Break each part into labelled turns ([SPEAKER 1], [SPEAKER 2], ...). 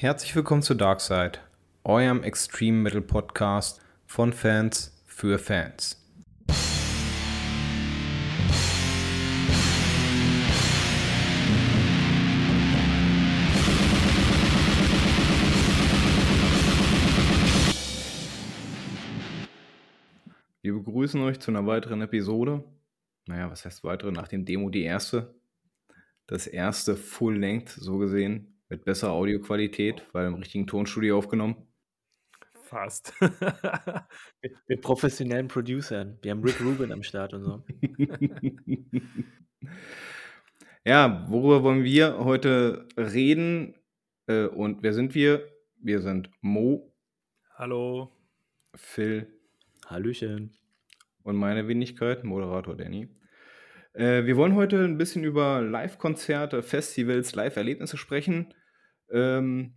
[SPEAKER 1] Herzlich willkommen zu Darkside, eurem Extreme Metal Podcast von Fans für Fans. Wir begrüßen euch zu einer weiteren Episode. Naja, was heißt weitere? Nach dem Demo die erste. Das erste Full-Length, so gesehen, mit besserer Audioqualität, weil im richtigen Tonstudio aufgenommen.
[SPEAKER 2] Fast.
[SPEAKER 3] mit, mit, professionellen Producern. Wir haben Rick Rubin am Start und so.
[SPEAKER 1] ja, worüber wollen wir heute reden? Äh, und wer sind wir? Wir sind Mo.
[SPEAKER 2] Hallo.
[SPEAKER 1] Phil.
[SPEAKER 3] Hallöchen.
[SPEAKER 1] Und meine Wenigkeit, Moderator Danny. Äh, wir wollen heute ein bisschen über Live-Konzerte, Festivals, Live-Erlebnisse sprechen. Ähm,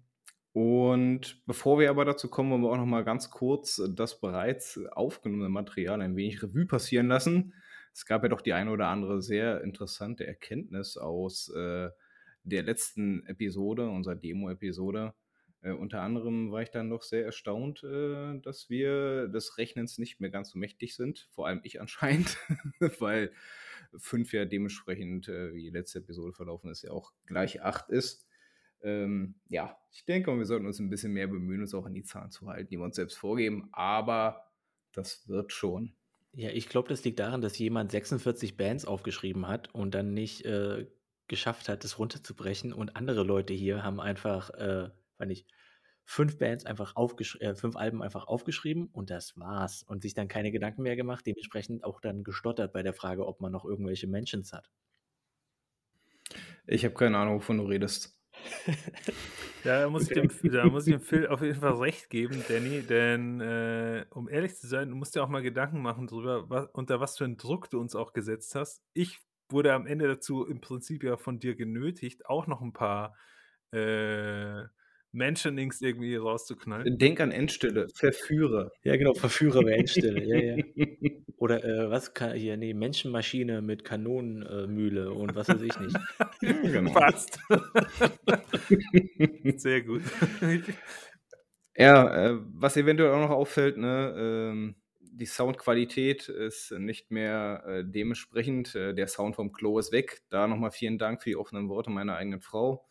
[SPEAKER 1] und bevor wir aber dazu kommen, wollen wir auch noch mal ganz kurz das bereits aufgenommene Material ein wenig Revue passieren lassen. Es gab ja doch die eine oder andere sehr interessante Erkenntnis aus äh, der letzten Episode, unserer Demo-Episode. Äh, unter anderem war ich dann doch sehr erstaunt, äh, dass wir des Rechnens nicht mehr ganz so mächtig sind. Vor allem ich anscheinend, weil fünf ja dementsprechend, äh, wie die letzte Episode verlaufen ist, ja auch gleich acht ist. Ähm, ja, ich denke, wir sollten uns ein bisschen mehr bemühen, uns auch an die Zahlen zu halten, die wir uns selbst vorgeben. Aber das wird schon.
[SPEAKER 3] Ja, ich glaube, das liegt daran, dass jemand 46 Bands aufgeschrieben hat und dann nicht äh, geschafft hat, das runterzubrechen. Und andere Leute hier haben einfach, äh, weiß nicht, fünf Bands einfach aufgeschrieben, äh, fünf Alben einfach aufgeschrieben und das war's. Und sich dann keine Gedanken mehr gemacht, dementsprechend auch dann gestottert bei der Frage, ob man noch irgendwelche Mentions hat.
[SPEAKER 1] Ich habe keine Ahnung, wovon du redest.
[SPEAKER 2] Ja, da muss, ich dem, da muss ich dem Phil auf jeden Fall recht geben, Danny, denn äh, um ehrlich zu sein, du musst dir auch mal Gedanken machen darüber, was, unter was für einen Druck du uns auch gesetzt hast. Ich wurde am Ende dazu im Prinzip ja von dir genötigt, auch noch ein paar äh, Mentionings irgendwie rauszuknallen.
[SPEAKER 1] Denk an Endstille, Verführer.
[SPEAKER 3] Ja, genau, Verführer bei Endstille. ja, ja. Oder äh, was kann hier, nee, Menschenmaschine mit Kanonenmühle äh, und was weiß ich nicht.
[SPEAKER 2] genau. Passt. Sehr gut.
[SPEAKER 1] ja, äh, was eventuell auch noch auffällt, ne, ähm, die Soundqualität ist nicht mehr äh, dementsprechend. Äh, der Sound vom Klo ist weg. Da nochmal vielen Dank für die offenen Worte meiner eigenen Frau.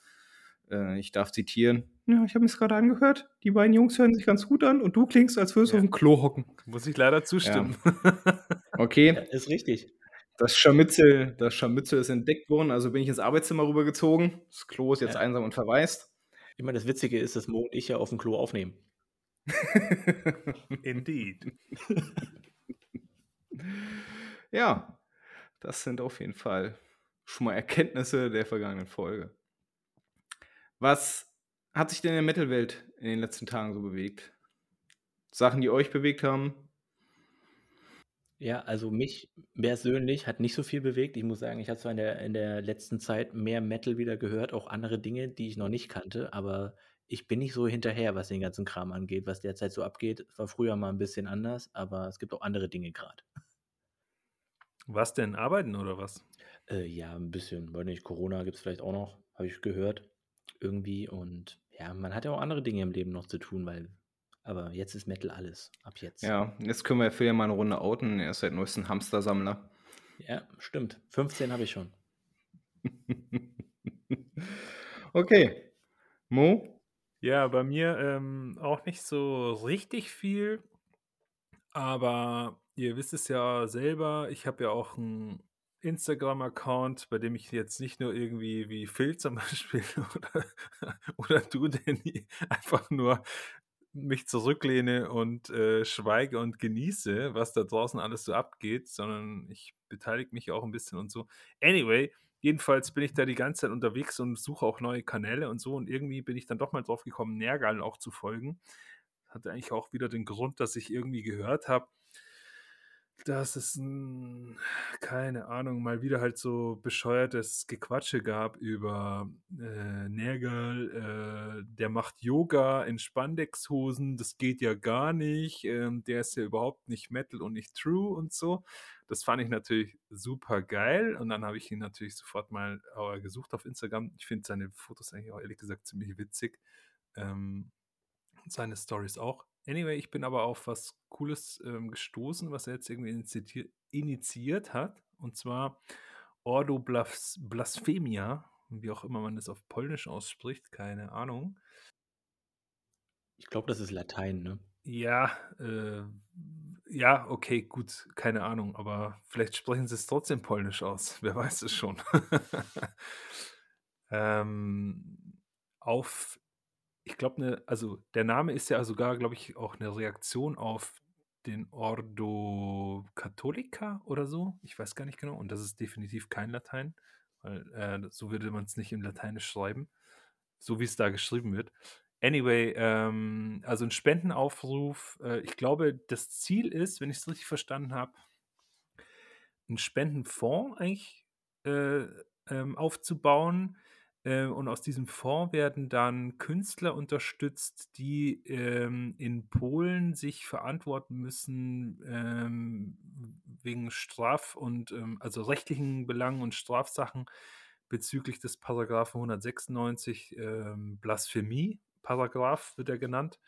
[SPEAKER 1] Äh, ich darf zitieren. Ja, ich habe mir es gerade angehört. Die beiden Jungs hören sich ganz gut an und du klingst, als würdest du ja. auf dem Klo hocken.
[SPEAKER 2] Muss ich leider zustimmen.
[SPEAKER 1] Ja. Okay.
[SPEAKER 3] Ja, ist richtig.
[SPEAKER 1] Das Scharmützel, das Scharmützel ist entdeckt worden, also bin ich ins Arbeitszimmer rübergezogen. Das Klo ist jetzt einsam und verwaist.
[SPEAKER 3] Ich meine, das Witzige ist, dass Mo und ich ja auf dem Klo aufnehmen.
[SPEAKER 2] Indeed.
[SPEAKER 1] ja, das sind auf jeden Fall schon mal Erkenntnisse der vergangenen Folge. Was hat sich denn in der Metal-Welt in den letzten Tagen so bewegt? Sachen, die euch bewegt haben?
[SPEAKER 3] Ja, also mich persönlich hat nicht so viel bewegt. Ich muss sagen, ich habe zwar in der, in der letzten Zeit mehr Metal wieder gehört, auch andere Dinge, die ich noch nicht kannte, aber ich bin nicht so hinterher, was den ganzen Kram angeht, was derzeit so abgeht. War früher mal ein bisschen anders, aber es gibt auch andere Dinge gerade.
[SPEAKER 2] Was denn? Arbeiten oder was?
[SPEAKER 3] Äh, ja, ein bisschen. Weil nicht, Corona gibt es vielleicht auch noch, habe ich gehört irgendwie. Und ja, man hat ja auch andere Dinge im Leben noch zu tun, weil. Aber jetzt ist Metal alles. Ab jetzt.
[SPEAKER 1] Ja, jetzt können wir für ja mal eine Runde outen. Er ist seit neuestem Hamster-Sammler.
[SPEAKER 3] Ja, stimmt. 15 habe ich schon.
[SPEAKER 1] okay. Mo?
[SPEAKER 2] Ja, bei mir ähm, auch nicht so richtig viel. Aber ihr wisst es ja selber, ich habe ja auch ein Instagram-Account, bei dem ich jetzt nicht nur irgendwie wie Phil zum Beispiel oder, oder du, Danny, einfach nur mich zurücklehne und äh, schweige und genieße, was da draußen alles so abgeht, sondern ich beteilige mich auch ein bisschen und so. Anyway, jedenfalls bin ich da die ganze Zeit unterwegs und suche auch neue Kanäle und so und irgendwie bin ich dann doch mal drauf gekommen, Nergal auch zu folgen. Hatte eigentlich auch wieder den Grund, dass ich irgendwie gehört habe, dass es 'n keine Ahnung, mal wieder halt so bescheuertes Gequatsche gab über, äh, Nergal, äh, der macht Yoga in Spandexhosen, das geht ja gar nicht, ähm, der ist ja überhaupt nicht Metal und nicht True und so. Das fand ich natürlich super geil und dann habe ich ihn natürlich sofort mal, äh, gesucht auf Instagram. Ich finde seine Fotos eigentlich auch ehrlich gesagt ziemlich witzig. Ähm, seine Stories auch. Anyway, ich bin aber auf was Cooles ähm, gestoßen, was er jetzt irgendwie initiiert, initiiert hat. Und zwar Ordo Blas Blasphemia, wie auch immer man das auf Polnisch ausspricht, keine Ahnung.
[SPEAKER 3] Ich glaube, das ist Latein, ne?
[SPEAKER 2] Ja, äh, ja, okay, gut, keine Ahnung, aber vielleicht sprechen sie es trotzdem polnisch aus. Wer weiß es schon. ähm, auf, ich glaube, ne, also der Name ist ja sogar, glaube ich, auch eine Reaktion auf den Ordo Catholica oder so. Ich weiß gar nicht genau. Und das ist definitiv kein Latein, weil äh, so würde man es nicht im Lateinisch schreiben, so wie es da geschrieben wird. Anyway, ähm, also ein Spendenaufruf. Äh, ich glaube, das Ziel ist, wenn ich es richtig verstanden habe, einen Spendenfonds eigentlich äh, ähm, aufzubauen. Äh, und aus diesem Fonds werden dann Künstler unterstützt, die ähm, in Polen sich verantworten müssen ähm, wegen Straf- und ähm, also rechtlichen Belangen und Strafsachen bezüglich des Paragraphen 196 ähm, Blasphemie Paragraph wird er genannt.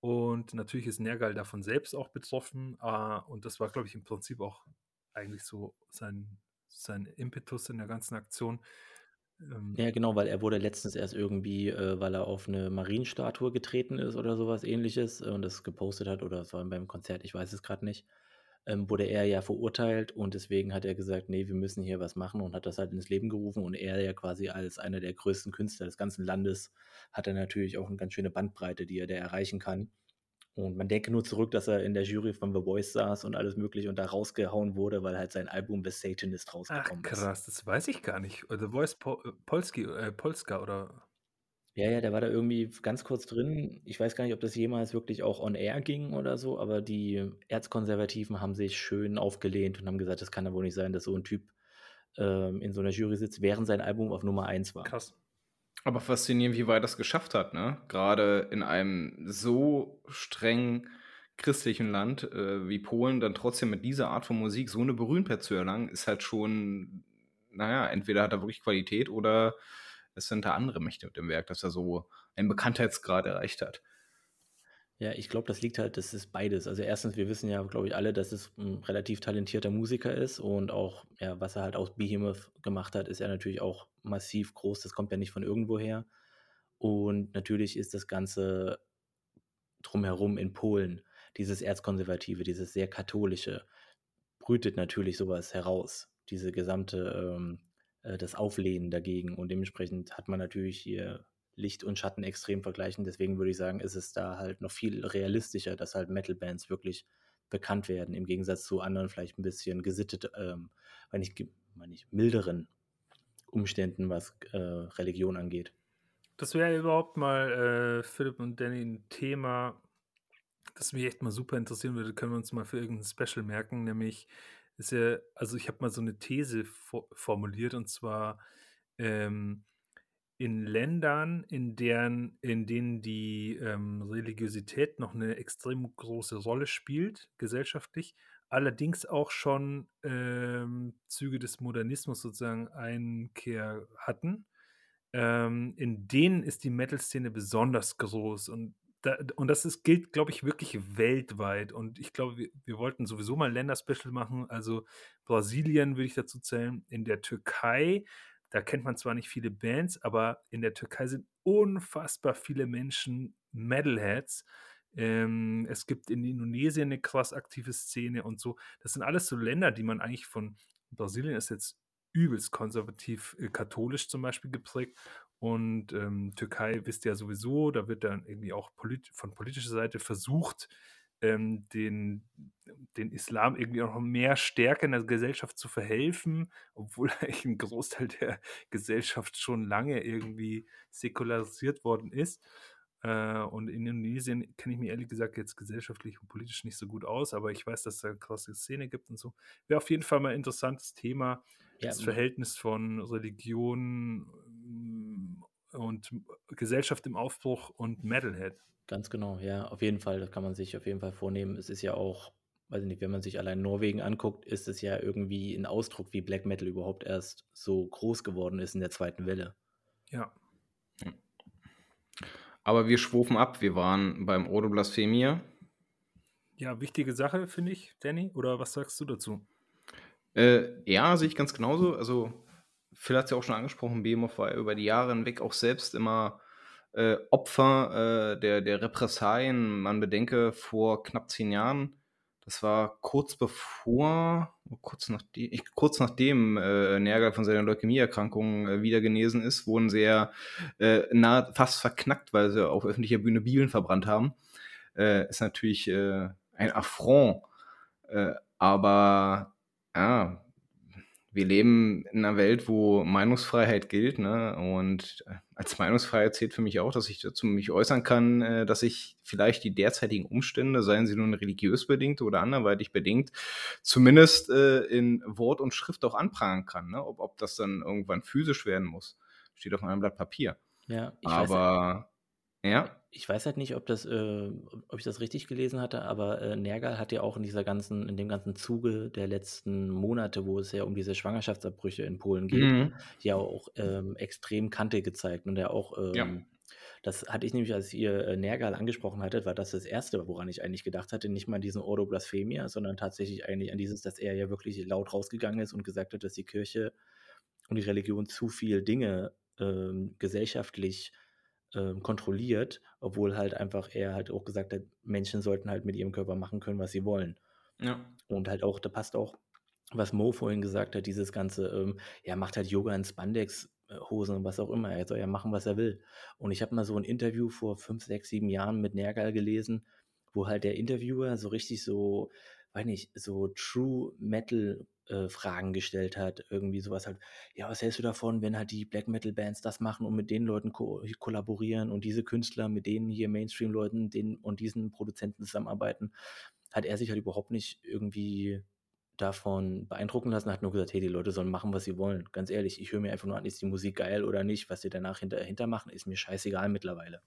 [SPEAKER 2] Und natürlich ist Nergal davon selbst auch betroffen. Äh, und das war, glaube ich, im Prinzip auch eigentlich so sein, sein Impetus in der ganzen Aktion.
[SPEAKER 3] Ähm, ja, genau, weil er wurde letztens erst irgendwie, äh, weil er auf eine Marienstatue getreten ist oder sowas ähnliches und das gepostet hat oder es war beim Konzert, ich weiß es gerade nicht ähm, wurde er ja verurteilt und deswegen hat er gesagt, nee, wir müssen hier was machen und hat das halt ins Leben gerufen und er ja quasi als einer der größten Künstler des ganzen Landes hat er natürlich auch eine ganz schöne Bandbreite, die er da erreichen kann. Und man denke nur zurück, dass er in der Jury von The Voice saß und alles mögliche und da rausgehauen wurde, weil halt sein Album The Satanist rausgekommen
[SPEAKER 2] Ach, krass, ist. das weiß ich gar nicht. The Voice Pol äh, Polski, äh, Polska oder
[SPEAKER 3] ja, ja, der war da irgendwie ganz kurz drin. Ich weiß gar nicht, ob das jemals wirklich auch on air ging oder so, aber die Erzkonservativen haben sich schön aufgelehnt und haben gesagt, das kann ja wohl nicht sein, dass so ein Typ ähm, in so einer Jury sitzt, während sein Album auf Nummer 1 war.
[SPEAKER 1] Krass. Aber faszinierend, wie weit das geschafft hat, ne? Gerade in einem so streng christlichen Land äh, wie Polen dann trotzdem mit dieser Art von Musik so eine Berühmtheit zu erlangen, ist halt schon, naja, entweder hat er wirklich Qualität oder es sind da andere Mächte mit dem Werk, dass er so einen Bekanntheitsgrad erreicht hat.
[SPEAKER 3] Ja, ich glaube, das liegt halt, das ist beides. Also erstens, wir wissen ja, glaube ich, alle, dass es ein relativ talentierter Musiker ist und auch, ja, was er halt aus Behemoth gemacht hat, ist ja natürlich auch massiv groß. Das kommt ja nicht von irgendwoher. Und natürlich ist das Ganze drumherum in Polen, dieses Erzkonservative, dieses sehr katholische, brütet natürlich sowas heraus. Diese gesamte ähm, äh, das Auflehnen dagegen. Und dementsprechend hat man natürlich hier Licht und Schatten extrem vergleichen. Deswegen würde ich sagen, ist es da halt noch viel realistischer, dass halt Metal-Bands wirklich bekannt werden, im Gegensatz zu anderen vielleicht ein bisschen gesittet, ähm, wenn ich, wenn ich milderen Umständen, was äh, Religion angeht.
[SPEAKER 2] Das wäre überhaupt mal, äh, Philipp und Danny, ein Thema, das mich echt mal super interessieren würde. Können wir uns mal für irgendein Special merken, nämlich ist ja, also ich habe mal so eine These formuliert und zwar ähm, in Ländern, in deren, in denen die ähm, Religiosität noch eine extrem große Rolle spielt, gesellschaftlich, allerdings auch schon ähm, Züge des Modernismus sozusagen Einkehr hatten. Ähm, in denen ist die Metal-Szene besonders groß und da, und das ist, gilt, glaube ich, wirklich weltweit. Und ich glaube, wir, wir wollten sowieso mal Länderspecial machen. Also Brasilien würde ich dazu zählen. In der Türkei, da kennt man zwar nicht viele Bands, aber in der Türkei sind unfassbar viele Menschen Metalheads. Ähm, es gibt in Indonesien eine krass aktive Szene und so. Das sind alles so Länder, die man eigentlich von Brasilien ist jetzt übelst konservativ äh, katholisch zum Beispiel geprägt und ähm, Türkei wisst ihr ja sowieso, da wird dann irgendwie auch polit von politischer Seite versucht, ähm, den, den Islam irgendwie auch noch mehr Stärke in der Gesellschaft zu verhelfen, obwohl eigentlich ein Großteil der Gesellschaft schon lange irgendwie säkularisiert worden ist. Äh, und in Indonesien kenne ich mich ehrlich gesagt jetzt gesellschaftlich und politisch nicht so gut aus, aber ich weiß, dass es da eine krasse Szene gibt und so. Wäre auf jeden Fall mal ein interessantes Thema, ja, das Verhältnis von Religion und Gesellschaft im Aufbruch und Metalhead.
[SPEAKER 3] Ganz genau, ja, auf jeden Fall, das kann man sich auf jeden Fall vornehmen. Es ist ja auch, weiß ich nicht, wenn man sich allein Norwegen anguckt, ist es ja irgendwie ein Ausdruck, wie Black Metal überhaupt erst so groß geworden ist in der zweiten Welle.
[SPEAKER 2] Ja.
[SPEAKER 1] Aber wir schwufen ab. Wir waren beim Ordo Blasphemia.
[SPEAKER 2] Ja, wichtige Sache, finde ich, Danny. Oder was sagst du dazu?
[SPEAKER 1] Äh, ja, sehe ich ganz genauso. Also, Phil hat es ja auch schon angesprochen, BMF war über die Jahre hinweg auch selbst immer äh, Opfer äh, der, der Repressalien. Man bedenke, vor knapp zehn Jahren, das war kurz bevor, kurz nachdem, ich, kurz nachdem äh, Nergal von seiner Leukämieerkrankung äh, wieder genesen ist, wurden sie ja äh, nah, fast verknackt, weil sie auf öffentlicher Bühne Bibeln verbrannt haben. Äh, ist natürlich äh, ein Affront. Aber ja, wir leben in einer Welt, wo Meinungsfreiheit gilt, ne? Und äh, als Meinungsfreiheit zählt für mich auch, dass ich dazu mich äußern kann, äh, dass ich vielleicht die derzeitigen Umstände, seien sie nun religiös bedingt oder anderweitig bedingt, zumindest äh, in Wort und Schrift auch anprangern kann. Ne? Ob, ob das dann irgendwann physisch werden muss, steht auf einem Blatt Papier.
[SPEAKER 3] Ja, ich
[SPEAKER 1] weiß Aber ja.
[SPEAKER 3] Ich weiß halt nicht, ob das, äh, ob ich das richtig gelesen hatte, aber äh, Nergal hat ja auch in dieser ganzen, in dem ganzen Zuge der letzten Monate, wo es ja um diese Schwangerschaftsabbrüche in Polen geht,
[SPEAKER 1] Mhm.
[SPEAKER 3] ja auch ähm, extrem Kante gezeigt. Und er auch, ähm,
[SPEAKER 1] Ja.
[SPEAKER 3] das hatte ich nämlich, als ihr äh, Nergal angesprochen hattet, war das das Erste, woran ich eigentlich gedacht hatte, nicht mal an diesen Ordo Blasphemia, sondern tatsächlich eigentlich an dieses, dass er ja wirklich laut rausgegangen ist und gesagt hat, dass die Kirche und die Religion zu viel Dinge ähm, gesellschaftlich ähm, kontrolliert, obwohl halt einfach er halt auch gesagt hat, Menschen sollten halt mit ihrem Körper machen können, was sie wollen.
[SPEAKER 1] Ja.
[SPEAKER 3] Und halt auch, da passt auch, was Mo vorhin gesagt hat, dieses ganze, ähm, ja, macht halt Yoga in Spandex, äh, Hosen und was auch immer. Er soll ja machen, was er will. Und ich habe mal so ein Interview vor fünf, sechs, sieben Jahren mit Nergal gelesen, wo halt der Interviewer so richtig so, weiß nicht, so True Metal äh, Fragen gestellt hat. Irgendwie sowas halt, ja, was hältst du davon, wenn halt die Black Metal Bands das machen und mit den Leuten ko kollaborieren und diese Künstler mit denen hier Mainstream-Leuten den und diesen Produzenten zusammenarbeiten? Hat er sich halt überhaupt nicht irgendwie davon beeindrucken lassen, hat nur gesagt, hey, die Leute sollen machen, was sie wollen. Ganz ehrlich, ich höre mir einfach nur an, ist die Musik geil oder nicht, was sie danach hinter, hinter ist mir scheißegal mittlerweile.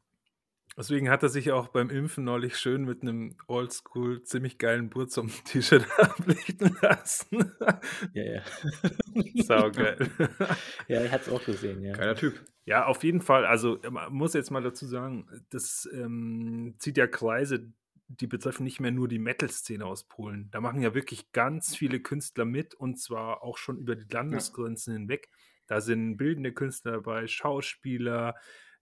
[SPEAKER 2] Deswegen hat er sich auch beim Impfen neulich schön mit einem oldschool, ziemlich geilen Burzum-T-Shirt ablichten lassen.
[SPEAKER 3] Ja, ja.
[SPEAKER 2] Saugeil.
[SPEAKER 3] ja, er hat es auch gesehen, ja.
[SPEAKER 1] Geiler Typ.
[SPEAKER 2] Ja, auf jeden Fall. Also, man muss jetzt mal dazu sagen, das ähm, zieht ja Kreise, die betreffen nicht mehr nur die Metal-Szene aus Polen. Da machen ja wirklich ganz viele Künstler mit und zwar auch schon über die Landesgrenzen hinweg. Da sind bildende Künstler dabei, Schauspieler,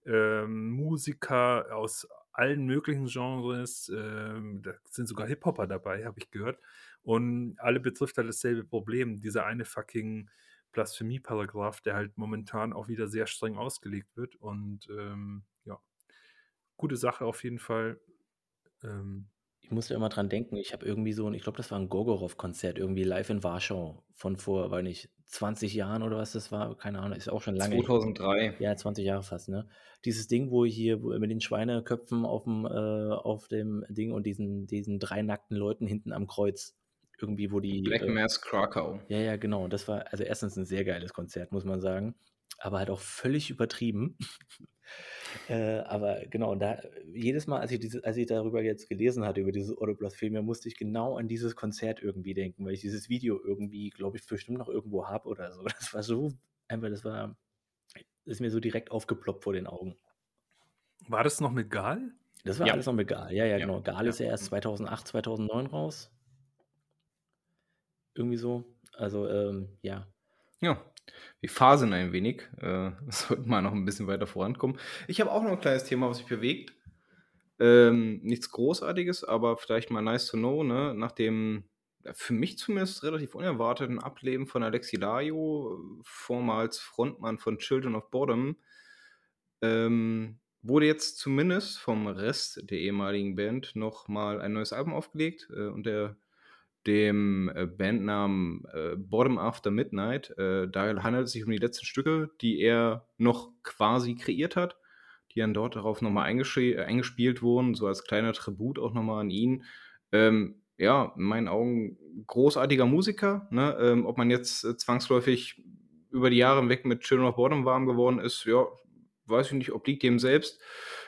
[SPEAKER 2] ähm, Musiker aus allen möglichen Genres. Ähm, da sind sogar Hip-Hopper dabei, habe ich gehört. Und alle betrifft halt dasselbe Problem. Dieser eine fucking Blasphemie-Paragraph, der halt momentan auch wieder sehr streng ausgelegt wird. Und ähm, ja, gute Sache auf jeden Fall. Ähm,
[SPEAKER 3] ich muss ja immer dran denken, ich habe irgendwie so ein, ich glaube, das war ein Gogorov-Konzert, irgendwie live in Warschau von vor, weiß nicht, 20 Jahren oder was das war, keine Ahnung, ist auch schon lange.
[SPEAKER 1] 2003.
[SPEAKER 3] Ja, 20 Jahre fast, ne? Dieses Ding, wo hier wo mit den Schweineköpfen auf dem, äh, auf dem Ding und diesen, diesen drei nackten Leuten hinten am Kreuz. Irgendwie, wo die.
[SPEAKER 1] Black
[SPEAKER 3] äh,
[SPEAKER 1] Mass Krakau.
[SPEAKER 3] Ja, ja, genau. Das war also erstens ein sehr geiles Konzert, muss man sagen. Aber halt auch völlig übertrieben. äh, aber genau, da jedes Mal, als ich, diese, als ich darüber jetzt gelesen hatte, über dieses Ordo Blasphemia, musste ich genau an dieses Konzert irgendwie denken, weil ich dieses Video irgendwie, glaube ich, bestimmt noch irgendwo habe oder so. Das war so, einfach, das war, das ist mir so direkt aufgeploppt vor den Augen.
[SPEAKER 2] war das noch mit Gal?
[SPEAKER 3] Das war
[SPEAKER 1] Ja.
[SPEAKER 3] alles noch mit Gal. Ja, ja,
[SPEAKER 1] Ja,
[SPEAKER 3] genau. Gal
[SPEAKER 1] ja.
[SPEAKER 3] ist ja erst 2008, 2009 raus. Irgendwie so. Also, ähm, ja.
[SPEAKER 1] Ja, wir phasen ein wenig. Äh, sollten mal noch ein bisschen weiter vorankommen. Ich habe auch noch ein kleines Thema, was mich bewegt. Ähm, nichts Großartiges, aber vielleicht mal nice to know, ne? Nach dem für mich zumindest relativ unerwarteten Ableben von Alexi Laio, vormals Frontmann von Children of Bottom, ähm, wurde jetzt zumindest vom Rest der ehemaligen Band nochmal ein neues Album aufgelegt äh, unter dem äh, Bandnamen äh, Bottom After Midnight. Äh, da handelt es sich um die letzten Stücke, die er noch quasi kreiert hat, die dann dort darauf nochmal eingesch- eingespielt wurden, so als kleiner Tribut auch nochmal an ihn. Ähm, ja, in meinen Augen großartiger Musiker. Ne? Ähm, ob man jetzt äh, zwangsläufig über die Jahre hinweg mit Children of Bottom warm geworden ist, ja, weiß ich nicht, obliegt dem selbst.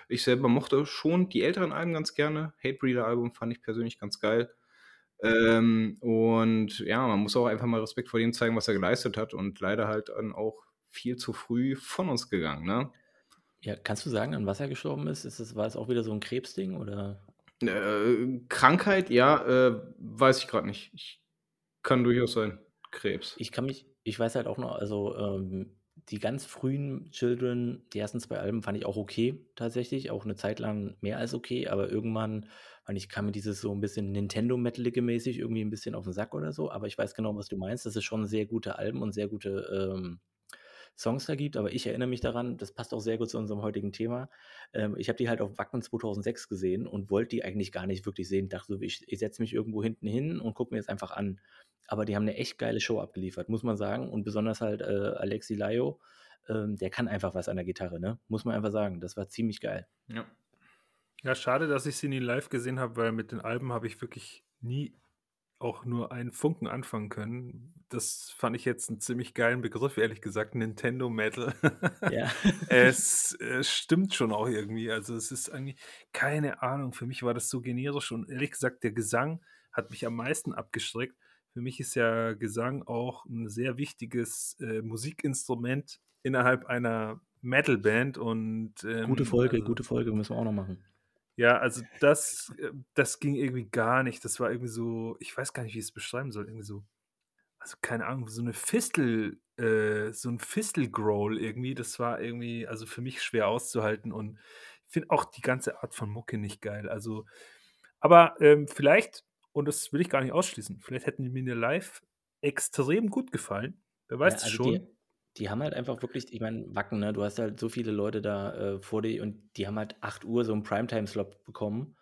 [SPEAKER 1] Ich selber mochte schon die älteren Alben ganz gerne. Hatebreeder-Album fand ich persönlich ganz geil. Ähm, und ja, man muss auch einfach mal Respekt vor dem zeigen, was er geleistet hat und leider halt dann auch viel zu früh von uns gegangen, ne?
[SPEAKER 3] Ja, kannst du sagen, an was er gestorben ist? Ist es war es auch wieder so 'n Krebsding oder?
[SPEAKER 1] Äh, Krankheit, ja, äh, weiß ich grad nicht. Ich kann durchaus sein. Krebs.
[SPEAKER 3] Ich kann mich ich weiß halt auch noch also, ähm, die ganz frühen Children, die ersten 2 Alben fand ich auch okay tatsächlich, auch 'ne Zeit lang mehr als okay, aber irgendwann fand ich, kam mir dieses so 'n bisschen Nintendo-Metalige mäßig irgendwie 'n bisschen auf 'n Sack oder so, aber ich weiß genau, was du meinst. Das ist schon sehr gute Alben und sehr gute, ähm, Songs da gibt, aber ich erinnere mich daran, das passt auch sehr gut zu unserem heutigen Thema. Ähm, ich habe die halt auf Wacken 2006 gesehen und wollte die eigentlich gar nicht wirklich sehen. Dachte so, ich ich setze mich irgendwo hinten hin und gucke mir das einfach an. Aber die haben 'ne echt geile Show abgeliefert, muss man sagen und besonders halt, äh, Alexi Laiho, ähm, der kann einfach was an der Gitarre, ne? Muss man einfach sagen. Das war ziemlich geil.
[SPEAKER 1] Ja.
[SPEAKER 2] Ja, schade, dass ich sie nie live gesehen habe, weil mit den Alben habe ich wirklich nie auch nur einen Funken anfangen können. Das fand ich jetzt 'n ziemlich geilen Begriff, ehrlich gesagt, Nintendo Metal.
[SPEAKER 3] Ja.
[SPEAKER 2] Es, äh, stimmt schon auch irgendwie. Also, es ist eigentlich keine Ahnung, für mich war das so generisch und ehrlich gesagt, der Gesang hat mich am meisten abgeschreckt. Für mich ist ja Gesang auch 'n sehr wichtiges, äh, Musikinstrument innerhalb einer Metal-Band und,
[SPEAKER 3] Gute
[SPEAKER 2] ähm,
[SPEAKER 3] Folge,
[SPEAKER 2] also
[SPEAKER 3] gute Folge, müssen wir auch noch machen.
[SPEAKER 2] Ja, also das äh, das ging irgendwie gar nicht. Das war irgendwie so ich weiß gar nicht, wie ich's beschreiben soll, irgendwie so also, keine Ahnung, so 'ne Fistel äh, so 'n Fistel-Growl irgendwie. Das war irgendwie also, für mich schwer auszuhalten und ich finde auch die ganze Art von Mucke nicht geil. Also aber, ähm, vielleicht und das will ich gar nicht ausschließen, vielleicht hätten die mir live extrem gut gefallen. Wer weiß
[SPEAKER 3] Ja, also
[SPEAKER 2] schon.
[SPEAKER 3] die die haben halt einfach wirklich ich meine, Wacken, ne, du hast halt so viele Leute da, äh, vor dir und die haben halt 8:00 so 'n Primetime-Slot bekommen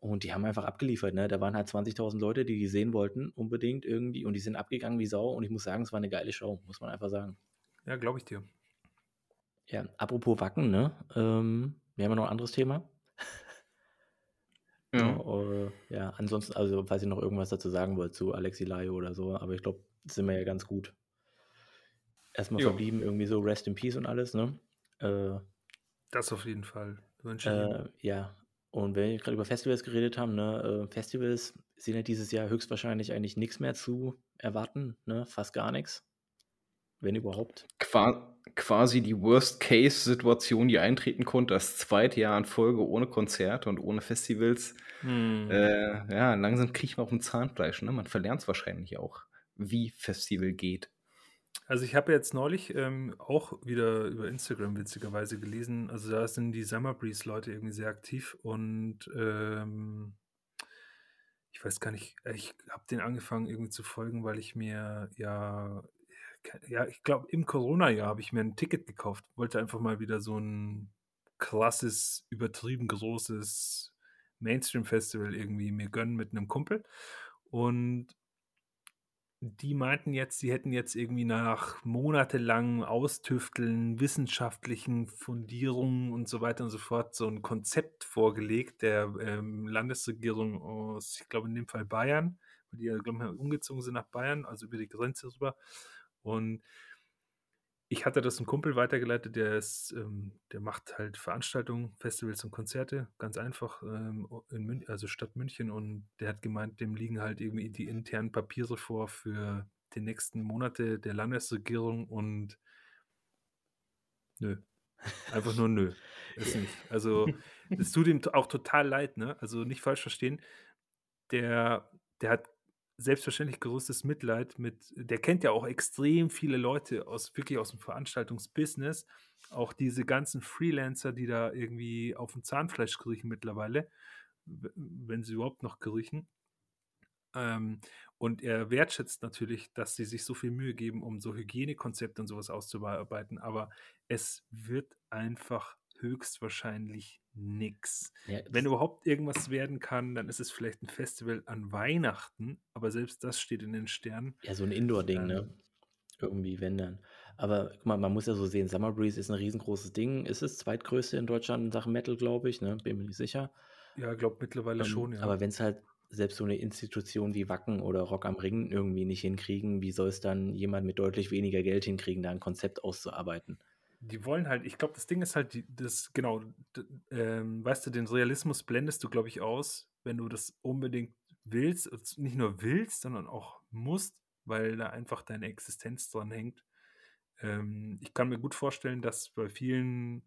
[SPEAKER 3] und die haben einfach abgeliefert, ne? Da waren halt 20.000 Leute, die die sehen wollten unbedingt irgendwie und die sind abgegangen wie Sau und ich muss sagen, es war 'ne geile Show, muss man einfach sagen.
[SPEAKER 2] Ja, glaube ich dir.
[SPEAKER 3] Ja, apropos Wacken, ne? Ähm, wir haben ja noch 'n anderes Thema.
[SPEAKER 1] Ja.
[SPEAKER 3] Äh, ja, ansonsten also, falls ihr noch irgendwas dazu sagen wollt zu Alexi Laiho oder so, aber ich glaube, sind wir ja ganz gut erst mal
[SPEAKER 1] Jo.
[SPEAKER 3] verblieben, irgendwie so Rest in Peace und alles, ne? Äh
[SPEAKER 2] Das auf jeden Fall. Wünsche ich ihm.
[SPEAKER 3] äh, ja. Und wenn wir grad über Festivals geredet haben, ne, äh, Festivals sind ja dieses Jahr höchstwahrscheinlich eigentlich nix mehr zu erwarten, ne? Fast gar nix. Wenn überhaupt.
[SPEAKER 1] Qua quasi die Worst-Case-Situation, die eintreten konnte, das 2. Jahr in Folge ohne Konzerte und ohne Festivals.
[SPEAKER 2] Mhm.
[SPEAKER 1] Äh, ja, langsam kriecht man aufm Zahnfleisch, ne? Man verlernt's wahrscheinlich auch, wie Festival geht.
[SPEAKER 2] Also, ich habe jetzt neulich, ähm, auch wieder über Instagram witzigerweise gelesen. Also, da sind die Summer Breeze-Leute irgendwie sehr aktiv und, ähm ich weiß gar nicht, äh, ich habe denen angefangen irgendwie zu folgen, weil ich mir ja ja, ich glaube, im Corona-Jahr habe ich mir 'n Ticket gekauft, wollte einfach mal wieder so 'n krasses, übertrieben großes Mainstream-Festival irgendwie mir gönnen mit 'nem Kumpel. Und die meinten jetzt, sie hätten jetzt irgendwie nach monatelangem Austüfteln, wissenschaftlichen Fundierungen und so weiter und so fort so 'n Konzept vorgelegt der, ähm, Landesregierung aus, ich glaube, in dem Fall Bayern, die ja, glaube ich, umgezogen sind nach Bayern, also über die Grenze rüber. Und ich hatte das 'n Kumpel weitergeleitet, der ist, ähm der macht halt Veranstaltungen, Festivals und Konzerte, ganz einfach, ähm, in Mün also, Stadt München und der hat gemeint, dem liegen halt irgendwie die internen Papiere vor für die nächsten Monate der Landesregierung und nö. Einfach nur nö. Ist nicht. Also, es tut ihm auch total leid, ne? Also, nicht falsch verstehen. Der der hat selbstverständlich größtes Mitleid mit der kennt ja auch extrem viele Leute aus wirklich aus'm Veranstaltungsbusiness, auch diese ganzen Freelancer, die da irgendwie aufm Zahnfleisch kriechen mittlerweile, wenn sie überhaupt noch kriechen. Ähm, und er wertschätzt natürlich, dass sie sich so viel Mühe geben, um so Hygienekonzepte und so was auszuarbeiten, aber es wird einfach höchstwahrscheinlich nix.
[SPEAKER 3] Ja,
[SPEAKER 2] Wenn überhaupt irgendwas werden kann, dann ist es vielleicht 'n Festival an Weihnachten, aber selbst das steht in den Sternen.
[SPEAKER 3] Ja, so 'n Indoor-Ding, ne?
[SPEAKER 2] Ähm
[SPEAKER 3] Irgendwie, wenn dann. Aber guck mal, man muss ja so sehen, Summer Breeze ist 'n riesengroßes Ding. Ist das zweitgrößte in Deutschland in Sachen Metal, glaube ich, ne? Bin mir nicht sicher.
[SPEAKER 2] Ja, glaube mittlerweile
[SPEAKER 3] Ähm,
[SPEAKER 2] schon, ja.
[SPEAKER 3] aber wenn's halt selbst so 'ne Institution wie Wacken oder Rock am Ring irgendwie nicht hinkriegen, wie soll's dann jemand mit deutlich weniger Geld hinkriegen, da 'n Konzept auszuarbeiten?
[SPEAKER 2] Die wollen halt ich glaube, das Ding ist halt die das genau, ähm, weißt du, den Realismus blendest du, glaube ich, aus, wenn du das unbedingt willst nicht nur willst, sondern auch musst, weil da einfach deine Existenz dran hängt. Ähm, ich kann mir gut vorstellen, dass bei vielen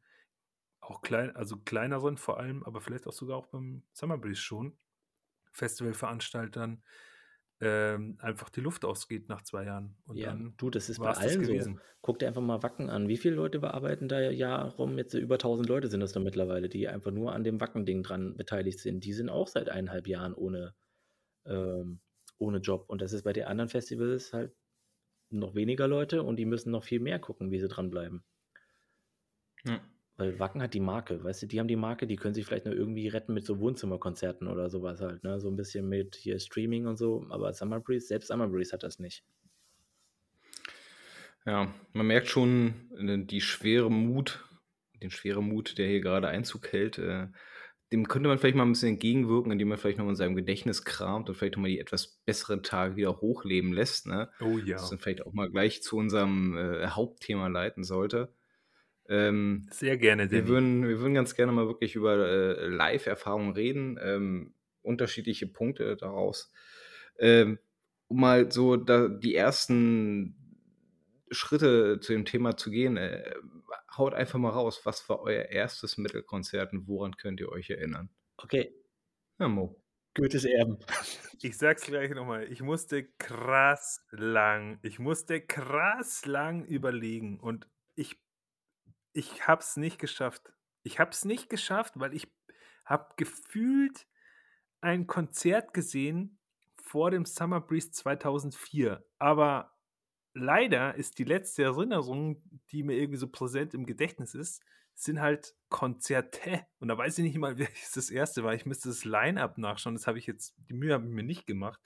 [SPEAKER 2] auch klein, also kleineren vor allem, aber vielleicht auch sogar auch beim Summer Breeze schon, Festivalveranstaltern ähm, einfach die Luft ausgeht nach zwei Jahren.
[SPEAKER 3] Und ja, dann du, das ist bei allen so. Guck dir einfach mal Wacken an. Wie viele Leute bearbeiten da ja rum? Jetzt über 1000 Leute sind das da mittlerweile, die einfach nur an dem Wacken-Ding dran beteiligt sind. Die sind auch seit eineinhalb Jahren ohne, ähm, ohne Job. Und das ist bei den anderen Festivals halt noch weniger Leute und die müssen noch viel mehr gucken, wie sie dranbleiben. Ja. Weil Wacken hat die Marke, weißt du, die haben die Marke, die können sich vielleicht noch irgendwie retten mit so Wohnzimmerkonzerten oder sowas halt, ne? So ein bisschen mit hier Streaming und so, aber Summer Breeze, selbst Summer Breeze hat das nicht.
[SPEAKER 1] Ja, man merkt schon äh, die schwere Mut, den schweren Mut, der hier gerade Einzug hält. Äh, dem könnte man vielleicht mal ein bisschen entgegenwirken, indem man vielleicht noch in seinem Gedächtnis kramt und vielleicht nochmal die etwas besseren Tage wieder hochleben lässt. Ne?
[SPEAKER 2] Oh ja.
[SPEAKER 1] Das dann vielleicht auch mal gleich zu unserem äh, Hauptthema leiten sollte.
[SPEAKER 2] Ähm, Sehr gerne,
[SPEAKER 1] wir würden, wir würden ganz gerne mal wirklich über äh, Live-Erfahrungen reden, ähm, unterschiedliche Punkte daraus. Ähm, um mal so da, die ersten Schritte zu dem Thema zu gehen, äh, haut einfach mal raus, was war euer erstes Mittelkonzert und woran könnt ihr euch erinnern?
[SPEAKER 3] Okay.
[SPEAKER 1] Ja, Mo.
[SPEAKER 3] Goethes Erben.
[SPEAKER 2] Ich sag's gleich nochmal. Ich musste krass lang, ich musste krass lang überlegen und ich ich habe es nicht geschafft. Ich habe es nicht geschafft, weil ich habe gefühlt ein Konzert gesehen vor dem Summer Breeze 2004. Aber leider ist die letzte Erinnerung, die mir irgendwie so präsent im Gedächtnis ist, sind halt Konzerte. Und da weiß ich nicht mal, welches das erste war. Ich müsste das Line-Up nachschauen. Das habe ich jetzt, die Mühe habe ich mir nicht gemacht.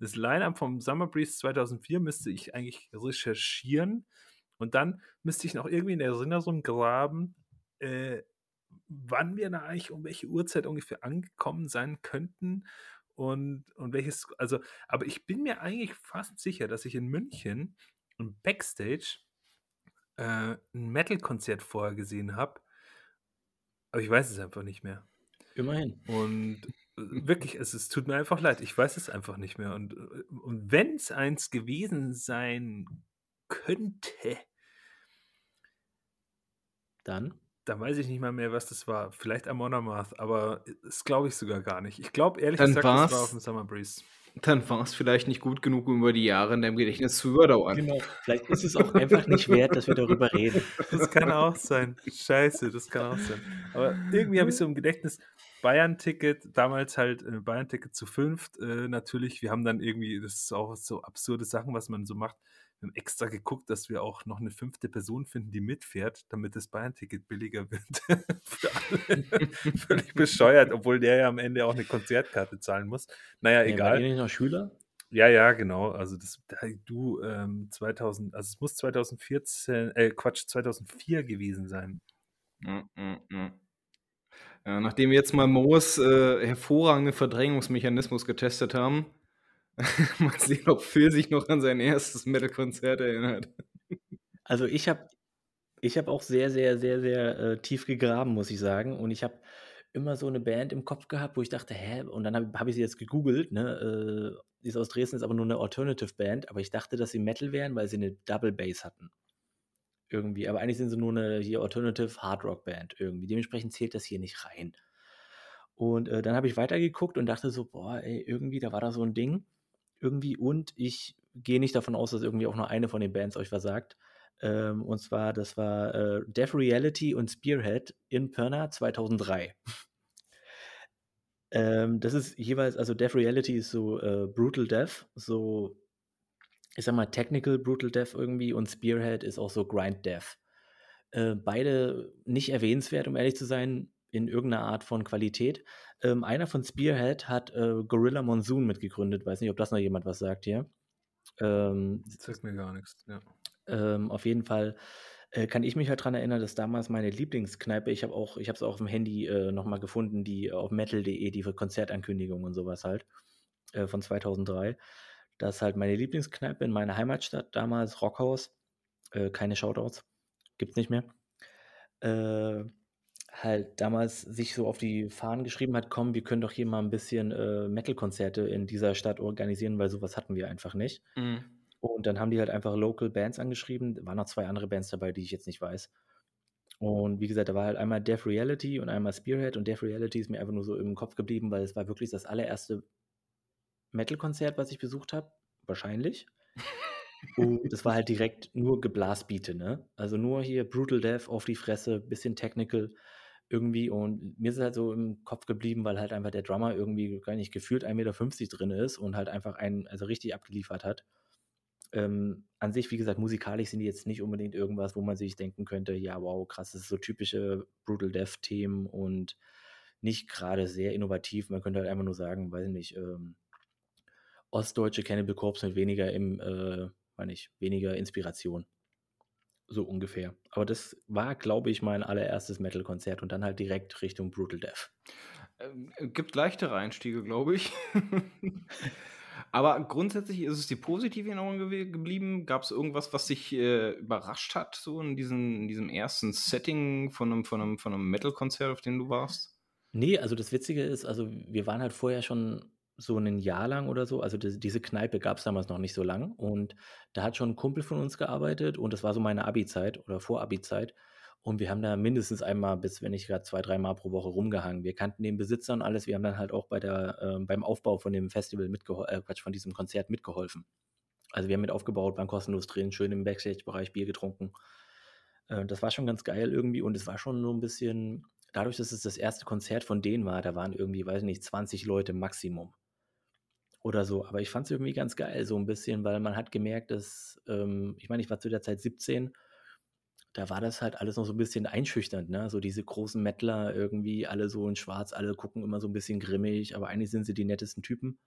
[SPEAKER 2] Das Line-Up vom Summer Breeze 2004 müsste ich eigentlich recherchieren. Und dann müsste ich noch irgendwie in der Erinnerung graben, äh, wann wir da eigentlich um welche Uhrzeit ungefähr angekommen sein könnten und, und welches, also, aber ich bin mir eigentlich fast sicher, dass ich in München im Backstage äh, ein Metal-Konzert vorher gesehen habe, aber ich weiß es einfach nicht mehr.
[SPEAKER 3] Immerhin.
[SPEAKER 2] Und äh, wirklich, es, es tut mir einfach leid, ich weiß es einfach nicht mehr. Und, äh, und wenn es eins gewesen sein könnte,
[SPEAKER 3] dann?
[SPEAKER 2] Dann weiß ich nicht mal mehr, was das war. Vielleicht Amon Amarth, aber das glaube ich sogar gar nicht. Ich glaube ehrlich
[SPEAKER 1] dann
[SPEAKER 2] gesagt,
[SPEAKER 1] das
[SPEAKER 2] war auf dem Summer Breeze.
[SPEAKER 1] Dann war es vielleicht nicht gut genug, um über die Jahre in deinem Gedächtnis zu überdauern.
[SPEAKER 3] Genau. Vielleicht ist es auch einfach nicht wert, dass wir darüber reden.
[SPEAKER 2] Das kann auch sein. Scheiße, das kann auch sein. Aber irgendwie habe ich so im Gedächtnis Bayern-Ticket, damals halt äh, Bayern-Ticket zu fünft. Äh, natürlich, wir haben dann irgendwie, das ist auch so absurde Sachen, was man so macht wir haben extra geguckt, dass wir auch noch eine fünfte Person finden, die mitfährt, damit das Bayern-Ticket billiger wird. Für alle. Völlig bescheuert, obwohl der ja am Ende auch eine Konzertkarte zahlen muss. Naja, ja, egal. War
[SPEAKER 3] nicht noch Schüler?
[SPEAKER 2] Ja, ja, genau. Also das, du, ähm, 2000, also es muss 2014, äh, Quatsch, 2004 gewesen sein.
[SPEAKER 1] Mm, mm, mm. Ja, nachdem wir jetzt mal Moos äh, hervorragenden Verdrängungsmechanismus getestet haben, Mal sehen, ob Phil sich noch an sein erstes Metal-Konzert erinnert.
[SPEAKER 3] Also ich habe ich hab auch sehr, sehr, sehr, sehr äh, tief gegraben, muss ich sagen. Und ich habe immer so eine Band im Kopf gehabt, wo ich dachte, hä? Und dann habe hab ich sie jetzt gegoogelt. Ne? Äh, die ist aus Dresden, ist aber nur eine Alternative Band. Aber ich dachte, dass sie Metal wären, weil sie eine Double Bass hatten. Irgendwie. Aber eigentlich sind sie nur eine hier Alternative Hard Rock Band irgendwie. Dementsprechend zählt das hier nicht rein. Und äh, dann habe ich weitergeguckt und dachte so, boah, ey, irgendwie, da war da so ein Ding irgendwie und ich gehe nicht davon aus, dass irgendwie auch nur eine von den Bands euch versagt. Ähm, und zwar, das war äh, Death Reality und Spearhead in Pirna 2003. ähm, das ist jeweils, also Death Reality ist so äh, Brutal Death, so, ich sag mal, Technical Brutal Death irgendwie und Spearhead ist auch so Grind Death. Äh, beide nicht erwähnenswert, um ehrlich zu sein, in irgendeiner Art von Qualität. Ähm, einer von Spearhead hat äh, Gorilla Monsoon mitgegründet. Weiß nicht, ob das noch jemand was sagt hier.
[SPEAKER 2] Ähm, das sagt mir gar nichts, ja.
[SPEAKER 3] Ähm, auf jeden Fall äh, kann ich mich halt daran erinnern, dass damals meine Lieblingskneipe, ich habe auch, ich habe es auch auf dem Handy äh, nochmal gefunden, die auf metal.de, die für Konzertankündigungen und sowas halt, äh, von 2003. Das ist halt meine Lieblingskneipe in meiner Heimatstadt, damals Rockhaus. Äh, keine Shoutouts, gibt's nicht mehr. Äh, halt damals sich so auf die Fahnen geschrieben hat, komm, wir können doch hier mal ein bisschen äh, Metal-Konzerte in dieser Stadt organisieren, weil sowas hatten wir einfach nicht. Mhm. Und dann haben die halt einfach Local Bands angeschrieben. Waren noch zwei andere Bands dabei, die ich jetzt nicht weiß. Und wie gesagt, da war halt einmal Death Reality und einmal Spearhead und Death Reality ist mir einfach nur so im Kopf geblieben, weil es war wirklich das allererste Metal-Konzert, was ich besucht habe, wahrscheinlich. Und das war halt direkt nur Geblasbiete, ne? Also nur hier Brutal Death auf die Fresse, bisschen technical irgendwie. Und mir ist halt so im Kopf geblieben, weil halt einfach der Drummer irgendwie gar nicht gefühlt 1,50 Meter drin ist und halt einfach einen, also richtig abgeliefert hat. Ähm, an sich, wie gesagt, musikalisch sind die jetzt nicht unbedingt irgendwas, wo man sich denken könnte, ja, wow, krass, das ist so typische Brutal Death-Themen und nicht gerade sehr innovativ. Man könnte halt einfach nur sagen, weiß ich nicht, ähm, ostdeutsche Cannibal Corpse mit weniger im, äh, weiß nicht, weniger Inspiration. So ungefähr. Aber das war, glaube ich, mein allererstes Metal-Konzert und dann halt direkt Richtung Brutal Death.
[SPEAKER 1] Ähm, gibt leichtere Einstiege, glaube ich. Aber grundsätzlich ist es die positive Erinnerung gew geblieben. Gab es irgendwas, was dich äh, überrascht hat, so in diesem, in diesem ersten Setting von einem, von einem, von einem Metal-Konzert, auf dem du warst?
[SPEAKER 3] Nee, also das Witzige ist, also wir waren halt vorher schon so ein Jahr lang oder so, also diese, diese Kneipe gab es damals noch nicht so lang und da hat schon ein Kumpel von uns gearbeitet und das war so meine Abi-Zeit oder Vor-Abi-Zeit und wir haben da mindestens einmal bis, wenn nicht gerade zwei, dreimal pro Woche rumgehangen. Wir kannten den Besitzer und alles. Wir haben dann halt auch bei der, äh, beim Aufbau von dem Festival mitgeholfen, äh, Quatsch, von diesem Konzert mitgeholfen. Also wir haben mit aufgebaut, waren kostenlos drin, schön im Backstage-Bereich Bier getrunken. Äh, das war schon ganz geil irgendwie und es war schon so ein bisschen, dadurch, dass es das erste Konzert von denen war, da waren irgendwie, weiß ich nicht, 20 Leute Maximum oder so. Aber ich fand es irgendwie ganz geil, so ein bisschen, weil man hat gemerkt, dass, ähm, ich meine, ich war zu der Zeit 17 da war das halt alles noch so ein bisschen einschüchternd, ne? So diese großen Mettler irgendwie, alle so in schwarz, alle gucken immer so ein bisschen grimmig, aber eigentlich sind sie die nettesten Typen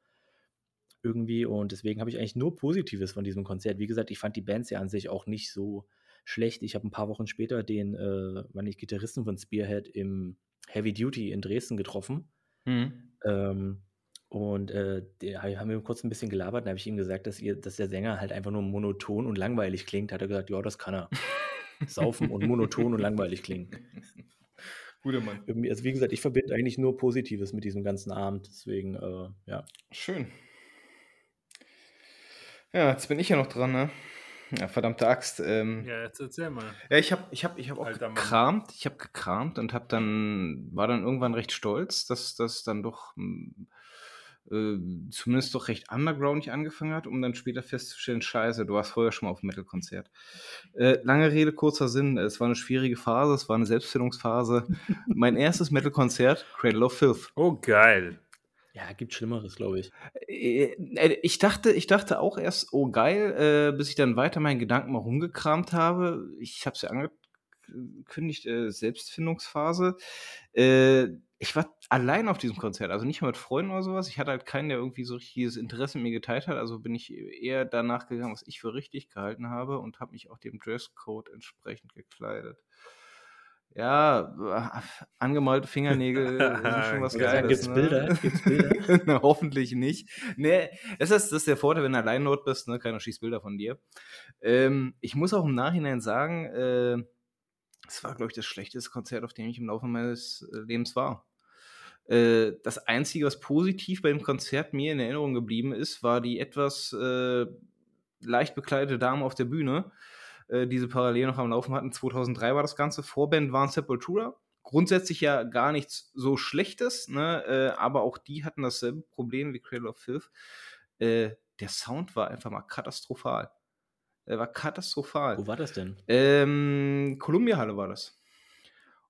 [SPEAKER 3] irgendwie und deswegen habe ich eigentlich nur Positives von diesem Konzert. Wie gesagt, ich fand die Bands ja an sich auch nicht so schlecht. Ich habe ein paar Wochen später den, äh, meine ich, Gitarristen von Spearhead im Heavy Duty in Dresden getroffen. Mhm. Ähm, und äh, haben wir kurz ein bisschen gelabert, dann habe ich ihm gesagt, dass, ihr, dass der Sänger halt einfach nur monoton und langweilig klingt. Hat er gesagt, ja, das kann er saufen und monoton und langweilig klingen.
[SPEAKER 1] Guter Mann.
[SPEAKER 3] Also wie gesagt, ich verbinde eigentlich nur Positives mit diesem ganzen Abend, deswegen, äh, ja.
[SPEAKER 1] Schön. Ja, jetzt bin ich ja noch dran, ne? Ja, verdammte Axt. Ähm,
[SPEAKER 2] ja, jetzt erzähl mal.
[SPEAKER 1] Ja, ich habe ich hab, ich hab auch Alter gekramt. Ich habe gekramt und hab dann, war dann irgendwann recht stolz, dass das dann doch hm, äh, zumindest doch recht undergroundig angefangen hat, um dann später festzustellen, scheiße, du warst vorher schon mal auf einem Metal-Konzert. Äh, lange Rede, kurzer Sinn, es war eine schwierige Phase, es war eine Selbstfindungsphase. mein erstes Metal-Konzert, Cradle of Filth.
[SPEAKER 2] Oh, geil.
[SPEAKER 3] Ja, gibt Schlimmeres, glaube ich.
[SPEAKER 1] Äh, äh, ich dachte, ich dachte auch erst, oh geil, äh, bis ich dann weiter meinen Gedanken mal rumgekramt habe. Ich habe es ja angekündigt, äh, Selbstfindungsphase. Äh, ich war allein auf diesem Konzert, also nicht mal mit Freunden oder sowas. Ich hatte halt keinen, der irgendwie so richtiges Interesse in mir geteilt hat. Also bin ich eher danach gegangen, was ich für richtig gehalten habe und habe mich auch dem Dresscode entsprechend gekleidet. Ja, angemalte Fingernägel sind schon was Geiles.
[SPEAKER 3] Gibt's ne? Bilder? Gibt's Bilder?
[SPEAKER 1] Na, hoffentlich nicht. Nee, das ist, das ist der Vorteil, wenn du allein dort bist, ne? Keiner schießt Bilder von dir. Ähm, ich muss auch im Nachhinein sagen, äh, es war, glaube ich, das schlechteste Konzert, auf dem ich im Laufe meines äh, Lebens war. Äh, das Einzige, was positiv bei dem Konzert mir in Erinnerung geblieben ist, war die etwas äh, leicht bekleidete Dame auf der Bühne, äh, die sie parallel noch am Laufen hatten. 2003 war das Ganze. Vorband waren Sepultura. Grundsätzlich ja gar nichts so Schlechtes, ne? Äh, aber auch die hatten dasselbe Problem wie Cradle of Filth. Der Sound war einfach mal katastrophal. Er war katastrophal.
[SPEAKER 3] Wo war das denn?
[SPEAKER 1] Ähm, Columbia Halle war das.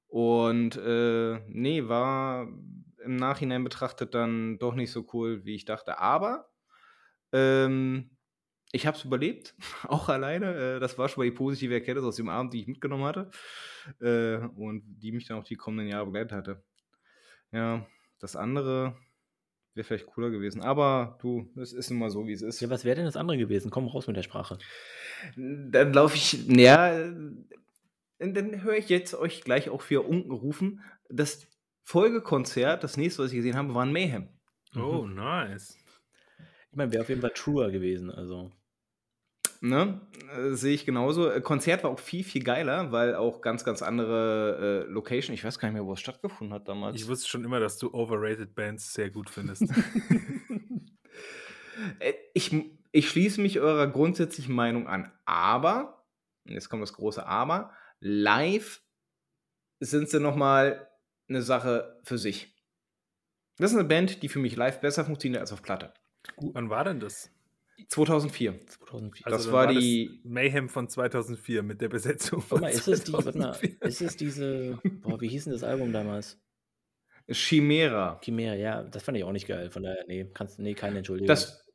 [SPEAKER 1] Und äh, nee, war im Nachhinein betrachtet dann doch nicht so cool, wie ich dachte. Aber ähm, ich habe es überlebt, auch alleine. Äh, das war schon mal die positive Erkenntnis aus dem Abend, die ich mitgenommen hatte. Äh, und die mich dann auch die kommenden Jahre begleitet hatte. Ja, das andere wäre vielleicht cooler gewesen. Aber du, es ist nun mal so, wie es ist.
[SPEAKER 3] Ja, was wäre denn das andere gewesen? Komm raus mit der Sprache.
[SPEAKER 1] Dann laufe ich, ja, dann höre ich jetzt euch gleich auch für unten rufen. Das Folgekonzert, das nächste, was ich gesehen habe, war ein Mayhem.
[SPEAKER 2] Oh, mhm. nice.
[SPEAKER 3] Ich meine, wäre auf jeden Fall truer gewesen, also.
[SPEAKER 1] Ne? Äh, Sehe ich genauso. Äh, Konzert war auch viel, viel geiler, weil auch ganz, ganz andere äh, Location. Ich weiß gar nicht mehr, wo es stattgefunden hat damals.
[SPEAKER 2] Ich wusste schon immer, dass du overrated Bands sehr gut findest.
[SPEAKER 1] Äh, ich, ich schließe mich eurer grundsätzlichen Meinung an. Aber, jetzt kommt das große Aber, live sind sie nochmal eine Sache für sich. Das ist eine Band, die für mich live besser funktioniert als auf Platte.
[SPEAKER 2] Wann war denn das?
[SPEAKER 1] 2004.
[SPEAKER 3] 2004.
[SPEAKER 1] Das
[SPEAKER 2] dann
[SPEAKER 1] war die-
[SPEAKER 2] Mayhem von 2004 mit der Besetzung von
[SPEAKER 3] mal, ist es die, mal,
[SPEAKER 2] 2004.
[SPEAKER 3] ist es diese, boah, wie hieß denn das Album damals?
[SPEAKER 1] Chimera.
[SPEAKER 3] Chimera, ja, das fand ich auch nicht geil. Von daher, nee, kannst, nee, keine Entschuldigung.
[SPEAKER 1] Das,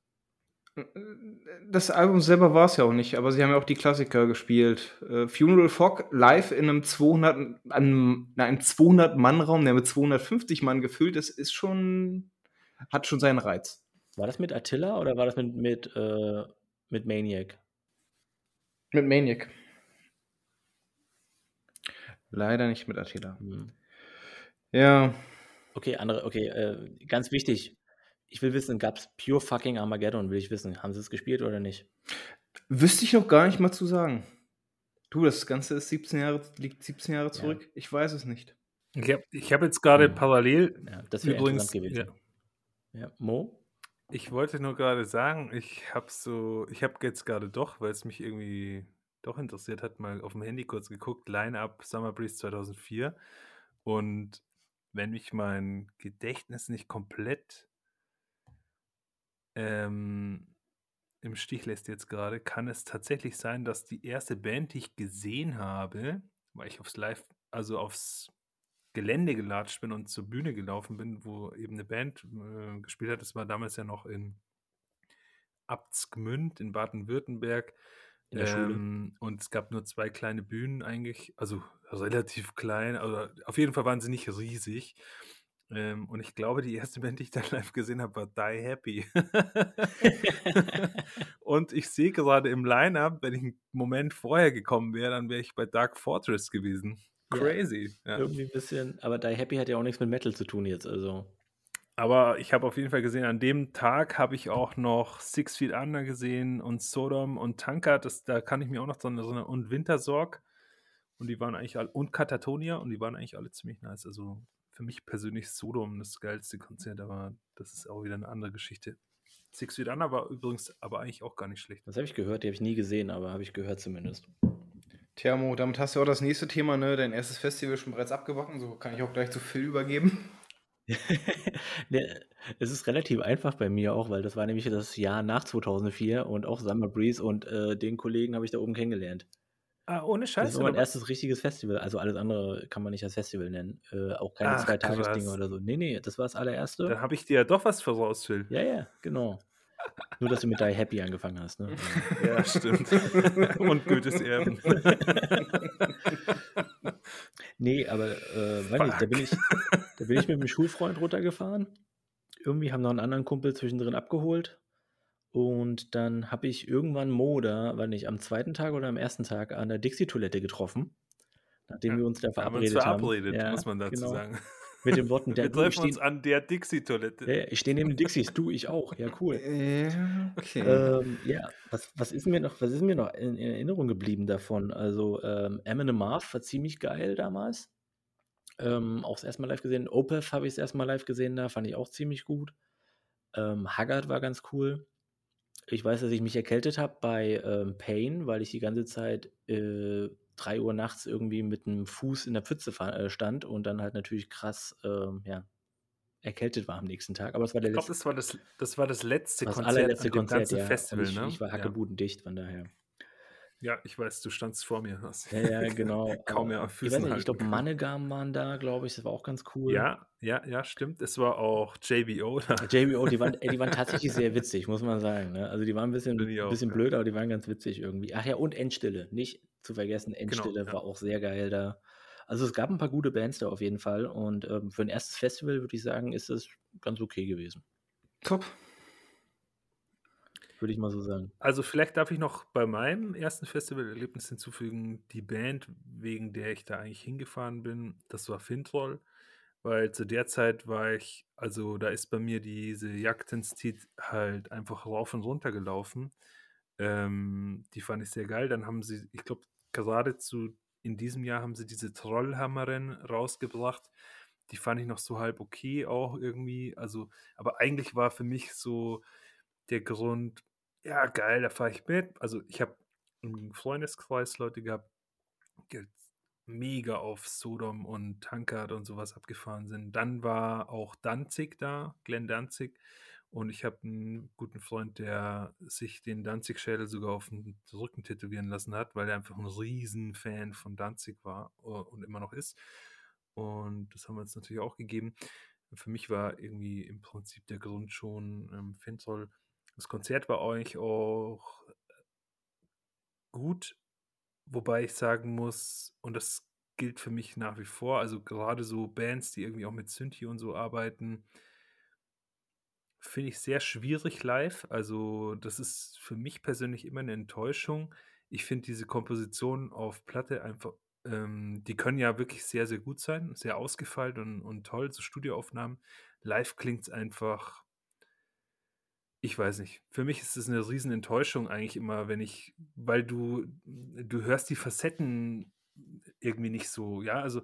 [SPEAKER 1] das Album selber war es ja auch nicht, aber sie haben ja auch die Klassiker gespielt. Äh, Funeral Fog live in einem 200, einem, einem 200-Mann-Raum, der mit 250 Mann gefüllt ist, ist schon, hat schon seinen Reiz.
[SPEAKER 3] War das mit Attila oder war das mit, mit, äh, mit Maniac?
[SPEAKER 1] Mit Maniac. Leider nicht mit Attila.
[SPEAKER 3] Hm.
[SPEAKER 1] Ja,
[SPEAKER 3] Okay, andere, okay, äh, ganz wichtig. Ich will wissen, gab es Pure Fucking Armageddon, will ich wissen. Haben sie es gespielt oder nicht?
[SPEAKER 1] wüsste ich noch gar nicht mal zu sagen. Du, das Ganze ist 17 Jahre, liegt 17 Jahre zurück. Ich weiß es nicht.
[SPEAKER 2] Ich habe ich hab jetzt gerade
[SPEAKER 3] Mhm.
[SPEAKER 2] parallel,
[SPEAKER 3] Ja, das wäre
[SPEAKER 2] übrigens, ja,
[SPEAKER 3] gewesen. Ja. Mo?
[SPEAKER 2] Ich wollte nur gerade sagen, ich habe so, ich habe jetzt gerade doch, weil es mich irgendwie doch interessiert hat, mal auf dem Handy kurz geguckt, Line-Up Summer Breeze 2004 und wenn mich mein Gedächtnis nicht komplett ähm, im Stich lässt jetzt gerade, kann es tatsächlich sein, dass die erste Band, die ich gesehen habe, weil ich aufs Live, also aufs Gelände gelatscht bin und zur Bühne gelaufen bin, wo eben eine Band äh, gespielt hat. Das war damals ja noch in Abtsgmünd in Baden-Württemberg.
[SPEAKER 3] In der Schule.
[SPEAKER 2] Ähm, und es gab nur zwei kleine Bühnen eigentlich, also relativ klein, also auf jeden Fall waren sie nicht riesig. Ähm, und ich glaube, die erste Band, die ich dann live gesehen habe, war Die Happy. und ich sehe gerade im Line-Up, wenn ich einen Moment vorher gekommen wäre, dann wäre ich bei Dark Fortress gewesen.
[SPEAKER 3] Ja.
[SPEAKER 2] Crazy. Ja.
[SPEAKER 3] Irgendwie ein bisschen, aber Die Happy hat ja auch nichts mit Metal zu tun jetzt, also.
[SPEAKER 2] Aber ich habe auf jeden Fall gesehen, an dem Tag habe ich auch noch Six Feet Under gesehen und Sodom und Tankard, das, da kann ich mir auch noch so eine, so eine und Wintersorg und die waren eigentlich alle, und Katatonia und die waren eigentlich alle ziemlich nice. Also für mich persönlich Sodom das geilste Konzert, aber das ist auch wieder eine andere Geschichte. Six Feet Under war übrigens aber eigentlich auch gar nicht schlecht.
[SPEAKER 3] Das habe ich gehört, die habe ich nie gesehen, aber habe ich gehört zumindest.
[SPEAKER 1] Thermo, damit hast du auch das nächste Thema, ne? Dein erstes Festival schon bereits abgebacken, so kann ich auch gleich zu Phil übergeben.
[SPEAKER 3] Ne, es ist relativ einfach bei mir auch, weil das war nämlich das Jahr nach 2004 und auch Summer Breeze und äh, den Kollegen habe ich da oben kennengelernt.
[SPEAKER 2] Ah, ohne
[SPEAKER 3] Das
[SPEAKER 2] Scheiße.
[SPEAKER 3] war mein
[SPEAKER 2] oder was?
[SPEAKER 3] erstes richtiges Festival. Also alles andere kann man nicht als Festival nennen. Äh, auch keine
[SPEAKER 2] Ach,
[SPEAKER 3] Zwei-Tages-Dinge oder so. Nee, nee, das war das allererste.
[SPEAKER 2] Dann habe ich dir ja doch was voraus, Phil.
[SPEAKER 3] Ja, ja, genau. Nur, dass du mit Die Happy angefangen hast. Ne?
[SPEAKER 2] Ja, stimmt. und Goethes Erben.
[SPEAKER 3] nee, aber äh, weiß nicht, da bin, ich, da bin ich mit einem Schulfreund runtergefahren. Irgendwie haben noch einen anderen Kumpel zwischendrin abgeholt. Und dann habe ich irgendwann Mo da, war nicht, am zweiten Tag oder am ersten Tag an der Dixie-Toilette getroffen. Nachdem
[SPEAKER 2] Ja,
[SPEAKER 3] wir uns da
[SPEAKER 2] Da haben wir uns
[SPEAKER 3] verabredet haben.
[SPEAKER 2] verabredet,
[SPEAKER 3] Ja,
[SPEAKER 2] muss man dazu
[SPEAKER 3] genau.
[SPEAKER 2] sagen.
[SPEAKER 3] Mit den Worten, der,
[SPEAKER 2] Wir
[SPEAKER 3] du, ich
[SPEAKER 2] treffen uns
[SPEAKER 3] stehe
[SPEAKER 2] an der Dixie-Toilette.
[SPEAKER 3] ja, ich steh neben den Dixies, du, ich auch. Ja, cool.
[SPEAKER 1] Ja, okay.
[SPEAKER 3] Ähm, ja, was, was ist mir noch, was ist mir noch in, in Erinnerung geblieben davon? Also, ähm, Eminem Marv war ziemlich geil damals. Ähm, auch das erste Mal live gesehen. Opeth habe ich das erste Mal live gesehen, da fand ich auch ziemlich gut. Ähm, Haggard war ganz cool. Ich weiß, dass ich mich erkältet habe bei ähm, Pain, weil ich die ganze Zeit äh, 3 Uhr nachts irgendwie mit einem Fuß in der Pfütze äh, stand und dann halt natürlich krass, ähm, ja, erkältet war am nächsten Tag. Aber es war der
[SPEAKER 2] Ich glaube,
[SPEAKER 3] letzte
[SPEAKER 2] das war das, das war das letzte
[SPEAKER 3] das
[SPEAKER 2] Konzert
[SPEAKER 3] allerletzte
[SPEAKER 2] an dem
[SPEAKER 3] Konzert, ja.
[SPEAKER 2] Festival,
[SPEAKER 3] und ich,
[SPEAKER 2] ne?
[SPEAKER 3] ich war hackebudendicht, von daher.
[SPEAKER 2] ja, ich weiß, du standst vor mir. Hast
[SPEAKER 3] Ja, ja, genau.
[SPEAKER 2] kaum mehr auf
[SPEAKER 3] ich
[SPEAKER 2] Füßen
[SPEAKER 3] nicht, ich
[SPEAKER 2] halten
[SPEAKER 3] glaube. Mannegam waren da, glaube ich, das war auch ganz cool.
[SPEAKER 2] Ja, ja, ja, stimmt. Es war auch JBO da.
[SPEAKER 3] JBO, die waren, die waren tatsächlich sehr witzig, muss man sagen. Ne? Also die waren ein bisschen,
[SPEAKER 2] ich auch,
[SPEAKER 3] bisschen
[SPEAKER 2] ja.
[SPEAKER 3] blöd, aber die waren ganz witzig irgendwie. Ach ja, und Endstille. Nicht zu vergessen, Endstille
[SPEAKER 2] Genau, ja.
[SPEAKER 3] war auch sehr geil da. Also es gab ein paar gute Bands da auf jeden Fall. Und ähm, für ein erstes Festival würde ich sagen, ist es ganz okay gewesen.
[SPEAKER 1] Top.
[SPEAKER 3] Würde ich mal so sagen.
[SPEAKER 2] Also vielleicht darf ich noch bei meinem ersten Festivalerlebnis hinzufügen, die Band, wegen der ich da eigentlich hingefahren bin, das war Fintroll, weil zu der Zeit war ich, also da ist bei mir diese Jagdenstit halt einfach rauf und runter gelaufen. Ähm, die fand ich sehr geil. Dann haben sie, ich glaube, geradezu in diesem Jahr haben sie diese Trollhammeren rausgebracht. Die fand ich noch so halb okay auch irgendwie. Also, aber eigentlich war für mich so der Grund, ja, geil, da fahre ich mit. Also ich habe im Freundeskreis Leute gehabt, die halt mega auf Sodom und Tankard und sowas abgefahren sind. Dann war auch Danzig da, Glenn Danzig. Und ich habe einen guten Freund, der sich den Danzig-Schädel sogar auf den Rücken tätowieren lassen hat, weil er einfach ein Riesenfan von Danzig war äh, und immer noch ist. Und das haben wir uns natürlich auch gegeben. Für mich war irgendwie im Prinzip der Grund schon ähm, Finzoll. Das Konzert war eigentlich auch gut, wobei ich sagen muss, und das gilt für mich nach wie vor, also gerade so Bands, die irgendwie auch mit Synthi und so arbeiten, Finde ich sehr schwierig live. Also, das ist für mich persönlich immer eine Enttäuschung. Ich finde diese Kompositionen auf Platte einfach ähm, die können ja wirklich sehr, sehr gut sein, sehr ausgefeilt und und toll, so Studioaufnahmen. Live klingt es einfach ich weiß nicht. Für mich ist es eine Riesenenttäuschung eigentlich immer, wenn ich weil du du hörst die Facetten irgendwie nicht so, ja? Also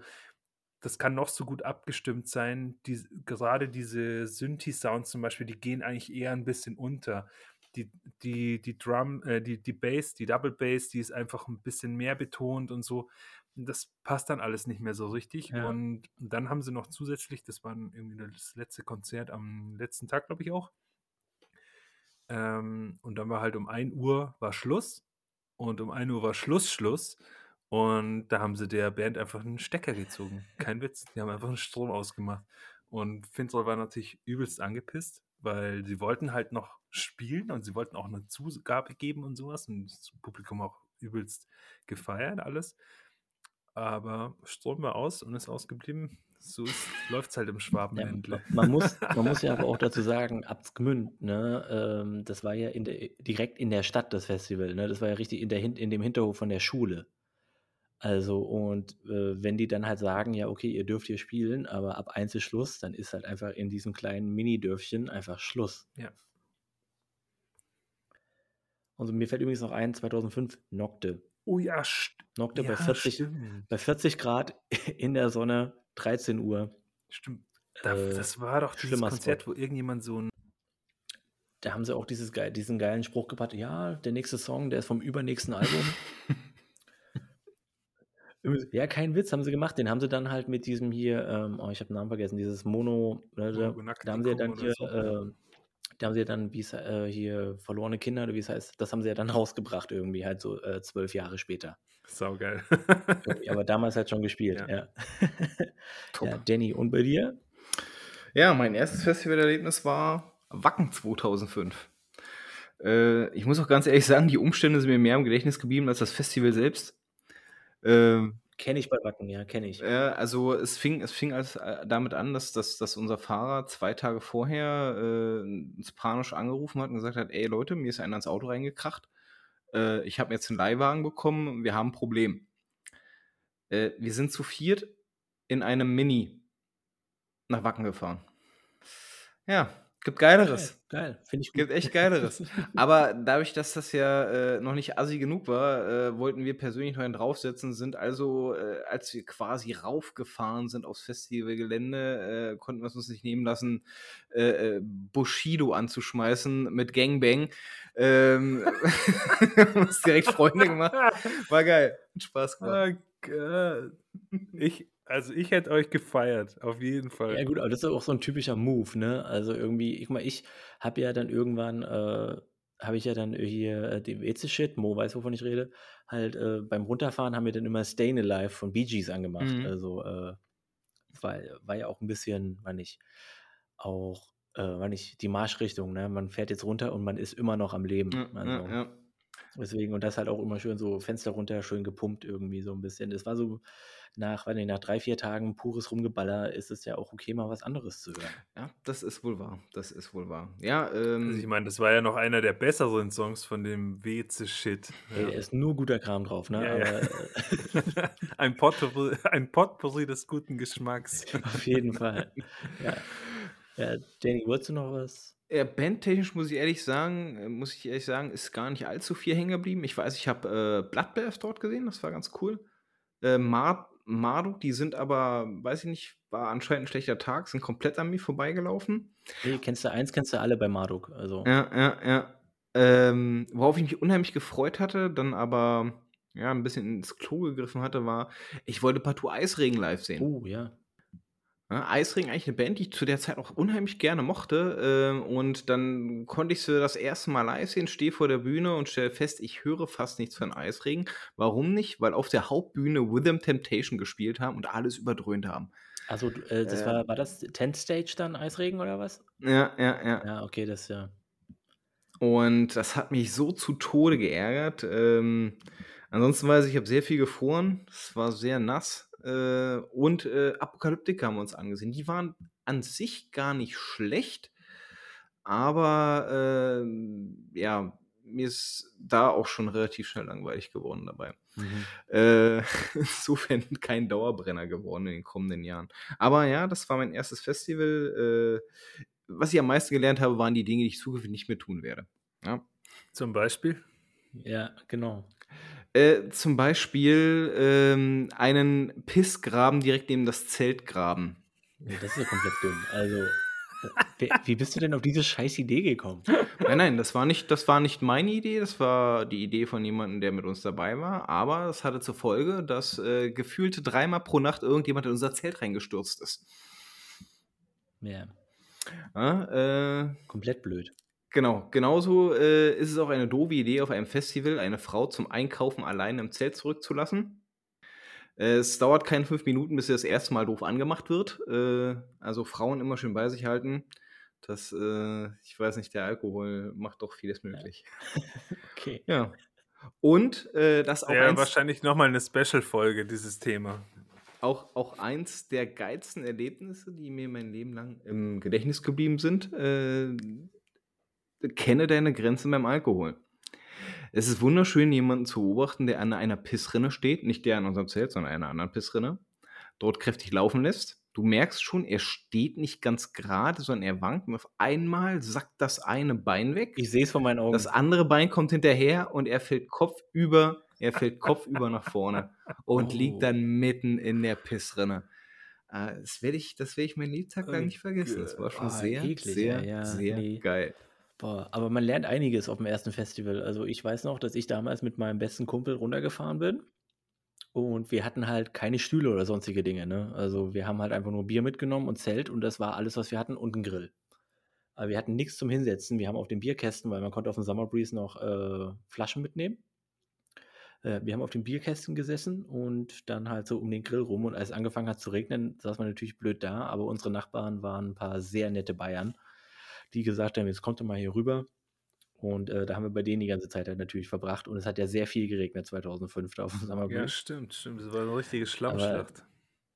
[SPEAKER 2] das kann noch so gut abgestimmt sein. Die, gerade diese Synthi-Sounds zum Beispiel, die gehen eigentlich eher ein bisschen unter. Die, die, die Drum, äh, die, die Bass, die Double Bass, die ist einfach ein bisschen mehr betont und so. Das passt dann alles nicht mehr so richtig. Ja. Und dann haben sie noch zusätzlich, das war irgendwie das letzte Konzert am letzten Tag, glaube ich auch. Ähm, und dann war halt um 1 Uhr war Schluss. Und um 1 Uhr war Schluss, Schluss. Und da haben sie der Band einfach einen Stecker gezogen. Kein Witz. Die haben einfach einen Strom ausgemacht. Und Finzel war natürlich übelst angepisst, weil sie wollten halt noch spielen und sie wollten auch eine Zugabe geben und sowas. Und das Publikum auch übelst gefeiert, alles. Aber Strom war aus und ist ausgeblieben. So läuft es halt im Schwabenländle.
[SPEAKER 3] Ja, man, muss, man muss ja aber auch dazu sagen, Abtsgmünd, ne, ähm, das war ja in der, direkt in der Stadt, das Festival. Ne? Das war ja richtig in, der, in dem Hinterhof von der Schule. Also, und äh, wenn die dann halt sagen, ja, okay, ihr dürft hier spielen, aber ab eins ist Schluss, dann ist halt einfach in diesem kleinen Mini-Dörfchen einfach Schluss.
[SPEAKER 2] Ja.
[SPEAKER 3] Und mir fällt übrigens noch ein, 2005 Nocte.
[SPEAKER 2] Oh ja,
[SPEAKER 3] Nocte
[SPEAKER 2] ja,
[SPEAKER 3] bei, 40, bei 40 Grad in der Sonne, 13 Uhr.
[SPEAKER 2] Stimmt. Äh, das war doch dieses Konzert, Spot. wo irgendjemand so ein.
[SPEAKER 3] Da haben sie auch dieses, diesen geilen Spruch gebracht, ja, der nächste Song, der ist vom übernächsten Album. Ja, kein Witz, haben sie gemacht. Den haben sie dann halt mit diesem hier, ähm, oh, ich habe den Namen vergessen, dieses Mono, äh, da, da haben sie ja dann hier, so. äh, da haben sie ja dann, wie es äh, hier, verlorene Kinder, oder wie es heißt, das haben sie ja dann rausgebracht irgendwie, halt so äh, zwölf Jahre später.
[SPEAKER 2] Saugeil.
[SPEAKER 3] aber damals halt schon gespielt, ja. Ja. ja. Danny, und bei dir?
[SPEAKER 1] Ja, mein erstes Festivalerlebnis war Wacken 2005. Äh, ich muss auch ganz ehrlich sagen, die Umstände sind mir mehr im Gedächtnis geblieben als das Festival selbst.
[SPEAKER 3] Ähm, kenne ich bei Wacken, ja, kenne ich.
[SPEAKER 1] Äh, also es fing, es fing als, äh, damit an, dass, dass, dass unser Fahrer zwei Tage vorher äh, uns panisch angerufen hat und gesagt hat, ey Leute, mir ist einer ins Auto reingekracht. Äh, ich habe jetzt einen Leihwagen bekommen, wir haben ein Problem. Äh, wir sind zu viert in einem Mini nach Wacken gefahren. Ja, Gibt Geileres.
[SPEAKER 3] Geil, geil. finde ich
[SPEAKER 1] gut. Gibt echt Geileres. Aber dadurch, dass das ja äh, noch nicht assi genug war, äh, wollten wir persönlich noch einen draufsetzen, sind also, äh, als wir quasi raufgefahren sind aufs Festivalgelände, äh, konnten wir es uns nicht nehmen lassen, äh, äh, Bushido anzuschmeißen mit Gangbang. Ähm, uns direkt Freunde gemacht. War geil. Spaß gemacht.
[SPEAKER 2] Oh ich, also ich hätte euch gefeiert, auf jeden Fall.
[SPEAKER 3] Ja gut, aber das ist auch so ein typischer Move, ne? Also irgendwie, ich mal, ich habe ja dann irgendwann, äh, habe ich ja dann hier äh, den WC-Shit, Mo weiß, wovon ich rede, halt äh, beim Runterfahren haben wir dann immer Stayin' Alive von Bee Gees angemacht. Mhm. Also äh, war, war ja auch ein bisschen, war nicht, auch, äh, war nicht die Marschrichtung, ne? Man fährt jetzt runter und man ist immer noch am Leben. Ja, also, ja, ja. Deswegen, und das halt auch immer schön so Fenster runter, schön gepumpt irgendwie so ein bisschen. Das war so nach, weiß nicht, nach drei, vier Tagen pures Rumgeballer ist es ja auch okay, mal was anderes zu hören.
[SPEAKER 1] Ja, das ist wohl wahr. Das ist wohl wahr. Ja,
[SPEAKER 2] ähm, also ich meine, das war ja noch einer der besseren Songs von dem WC-Shit.
[SPEAKER 3] Ja. Hey, ist nur guter Kram drauf, ne?
[SPEAKER 2] Ja, Aber, ja. ein, Potpourri, ein Potpourri des guten Geschmacks.
[SPEAKER 3] Auf jeden Fall. Ja. ja Danny, wolltest du noch was?
[SPEAKER 1] Ja, bandtechnisch muss ich ehrlich sagen, äh, muss ich ehrlich sagen, ist gar nicht allzu viel hängen geblieben. Ich weiß, ich habe äh, Bloodbath dort gesehen, das war ganz cool. Äh, Mar Marduk, die sind aber, weiß ich nicht, war anscheinend ein schlechter Tag, sind komplett an mir vorbeigelaufen.
[SPEAKER 3] Nee, kennst du eins, kennst du alle bei Marduk. Also.
[SPEAKER 1] Ja, ja, ja. Ähm, worauf ich mich unheimlich gefreut hatte, dann aber ja, ein bisschen ins Klo gegriffen hatte, war, ich wollte partout Eisregen live sehen.
[SPEAKER 3] Oh, ja.
[SPEAKER 1] Ja, Eisregen eigentlich eine Band, die ich zu der Zeit auch unheimlich gerne mochte. ähm, und dann konnte ich sie das erste Mal live sehen, stehe vor der Bühne und stelle fest, ich höre fast nichts von Eisregen. Warum nicht? Weil auf der Hauptbühne Rhythm Temptation gespielt haben und alles überdröhnt haben.
[SPEAKER 3] Also, äh, das
[SPEAKER 1] Äh.
[SPEAKER 3] war, war das 10th Stage dann, Eisregen oder was?
[SPEAKER 1] Ja, ja, ja.
[SPEAKER 3] Ja, okay, das ja.
[SPEAKER 1] Und das hat mich so zu Tode geärgert. Ähm, ansonsten weiß ich, ich habe sehr viel gefroren. Es war sehr nass. Äh, und äh, Apokalyptik haben wir uns angesehen. Die waren an sich gar nicht schlecht. Aber ähm, ja, mir ist da auch schon relativ schnell langweilig geworden dabei.
[SPEAKER 3] Mhm.
[SPEAKER 1] Äh, insofern kein Dauerbrenner geworden in den kommenden Jahren. Aber ja, das war mein erstes Festival. Äh, was ich am meisten gelernt habe, waren die Dinge, die ich zukünftig nicht mehr tun werde. Ja.
[SPEAKER 2] Zum Beispiel?
[SPEAKER 3] Ja, genau.
[SPEAKER 1] Äh, zum Beispiel ähm, einen Pissgraben direkt neben das Zelt graben.
[SPEAKER 3] Nee, das ist ja komplett dumm. Also, äh, wie bist du denn auf diese scheiß Idee gekommen?
[SPEAKER 1] Nein, nein, das war nicht, das war nicht meine Idee, das war die Idee von jemandem, der mit uns dabei war. Aber es hatte zur Folge, dass äh, gefühlte dreimal pro Nacht irgendjemand in unser Zelt reingestürzt ist.
[SPEAKER 3] Ja,
[SPEAKER 1] Ja, äh,
[SPEAKER 3] komplett blöd.
[SPEAKER 1] Genau, genauso äh, ist es auch eine doofe Idee, auf einem Festival eine Frau zum Einkaufen allein im Zelt zurückzulassen. Äh, es dauert keine fünf Minuten, bis sie das erste Mal doof angemacht wird. Äh, also Frauen immer schön bei sich halten. Das, äh, ich weiß nicht, der Alkohol macht doch vieles möglich.
[SPEAKER 3] Okay.
[SPEAKER 1] Ja. Und äh, das auch
[SPEAKER 2] Ja,
[SPEAKER 1] eins,
[SPEAKER 2] wahrscheinlich nochmal eine Special-Folge, dieses Thema.
[SPEAKER 1] auch, auch eins der geilsten Erlebnisse, die mir mein Leben lang im Gedächtnis geblieben sind. Äh, kenne deine Grenzen beim Alkohol. Es ist wunderschön, jemanden zu beobachten, der an einer Pissrinne steht, nicht der an unserem Zelt, sondern einer anderen Pissrinne, dort kräftig laufen lässt. Du merkst schon, er steht nicht ganz gerade, sondern er wankt und auf einmal sackt das eine Bein weg.
[SPEAKER 3] Ich sehe es von meinen Augen.
[SPEAKER 1] Das andere Bein kommt hinterher und er fällt kopfüber, er fällt kopfüber nach vorne und
[SPEAKER 3] Oh.
[SPEAKER 1] liegt dann mitten in der Pissrinne. Äh, Das werde ich, das werde ich mein Lebtag lang
[SPEAKER 2] Oh
[SPEAKER 1] nicht vergessen. Das war schon
[SPEAKER 3] Ah,
[SPEAKER 1] sehr,
[SPEAKER 3] eklig,
[SPEAKER 1] sehr,
[SPEAKER 3] ja,
[SPEAKER 1] sehr
[SPEAKER 3] nee.
[SPEAKER 1] geil.
[SPEAKER 3] Boah, aber man lernt einiges auf dem ersten Festival. Also ich weiß noch, dass ich damals mit meinem besten Kumpel runtergefahren bin. Und wir hatten halt keine Stühle oder sonstige Dinge. Ne? Also wir haben halt einfach nur Bier mitgenommen und Zelt und das war alles, was wir hatten und einen Grill. Aber wir hatten nichts zum Hinsetzen. Wir haben auf den Bierkästen, weil man konnte auf dem Summer Breeze noch äh, Flaschen mitnehmen. Äh, wir haben auf den Bierkästen gesessen und dann halt so um den Grill rum. Und als es angefangen hat zu regnen, saß man natürlich blöd da. Aber unsere Nachbarn waren ein paar sehr nette Bayern, die gesagt haben, jetzt kommt doch mal hier rüber. Und äh, da haben wir bei denen die ganze Zeit halt natürlich verbracht. Und es hat ja sehr viel geregnet 2005 da auf dem Summer
[SPEAKER 2] Ja, stimmt, stimmt. Das war eine richtige Schlammschlacht.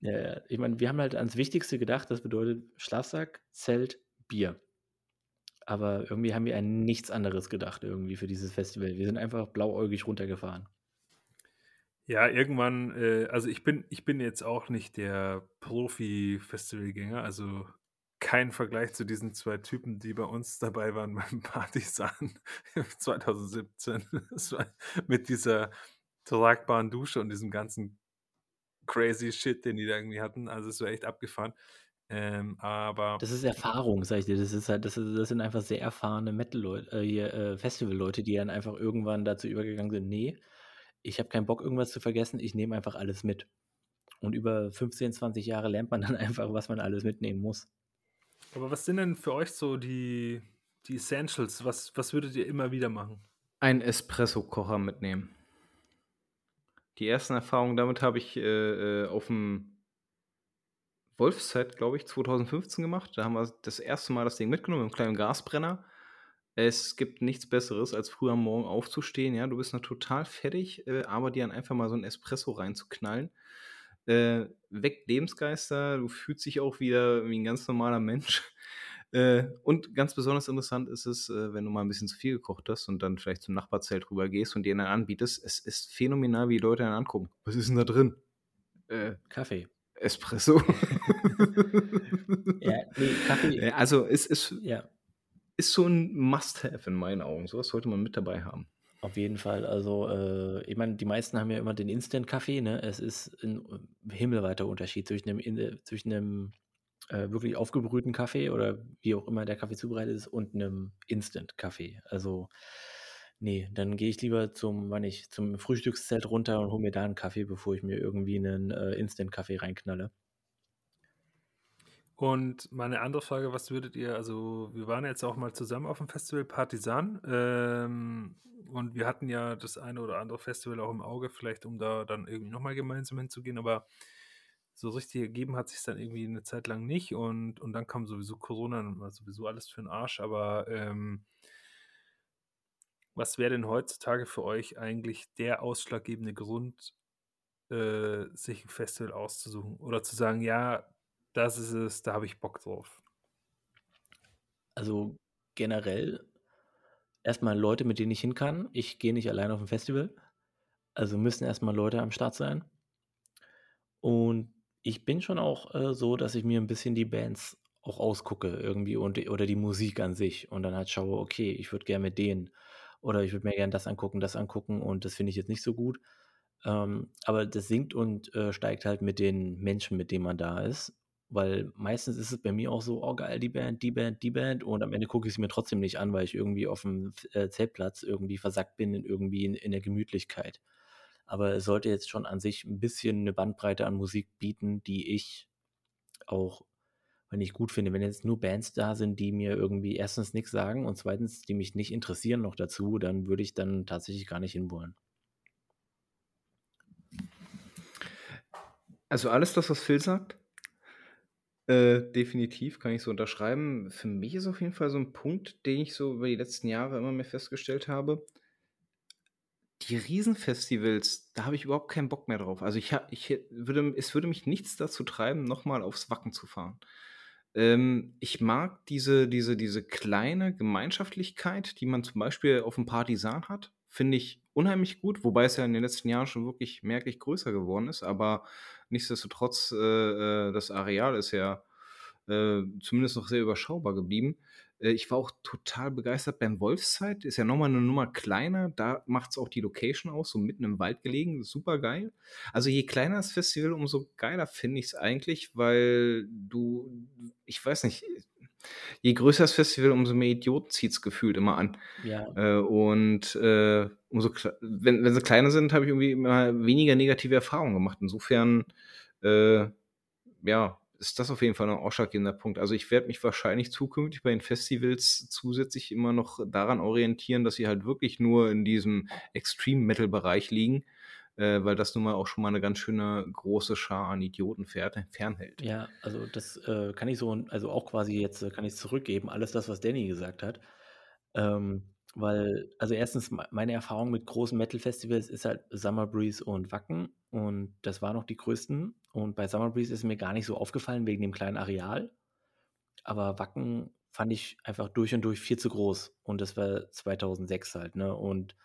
[SPEAKER 3] Ja, ja. ich meine, wir haben halt ans Wichtigste gedacht, das bedeutet Schlafsack, Zelt, Bier. Aber irgendwie haben wir an nichts anderes gedacht, irgendwie für dieses Festival. Wir sind einfach blauäugig runtergefahren.
[SPEAKER 2] Ja, irgendwann, äh, also ich bin, ich bin jetzt auch nicht der Profi-Festivalgänger, also kein Vergleich zu diesen zwei Typen, die bei uns dabei waren beim Partisan 2017. Das war mit dieser tragbaren Dusche und diesem ganzen crazy Shit, den die da irgendwie hatten. Also es war echt abgefahren. Ähm, aber
[SPEAKER 3] Das ist Erfahrung, sag ich dir. Das ist halt, das, ist, das sind einfach sehr erfahrene Metal-Leute, äh, äh, Festival-Leute, die dann einfach irgendwann dazu übergegangen sind, nee, ich habe keinen Bock, irgendwas zu vergessen, ich nehme einfach alles mit. Und über 15, 20 Jahre lernt man dann einfach, was man alles mitnehmen muss.
[SPEAKER 2] Aber was sind denn für euch so die, die Essentials? Was, was würdet ihr immer wieder machen?
[SPEAKER 1] Einen Espresso-Kocher mitnehmen. Die ersten Erfahrungen damit habe ich äh, äh, auf dem Wolfszeit, glaube ich, 2015 gemacht. Da haben wir das erste Mal das Ding mitgenommen mit einem kleinen Gasbrenner. Es gibt nichts Besseres, als früh am Morgen aufzustehen. Ja, du bist noch total fertig, äh, aber dir einfach mal so ein Espresso reinzuknallen. Äh, weckt Lebensgeister, du fühlst dich auch wieder wie ein ganz normaler Mensch. Äh, und ganz besonders interessant ist es, äh, wenn du mal ein bisschen zu viel gekocht hast und dann vielleicht zum Nachbarzelt rüber gehst und dir dann anbietest. Es ist phänomenal, wie die Leute dann angucken. Was ist denn da drin? Äh,
[SPEAKER 3] Kaffee.
[SPEAKER 1] Espresso.
[SPEAKER 3] Ja, nee, Kaffee.
[SPEAKER 1] Äh, Also es ist,
[SPEAKER 3] Ja,
[SPEAKER 1] ist so ein Must-Have in meinen Augen. Sowas sollte man mit dabei haben.
[SPEAKER 3] Auf jeden Fall. Also, äh, ich meine, die meisten haben ja immer den Instant-Kaffee, ne? Es ist ein himmelweiter Unterschied zwischen einem, in- zwischen einem äh, wirklich aufgebrühten Kaffee oder wie auch immer der Kaffee zubereitet ist und einem Instant-Kaffee. Also, Ne, dann gehe ich lieber zum wann ich zum Frühstückszelt runter und hole mir da 'n Kaffee, bevor ich mir irgendwie 'nen, äh, Instant-Kaffee reinknalle.
[SPEAKER 2] Und meine andere Frage, was würdet ihr also, wir waren jetzt auch mal zusammen auf'm Festival Partisan, ähm, und wir hatten ja das eine oder andere Festival auch im Auge, vielleicht um da dann irgendwie noch mal gemeinsam hinzugehen, aber so richtig ergeben hat sich's dann irgendwie 'ne Zeit lang nicht und und dann kam sowieso Corona und war sowieso alles für 'n Arsch, aber, ähm was wäre denn heutzutage für euch eigentlich der ausschlaggebende Grund, äh, sich 'n Festival auszusuchen oder zu sagen: „Ja, das ist es, da habe ich Bock drauf?“
[SPEAKER 3] Also, generell erst mal Leute, mit denen ich hin kann. Ich gehe nicht alleine auf 'n Festival, also müssen erst mal Leute am Start sein. Und ich bin schon auch, äh, so, dass ich mir 'n bisschen die Bands auch ausgucke irgendwie und oder die Musik an sich und dann halt schaue: „Okay, ich würde gern mit denen oder ich würde mir gern das angucken, das angucken und das finde ich jetzt nicht so gut.“ Ähm, aber das sinkt und, äh, steigt halt mit den Menschen, mit denen man da ist, weil meistens ist es bei mir auch so: „Oh geil, die Band, die Band, die Band“ und am Ende gucke ich sie mir trotzdem nicht an, weil ich irgendwie auf'm F äh, Zeltplatz irgendwie versackt bin in irgendwie in in der Gemütlichkeit. Aber es sollte jetzt schon an sich 'n bisschen 'ne Bandbreite an Musik bieten, die ich auch wenn ich gut finde. Wenn jetzt nur Bands da sind, die mir irgendwie 1. nix sagen und 2. die mich nicht interessieren noch dazu, dann würde ich dann tatsächlich gar nicht hinwollen.
[SPEAKER 1] Also, alles das, was Phil sagt, äh, definitiv kann ich so unterschreiben. Für mich ist auf jeden Fall so 'n Punkt, den ich so über die letzten Jahre immer mehr festgestellt habe die Riesenfestivals, da habe ich überhaupt keinen Bock mehr drauf. Also, ich ich würde es würde mich nichts dazu treiben, noch mal aufs Wacken zu fahren. Ähm, ich mag diese diese diese kleine Gemeinschaftlichkeit, die man zum Beispiel auf'm Partisan hat, finde ich unheimlich gut, wobei es ja in den letzten Jahren schon wirklich merklich größer geworden ist, aber nichtsdestotrotz, äh, äh, das Areal ist ja, äh, zumindest noch sehr überschaubar geblieben. Äh, ich war auch total begeistert beim Wolfszeit, ist ja noch mal 'ne Nummer kleiner, da macht's auch die Location aus, so mitten im Wald gelegen, supergeil. Also, je kleiner das Festival, umso geiler finde ich's eigentlich, weil du ich weiß nicht, je größer das Festival, umso mehr Idioten zieht's gefühlt immer an.
[SPEAKER 3] Ja.
[SPEAKER 1] Äh, und, äh, umso wenn wenn sie kleiner sind, habe ich irgendwie immer weniger negative Erfahrungen gemacht. Insofern, äh, ja, ist das auf jeden Fall 'n ausschlaggebender Punkt. Also, ich werde mich wahrscheinlich zukünftig bei den Festivals zusätzlich immer noch daran orientieren, dass sie halt wirklich nur in diesem Extreme-Metal-Bereich liegen, äh, weil das nun mal auch schon mal 'ne ganz schöne große Schar an Idioten fährt fernhält.
[SPEAKER 3] Ja, also das, äh, kann ich so also auch quasi jetzt kann ich's zurückgeben, alles das, was Danny gesagt hat. Ähm, weil also 1. mei meine Erfahrung mit großen Metal-Festivals ist halt Summer Breeze und Wacken und das waren auch die größten und bei Summer Breeze ist mir gar nicht so aufgefallen wegen dem kleinen Areal. Aber Wacken fand ich einfach durch und durch viel zu groß und das war 2006 halt, ne? Und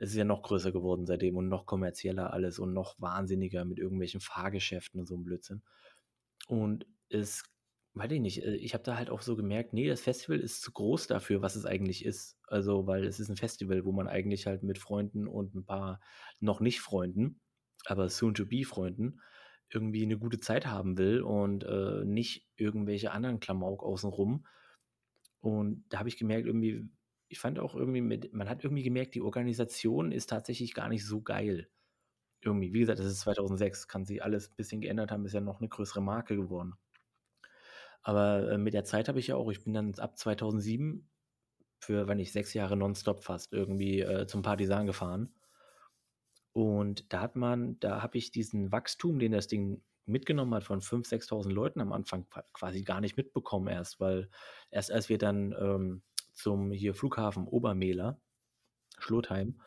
[SPEAKER 3] es ist ja noch größer geworden seitdem und noch kommerzieller alles und noch wahnsinniger mit irgendwelchen Fahrgeschäften und so 'n Blödsinn. Und es weiß ich nicht, äh, ich habe da halt auch so gemerkt: „Ne, das Festival ist zu groß dafür, was es eigentlich ist.“ Also, weil es ist 'n Festival, wo man eigentlich halt mit Freunden und 'n paar noch nicht Freunden, aber soon to be Freunden irgendwie 'ne gute Zeit haben will und, äh, nicht irgendwelche anderen Klamauk außen rum. Und da habe ich gemerkt irgendwie ich fand auch irgendwie mit man hat irgendwie gemerkt, die Organisation ist tatsächlich gar nicht so geil. Irgendwie, wie gesagt, das ist 2006, kann sich alles bisschen geändert haben, ist ja noch 'ne größere Marke geworden. Aber, äh, mit der Zeit habe ich ja auch ich bin dann ab 2007 für, weiß nicht, 6 Jahre nonstop fast irgendwie, äh, zum Partisan gefahren. Und da hat man da habe ich diesen Wachstum, den das Ding mitgenommen hat von 5, 6.000 Leuten am Anfang qua quasi gar nicht mitbekommen erst, weil erst als wir dann, ähm, zum hier Flughafen Obermehler, Schlotheim,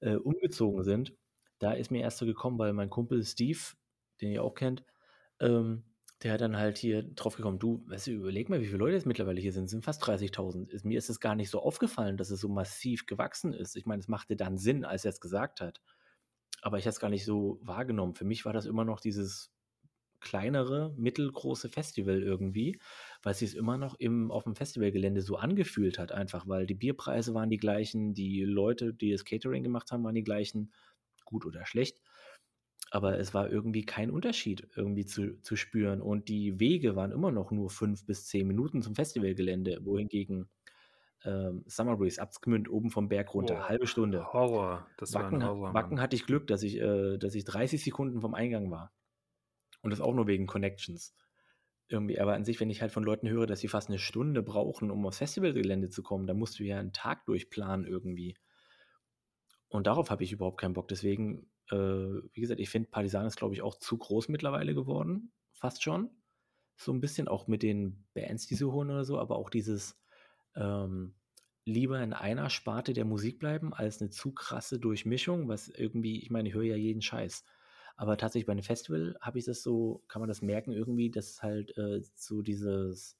[SPEAKER 3] äh, umgezogen sind, da ist mir erst so gekommen, weil mein Kumpel Steve, den ihr auch kennt, ähm, der hat dann halt hier drauf gekommen: „Du, weißt du, überleg mal, wie viele Leute jetzt mittlerweile hier sind, sind fast 30.000.“ Ist mir ist es gar nicht so aufgefallen, dass es so massiv gewachsen ist. Ich meine, es machte dann Sinn, als er's gesagt hat, aber ich habe es gar nicht so wahrgenommen. Für mich war das immer noch dieses kleinere, mittelgroße Festival irgendwie, weil sich's immer noch im auf'm Festivalgelände so angefühlt hat einfach, weil die Bierpreise waren die gleichen, die Leute, die das Catering gemacht haben, waren die gleichen, gut oder schlecht. Aber es war irgendwie kein Unterschied irgendwie zu zu spüren und die Wege waren immer noch nur 5 bis 10 Minuten zum Festivalgelände, wohingegen, ähm, Summer Breeze, Absgmünd, oben vom Berg runter,
[SPEAKER 2] Boah,
[SPEAKER 3] halbe Stunde.
[SPEAKER 2] Horror. Das war
[SPEAKER 3] Wacken,
[SPEAKER 2] ein
[SPEAKER 3] ha-
[SPEAKER 2] Horror,
[SPEAKER 3] Wacken
[SPEAKER 2] Mann.
[SPEAKER 3] hatte ich Glück, dass ich, äh, dass ich 30 Sekunden vom Eingang war. Und das auch nur wegen Connections. Irgendwie, aber an sich, wenn ich halt von Leuten höre, dass sie fast eine Stunde brauchen, um aufs Festivalgelände zu kommen, dann musst du ja einen Tag durchplanen irgendwie. Und darauf habe ich überhaupt keinen Bock. Deswegen, äh, wie gesagt, ich finde Partisan ist, glaube ich, auch zu groß mittlerweile geworden. Fast schon. So ein bisschen auch mit den Bands, die sie holen oder so, aber auch dieses ähm, lieber in einer Sparte der Musik bleiben, als eine zu krasse Durchmischung, was irgendwie, ich meine, ich höre ja jeden Scheiß. Aber tatsächlich bei einem Festival habe ich das so, kann man das merken irgendwie, dass halt äh, so dieses,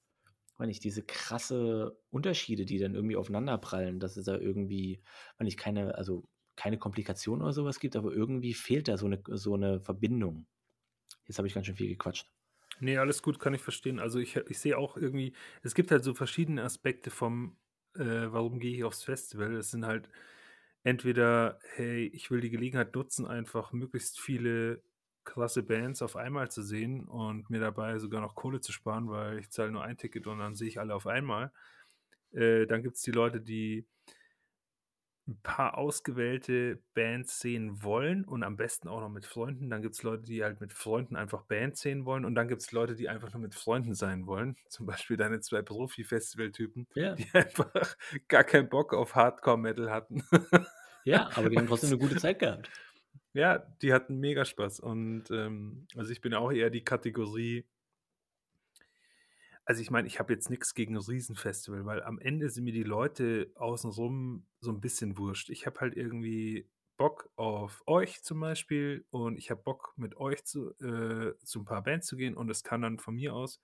[SPEAKER 3] meine ich, diese krasse Unterschiede, die dann irgendwie aufeinander prallen, dass es da irgendwie, meine ich, keine, also keine Komplikation oder sowas gibt, aber irgendwie fehlt da so eine, so eine Verbindung. Jetzt habe ich ganz schön viel gequatscht.
[SPEAKER 2] Nee, alles gut, kann ich verstehen. Also ich, ich sehe auch irgendwie, es gibt halt so verschiedene Aspekte vom, äh, warum gehe ich aufs Festival. Es sind halt entweder, hey, ich will die Gelegenheit nutzen, einfach möglichst viele krasse Bands auf einmal zu sehen und mir dabei sogar noch Kohle zu sparen, weil ich zahle nur ein Ticket und dann sehe ich alle auf einmal. Äh, dann gibt es die Leute, die ein paar ausgewählte Bands sehen wollen und am besten auch noch mit Freunden. Dann gibt es Leute, die halt mit Freunden einfach Bands sehen wollen und dann gibt es Leute, die einfach nur mit Freunden sein wollen. Zum Beispiel deine zwei Profi-Festival-Typen,
[SPEAKER 3] Ja.
[SPEAKER 2] die einfach gar keinen Bock auf Hardcore-Metal hatten.
[SPEAKER 3] Ja, aber die haben trotzdem eine gute Zeit gehabt.
[SPEAKER 2] ja, die hatten mega Spaß und ähm, also ich bin auch eher die Kategorie, also ich meine, ich habe jetzt nichts gegen ein Riesenfestival, weil am Ende sind mir die Leute außenrum so ein bisschen wurscht. Ich habe halt irgendwie Bock auf euch zum Beispiel und ich habe Bock mit euch zu, äh, zu ein paar Bands zu gehen und es kann dann von mir aus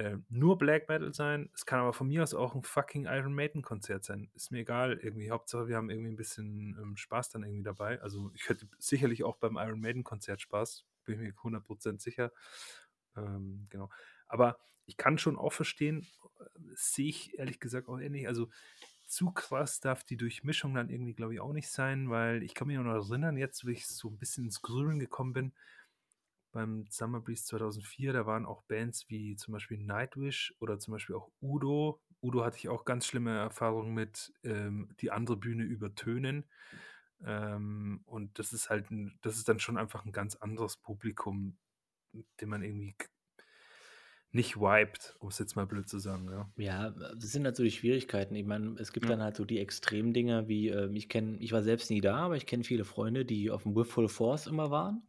[SPEAKER 2] äh, nur Black Metal sein. Es kann aber von mir aus auch ein fucking Iron Maiden Konzert sein. Ist mir egal, irgendwie. Hauptsache, wir haben irgendwie ein bisschen ähm, Spaß dann irgendwie dabei. Also ich hätte sicherlich auch beim Iron Maiden Konzert Spaß, bin ich mir 100% sicher. Ähm, genau. Aber ich kann schon auch verstehen, äh, sehe ich ehrlich gesagt auch ähnlich. Also zu krass darf die Durchmischung dann irgendwie, glaube ich, auch nicht sein, weil ich kann mich noch erinnern, jetzt, wo ich so ein bisschen ins Grübeln gekommen bin, beim Summer Breeze 2004, da waren auch Bands wie zum Beispiel Nightwish oder zum Beispiel auch Udo. Udo hatte ich auch ganz schlimme Erfahrungen mit ähm, die andere Bühne übertönen. Ähm, und das ist halt, ein, das ist dann schon einfach ein ganz anderes Publikum, dem man irgendwie nicht vibet, um es jetzt mal blöd zu sagen, ja.
[SPEAKER 3] Ja, das sind halt so die Schwierigkeiten. Ich meine, es gibt
[SPEAKER 2] Ja.
[SPEAKER 3] dann halt so die Extremdinger wie, ähm, ich kenne, ich war selbst nie da, aber ich kenne viele Freunde, die auf dem With Full Force immer waren.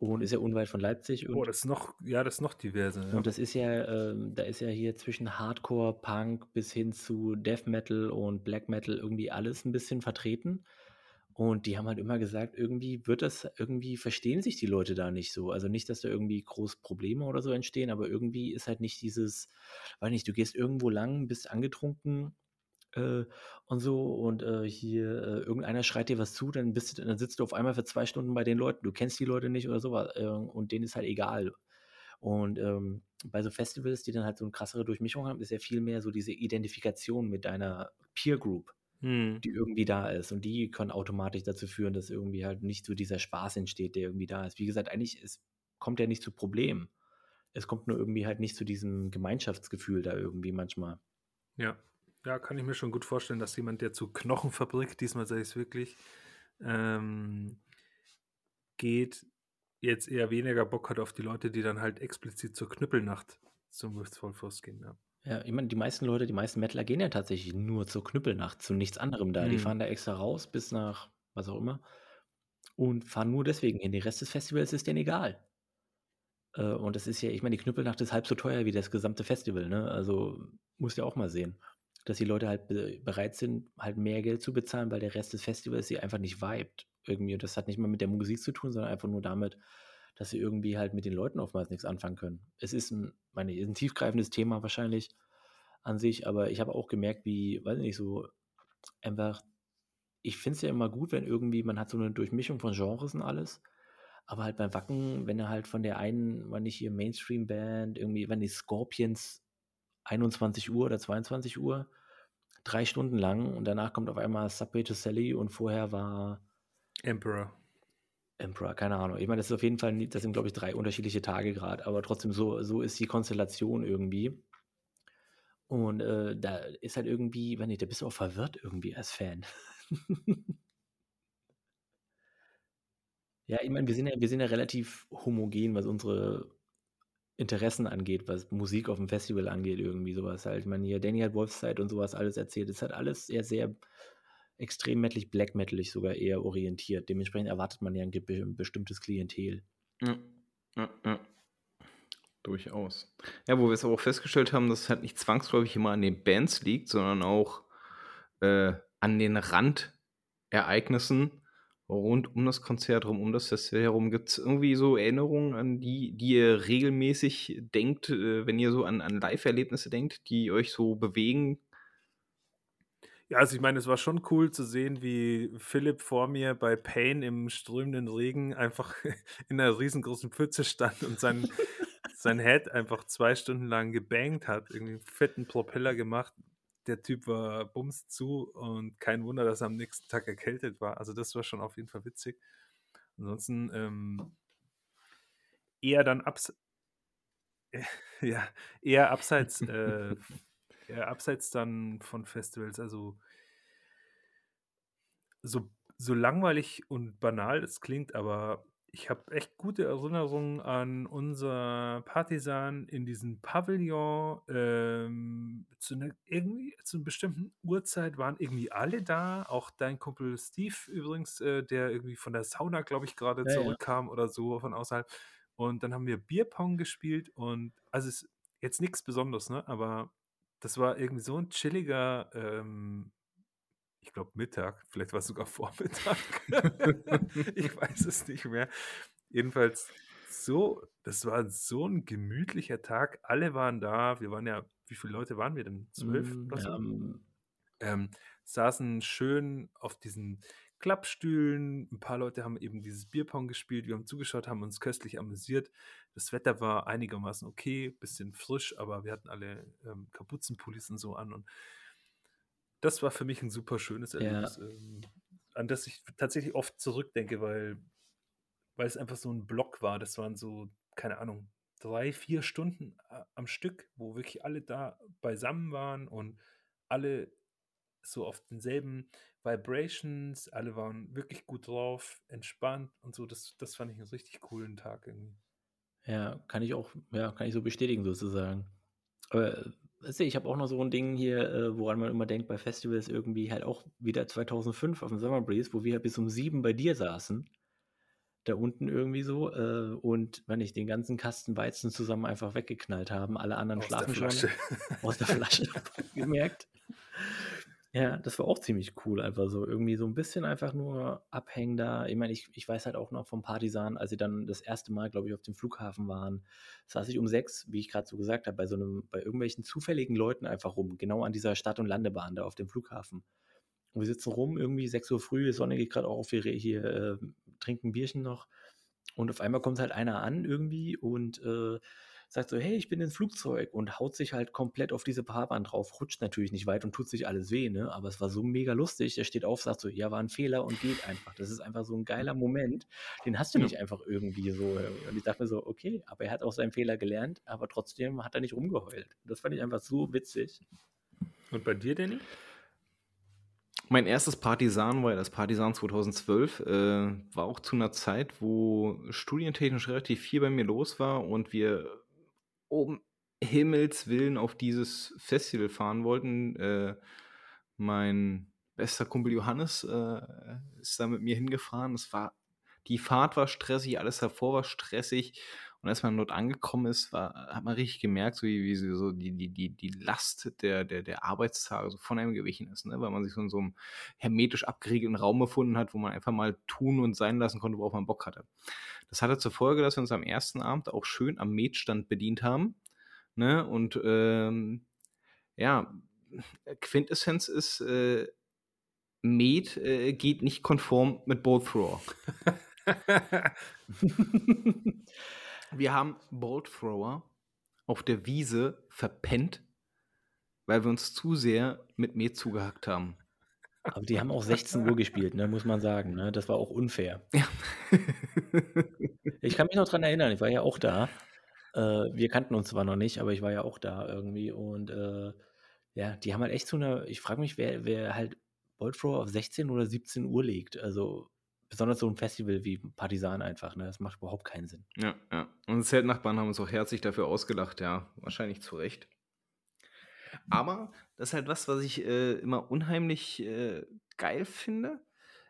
[SPEAKER 3] Und ist ja unweit von Leipzig. Und,
[SPEAKER 2] Oh, das ist noch, ja, das ist noch diverser, ja.
[SPEAKER 3] und das ist ja, ähm, da ist ja hier zwischen Hardcore, Punk bis hin zu Death Metal und Black Metal irgendwie alles ein bisschen vertreten. Und die haben halt immer gesagt, irgendwie wird das, irgendwie verstehen sich die Leute da nicht so. Also nicht, dass da irgendwie groß Probleme oder so entstehen, aber irgendwie ist halt nicht dieses, weiß nicht, du gehst irgendwo lang, bist angetrunken äh, und so und äh, hier äh, irgendeiner schreit dir was zu, dann, bist du, dann sitzt du auf einmal für zwei Stunden bei den Leuten. Du kennst die Leute nicht oder sowas äh, und denen ist halt egal. Und ähm, bei so Festivals, die dann halt so eine krassere Durchmischung haben, ist ja viel mehr so diese Identifikation mit deiner Peer Group
[SPEAKER 2] Hm.
[SPEAKER 3] die irgendwie da ist. Und die können automatisch dazu führen, dass irgendwie halt nicht so dieser Spaß entsteht, der irgendwie da ist. Wie gesagt, eigentlich es kommt ja nicht zu Problemen. Es kommt nur irgendwie halt nicht zu diesem Gemeinschaftsgefühl da irgendwie manchmal.
[SPEAKER 2] Ja. Ja, kann ich mir schon gut vorstellen, dass jemand, der zu Knochenfabrik, diesmal sage ich es wirklich, ähm, geht, jetzt eher weniger Bock hat auf die Leute, die dann halt explizit zur Knüppelnacht zum Force gehen. Ja.
[SPEAKER 3] Ja, ich meine, die meisten Leute, die meisten Metaler gehen ja tatsächlich nur zur Knüppelnacht, zu nichts anderem da. Die
[SPEAKER 2] Hm.
[SPEAKER 3] fahren da extra raus bis nach was auch immer und fahren nur deswegen hin. Den Rest des Festivals ist denen egal. Äh, und das ist ja, ich meine, die Knüppelnacht ist halb so teuer wie das gesamte Festival, ne? Also musst du ja auch mal sehen, dass die Leute halt be bereit sind, halt mehr Geld zu bezahlen, weil der Rest des Festivals sie einfach nicht vibet irgendwie. Und das hat nicht mal mit der Musik zu tun, sondern einfach nur damit, dass sie irgendwie halt mit den Leuten oftmals nichts anfangen können. Es ist ein, meine, ein tiefgreifendes Thema wahrscheinlich an sich, aber ich habe auch gemerkt, wie, weiß ich nicht, so einfach, ich finde es ja immer gut, wenn irgendwie, man hat so eine Durchmischung von Genres und alles, aber halt beim Wacken, wenn er halt von der einen, wann nicht hier Mainstream-Band, irgendwie, wenn die Scorpions 21 Uhr oder 22 Uhr, drei Stunden lang und danach kommt auf einmal Subway to Sally und vorher war
[SPEAKER 2] Emperor.
[SPEAKER 3] Emperor, keine Ahnung. Ich meine, das ist auf jeden Fall, das sind, glaube ich, drei unterschiedliche Tage gerade, aber trotzdem so, so ist die Konstellation irgendwie. Und äh, da ist halt irgendwie, wenn nicht, da bist du auch verwirrt irgendwie als Fan. ja, ich meine, wir sind ja, wir sind ja relativ homogen, was unsere Interessen angeht, was Musik auf dem Festival angeht, irgendwie sowas halt. Ich meine, hier Danny hat Wolfszeit und sowas alles erzählt. Es hat alles sehr, sehr extrem metalig, black metalig sogar eher orientiert. Dementsprechend erwartet man ja ein bestimmtes Klientel.
[SPEAKER 1] Ja, ja, ja. Durchaus. Ja, wo wir es aber auch festgestellt haben, dass es halt nicht zwangsläufig immer an den Bands liegt, sondern auch äh, an den Randereignissen rund um das Konzert rum, um das Festival herum. Gibt es irgendwie so Erinnerungen, an die, die ihr regelmäßig denkt, äh, wenn ihr so an, an Live-Erlebnisse denkt, die euch so bewegen?
[SPEAKER 2] Ja, also ich meine, es war schon cool zu sehen, wie Philipp vor mir bei Pain im strömenden Regen einfach in einer riesengroßen Pfütze stand und sein, sein Head einfach zwei Stunden lang gebankt hat, irgendwie einen fetten Propeller gemacht. Der Typ war bums zu und kein Wunder, dass er am nächsten Tag erkältet war. Also das war schon auf jeden Fall witzig. Ansonsten ähm, eher dann abs ja, eher abseits äh, eher abseits dann von Festivals, also so, so langweilig und banal es klingt, aber ich habe echt gute Erinnerungen an unser Partisan in diesem Pavillon. Ähm, zu, ne, irgendwie, zu einer bestimmten Uhrzeit waren irgendwie alle da. Auch dein Kumpel Steve übrigens, äh, der irgendwie von der Sauna, glaube ich, gerade
[SPEAKER 3] Ja, ja.
[SPEAKER 2] zurückkam oder so von außerhalb. Und dann haben wir Bierpong gespielt und also es ist jetzt nichts Besonderes, ne? Aber das war irgendwie so ein chilliger, ähm, ich glaube Mittag, vielleicht war es sogar Vormittag. ich weiß es nicht mehr. Jedenfalls so, das war so ein gemütlicher Tag. Alle waren da. Wir waren ja, wie viele Leute waren wir denn? Zwölf
[SPEAKER 3] Mm,
[SPEAKER 2] oder so? ähm, saßen schön auf diesen Klappstühlen. Ein paar Leute haben eben dieses Bierpong gespielt. Wir haben zugeschaut, haben uns köstlich amüsiert. Das Wetter war einigermaßen okay, bisschen frisch, aber wir hatten alle ähm, Kapuzenpullis und so an. Und das war für mich ein super schönes
[SPEAKER 3] ja.
[SPEAKER 2] Erlebnis, ähm, an das ich tatsächlich oft zurückdenke, weil, weil es einfach so ein Block war. Das waren so, keine Ahnung, drei, vier Stunden äh, am Stück, wo wirklich alle da beisammen waren und alle so auf denselben Vibrations, alle waren wirklich gut drauf, entspannt und so. Das, das fand ich einen richtig coolen Tag irgendwie.
[SPEAKER 3] Ja, kann ich auch, ja, kann ich so bestätigen sozusagen. Aber weißt du, ich habe auch noch so ein Ding hier, äh, woran man immer denkt bei Festivals irgendwie halt auch wieder 2005 auf dem Summer Breeze, wo wir bis um sieben bei dir saßen. Da unten irgendwie so äh, und wenn ich den ganzen Kasten Weizen zusammen einfach weggeknallt haben, alle anderen
[SPEAKER 2] Aus
[SPEAKER 3] schlafen schon aus der Flasche gemerkt. Ja, das war auch ziemlich cool, einfach so irgendwie so ein bisschen einfach nur abhängen da. Ich meine, ich, ich weiß halt auch noch vom Partisan, als sie dann das erste Mal, glaube ich, auf dem Flughafen waren, saß ich um sechs, wie ich gerade so gesagt habe, bei so einem, bei irgendwelchen zufälligen Leuten einfach rum, genau an dieser Start- und Landebahn da auf dem Flughafen. Und wir sitzen rum, irgendwie 6 Uhr früh, Sonne geht gerade auf, wir hier äh, trinken Bierchen noch. Und auf einmal kommt halt einer an irgendwie und äh, sagt so, hey, ich bin ins Flugzeug und haut sich halt komplett auf diese Fahrbahn drauf, rutscht natürlich nicht weit und tut sich alles weh, ne? Aber es war so mega lustig. Er steht auf, sagt so, ja, war ein Fehler und geht einfach. Das ist einfach so ein geiler Moment. Den hast du
[SPEAKER 1] Ja.
[SPEAKER 3] nicht einfach irgendwie so. Und ich dachte mir so, okay, aber er hat aus seinem Fehler gelernt, aber trotzdem hat er nicht rumgeheult. Das fand ich einfach so witzig.
[SPEAKER 2] Und bei dir, Danny?
[SPEAKER 1] Mein erstes Partisan war ja das Partisan 2012. Äh, war auch zu einer Zeit, wo studientechnisch relativ viel bei mir los war und wir um Himmels Willen auf dieses Festival fahren wollten. Äh, mein bester Kumpel Johannes äh, ist da mit mir hingefahren. Es war, die Fahrt war stressig, alles davor war stressig. Und als man dort angekommen ist, war, hat man richtig gemerkt, so wie, wie so die, die, die, die Last der, der, der Arbeitstage so von einem gewichen ist, ne? weil man sich so in so einem hermetisch abgeriegelten Raum befunden hat, wo man einfach mal tun und sein lassen konnte, worauf man Bock hatte. Das hatte zur Folge, dass wir uns am ersten Abend auch schön am Metstand bedient haben. Ne? Und ähm, ja, Quintessenz ist, äh, Met äh, geht nicht konform mit Bolt Thrower. Wir haben Bolt Thrower auf der Wiese verpennt, weil wir uns zu sehr mit Met zugehackt haben.
[SPEAKER 3] Aber die haben auch 16 Uhr gespielt, ne, muss man sagen. Ne? Das war auch unfair.
[SPEAKER 1] Ja.
[SPEAKER 3] Ich kann mich noch dran erinnern, ich war ja auch da. Äh, wir kannten uns zwar noch nicht, aber ich war ja auch da irgendwie. Und äh, Ja, die haben halt echt so eine ich frage mich, wer wer halt Bolt Thrower auf 16 oder 17 Uhr legt. Also, besonders so ein Festival wie Partisan einfach, ne? Das macht überhaupt keinen Sinn.
[SPEAKER 1] Ja, ja. Unsere Zeltnachbarn haben uns auch herzlich dafür ausgelacht, ja. Wahrscheinlich zu Recht. Aber das ist halt was, was ich, äh, immer unheimlich, äh, geil finde.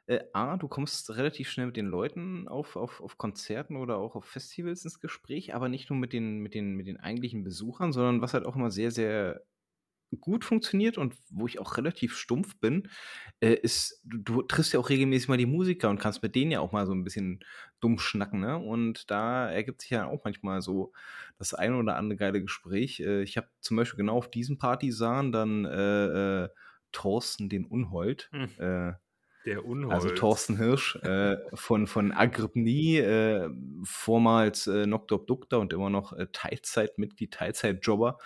[SPEAKER 1] Äh, A, du kommst relativ schnell mit den Leuten auf auf auf Konzerten oder auch auf Festivals ins Gespräch, aber nicht nur mit den mit den mit den eigentlichen Besuchern, sondern was halt auch immer sehr, sehr gut funktioniert und wo ich auch relativ stumpf bin, äh, ist, du, du triffst ja auch regelmäßig mal die Musiker und kannst mit denen ja auch mal so ein bisschen dumm schnacken, ne? Und da ergibt sich ja auch manchmal so das eine oder andere geile Gespräch. Äh, ich habe zum Beispiel genau auf diesem Partisan dann äh, äh, Thorsten den Unhold.
[SPEAKER 2] Hm.
[SPEAKER 1] Äh,
[SPEAKER 2] Der Unhold.
[SPEAKER 1] also Thorsten Hirsch äh, von, von Agrippnie, vormals äh, Noctop Dukta und immer noch Teilzeitmitglied, Teilzeitjobber,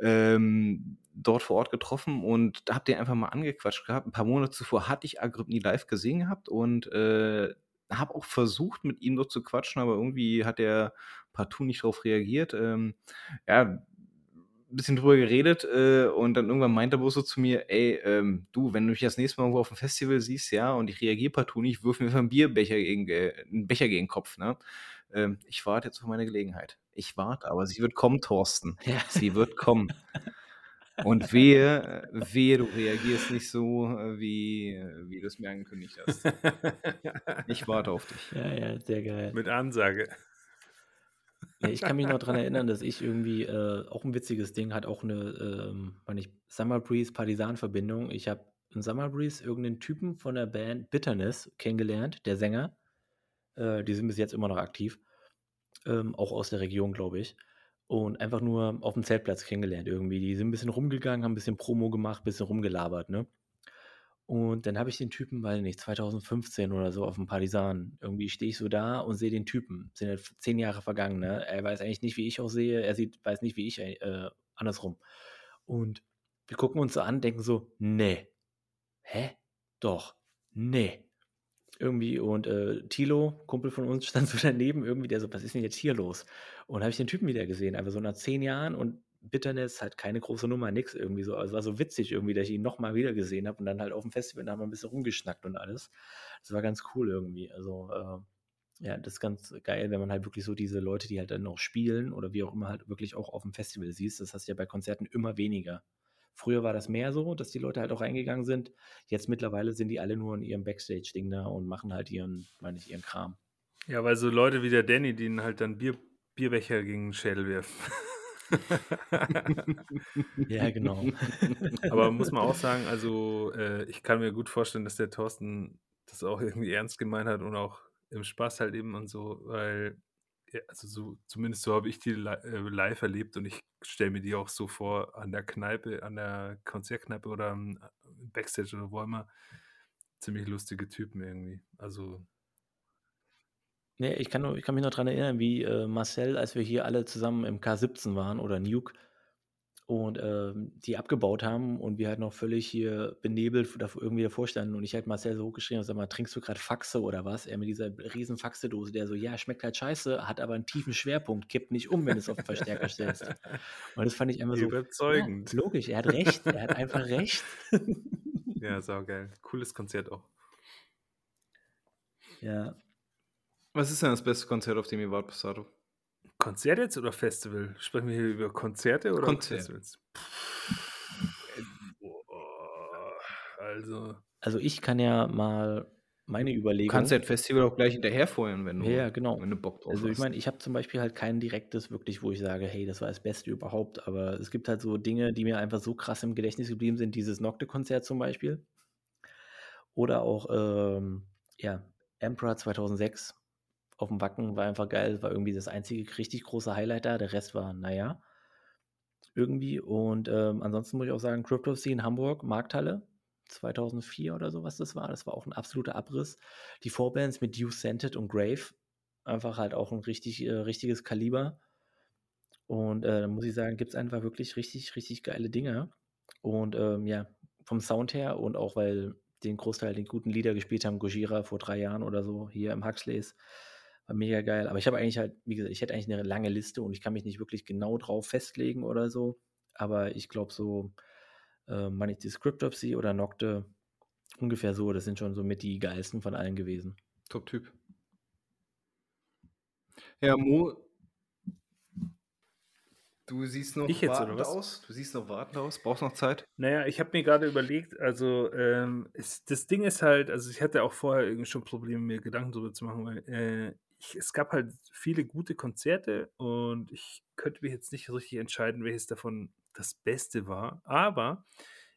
[SPEAKER 1] ähm, dort vor Ort getroffen und habt ihr einfach mal angequatscht gehabt. Ein paar Monate zuvor hatte ich Agrippnie live gesehen gehabt und äh, habe auch versucht, mit ihm dort zu quatschen, aber irgendwie hat er partout nicht darauf reagiert. Ähm, ja, ein bisschen drüber geredet äh, und dann irgendwann meinte er bloß so zu mir, ey, ähm, du, wenn du mich das nächste Mal irgendwo auf dem Festival siehst, ja, und ich reagiere partout nicht, wirf mir einen Bierbecher gegen, äh, einen Becher gegen den Kopf, ne? Ähm, ich warte jetzt auf meine Gelegenheit. Ich warte, aber sie wird kommen, Thorsten.
[SPEAKER 3] Ja.
[SPEAKER 1] Sie wird kommen. Und wehe, äh, wehe, du reagierst nicht so, äh, wie, äh, wie du es mir angekündigt hast. Ich warte auf dich.
[SPEAKER 3] Ja, ja, sehr geil.
[SPEAKER 2] Mit Ansage.
[SPEAKER 3] Ja, ich kann mich noch daran erinnern, dass ich irgendwie äh, auch ein witziges Ding hat, auch eine, ähm, meine ich, Summer Breeze Partisan-Verbindung. Ich habe in Summer Breeze irgendeinen Typen von der Band Bitterness kennengelernt, der Sänger. Äh, die sind bis jetzt immer noch aktiv. Ähm, auch aus der Region, glaube ich. Und einfach nur auf dem Zeltplatz kennengelernt irgendwie. Die sind ein bisschen rumgegangen, haben ein bisschen Promo gemacht, ein bisschen rumgelabert, ne? Und dann habe ich den Typen, weiß nicht, 2015 oder so auf dem Partisan. Irgendwie stehe ich so da und sehe den Typen. Sind jetzt zehn Jahre vergangen, ne? Er weiß eigentlich nicht, wie ich aussehe. Er sieht, weiß nicht, wie ich, äh, andersrum. Und wir gucken uns so an, denken so, nee. Hä? Doch. Nee. Irgendwie und äh, Tilo, Kumpel von uns, stand so daneben, irgendwie, der so, was ist denn jetzt hier los? Und habe ich den Typen wieder gesehen, einfach so nach zehn Jahren und Bitterness, halt keine große Nummer, nix irgendwie so. Also es war so witzig irgendwie, dass ich ihn nochmal wieder gesehen habe und dann halt auf dem Festival da haben wir ein bisschen rumgeschnackt und alles. Das war ganz cool irgendwie. Also, äh, ja, das ist ganz geil, wenn man halt wirklich so diese Leute, die halt dann noch spielen oder wie auch immer halt wirklich auch auf dem Festival siehst. Das hast du ja bei Konzerten immer weniger. Früher war das mehr so, dass die Leute halt auch reingegangen sind. Jetzt mittlerweile sind die alle nur in ihrem Backstage-Ding da und machen halt ihren, meine ich, ihren Kram.
[SPEAKER 2] Ja, weil so Leute wie der Danny, die ihnen halt dann Bier, Bierbecher gegen den Schädel werfen.
[SPEAKER 3] Ja, genau.
[SPEAKER 2] Aber muss man auch sagen, also äh, ich kann mir gut vorstellen, dass der Thorsten das auch irgendwie ernst gemeint hat und auch im Spaß halt eben und so, weil, also so, zumindest so habe ich die äh, live erlebt und ich stelle mir die auch so vor an der Kneipe, an der Konzertkneipe oder am Backstage oder wo immer. Ziemlich lustige Typen irgendwie. Also
[SPEAKER 3] Nee, ich kann, nur, ich kann mich noch daran erinnern, wie äh, Marcel, als wir hier alle zusammen im K17 waren oder Nuke und ähm, die abgebaut haben und wir halt noch völlig hier benebelt irgendwie davor standen und ich halt Marcel so hochgeschrien und sag mal, trinkst du gerade Faxe oder was? Er mit dieser riesen Faxe-Dose, der so, ja, schmeckt halt scheiße, hat aber einen tiefen Schwerpunkt, kippt nicht um, wenn du es auf den Verstärker stellst. Und das fand ich einfach so, ja,
[SPEAKER 2] überzeugend.
[SPEAKER 3] logisch, er hat recht, er hat einfach recht.
[SPEAKER 2] ja, saugeil. Cooles Konzert auch.
[SPEAKER 3] Ja,
[SPEAKER 1] Was ist denn das beste Konzert, auf dem ihr wart, Passato?
[SPEAKER 2] Konzert jetzt oder Festival? Sprechen wir hier über Konzerte oder
[SPEAKER 1] Konzert.
[SPEAKER 2] Festivals? Also,
[SPEAKER 3] also ich kann ja mal meine
[SPEAKER 1] Du
[SPEAKER 3] Überlegung.
[SPEAKER 1] kannst ja das Festival auch gleich hinterher feuern, wenn du,
[SPEAKER 3] Ja, genau.
[SPEAKER 1] wenn du Bock drauf
[SPEAKER 3] Also ich
[SPEAKER 1] hast.
[SPEAKER 3] meine, ich habe zum Beispiel halt kein direktes wirklich, wo ich sage, hey, das war das Beste überhaupt. Aber es gibt halt so Dinge, die mir einfach so krass im Gedächtnis geblieben sind. Dieses Nocte-Konzert zum Beispiel. Oder auch, ähm, ja, Emperor 2006 auf dem Wacken war einfach geil. War irgendwie das einzige richtig große Highlight da. Der Rest war, naja, irgendwie. Und ähm, ansonsten muss ich auch sagen, Crypto in Hamburg, Markthalle. 2004 oder so, was das war. Das war auch ein absoluter Abriss. Die Vorbands mit Due Scented und Grave, einfach halt auch ein richtig, äh, richtiges Kaliber. Und äh, da muss ich sagen, gibt es einfach wirklich richtig, richtig geile Dinge. Und ähm, ja, vom Sound her und auch weil den Großteil den guten Lieder gespielt haben, Gojira vor drei Jahren oder so, hier im Huxleys, war mega geil. Aber ich habe eigentlich halt, wie gesagt, ich hätte eigentlich eine lange Liste und ich kann mich nicht wirklich genau drauf festlegen oder so. Aber ich glaube so, äh, meine ich die Scriptopsy oder Nocte. Ungefähr so. Das sind schon so mit die geilsten von allen gewesen.
[SPEAKER 1] Top-Typ. Ja, Mo, du siehst noch
[SPEAKER 2] Ich jetzt,
[SPEAKER 1] wartend aus. Du siehst noch wartend aus. Brauchst noch Zeit.
[SPEAKER 2] Naja, ich habe mir gerade überlegt, also ähm, es, das Ding ist halt, also ich hatte auch vorher irgendwie schon Probleme, mir Gedanken darüber zu machen, weil äh, ich, es gab halt viele gute Konzerte und ich könnte mich jetzt nicht richtig entscheiden, welches davon das Beste war. Aber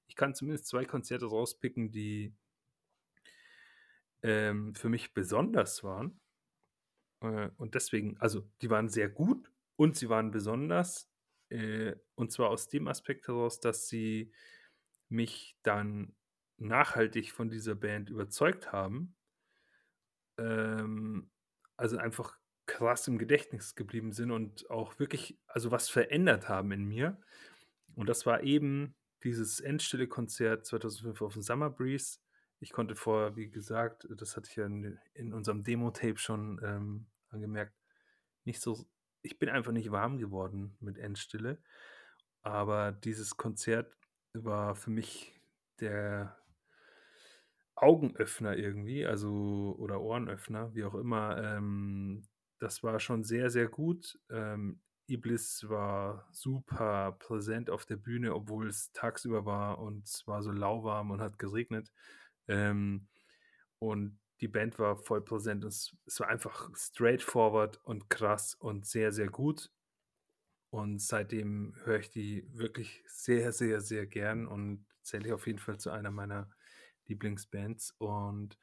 [SPEAKER 2] ich kann zumindest zwei Konzerte rauspicken, die ähm, für mich besonders waren. Äh, und deswegen, also die waren sehr gut und sie waren besonders. Äh, und zwar aus dem Aspekt heraus, dass sie mich dann nachhaltig von dieser Band überzeugt haben. Ähm, also einfach krass im Gedächtnis geblieben sind und auch wirklich, also was verändert haben in mir. Und das war eben dieses Endstille-Konzert 2005 auf dem Summer Breeze. Ich konnte vorher, wie gesagt, das hatte ich ja in, in unserem Demo-Tape schon ähm, angemerkt, nicht so, ich bin einfach nicht warm geworden mit Endstille. Aber dieses Konzert war für mich der Augenöffner irgendwie, also oder Ohrenöffner, wie auch immer. Ähm, das war schon sehr, sehr gut. Ähm, Iblis war super präsent auf der Bühne, obwohl es tagsüber war und es war so lauwarm und hat geregnet. Ähm, und die Band war voll präsent. Es, es war einfach straightforward und krass und sehr, sehr gut. Und seitdem höre ich die wirklich sehr, sehr, sehr gern und zähle ich auf jeden Fall zu einer meiner Lieblingsbands. Und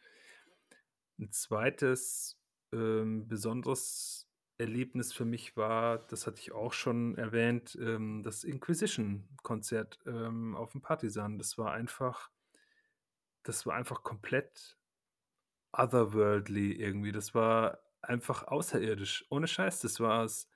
[SPEAKER 2] ein zweites ähm, besonderes Erlebnis für mich war, das hatte ich auch schon erwähnt, ähm, das Inquisition-Konzert ähm, auf dem Partisan. Das war einfach, das war einfach komplett otherworldly irgendwie. Das war einfach außerirdisch. Ohne Scheiß, das war es.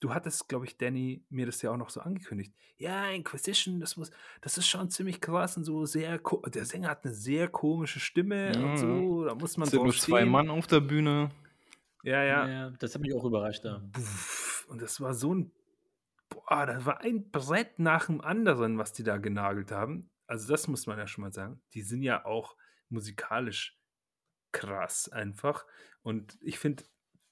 [SPEAKER 2] Du hattest, glaube ich, Danny, mir das ja auch noch so angekündigt. Ja, Inquisition, das muss, das ist schon ziemlich krass und so sehr. Der Sänger hat eine sehr komische Stimme
[SPEAKER 1] Mhm.
[SPEAKER 2] und so. Da muss man
[SPEAKER 1] Es sind nur zwei. Mann auf der Bühne.
[SPEAKER 2] Ja, ja.
[SPEAKER 3] Ja, das hat mich auch überrascht da.
[SPEAKER 2] Und das war so ein. Boah, das war ein Brett nach dem anderen, was die da genagelt haben. Also, das muss man ja schon mal sagen. Die sind ja auch musikalisch krass einfach. Und ich finde,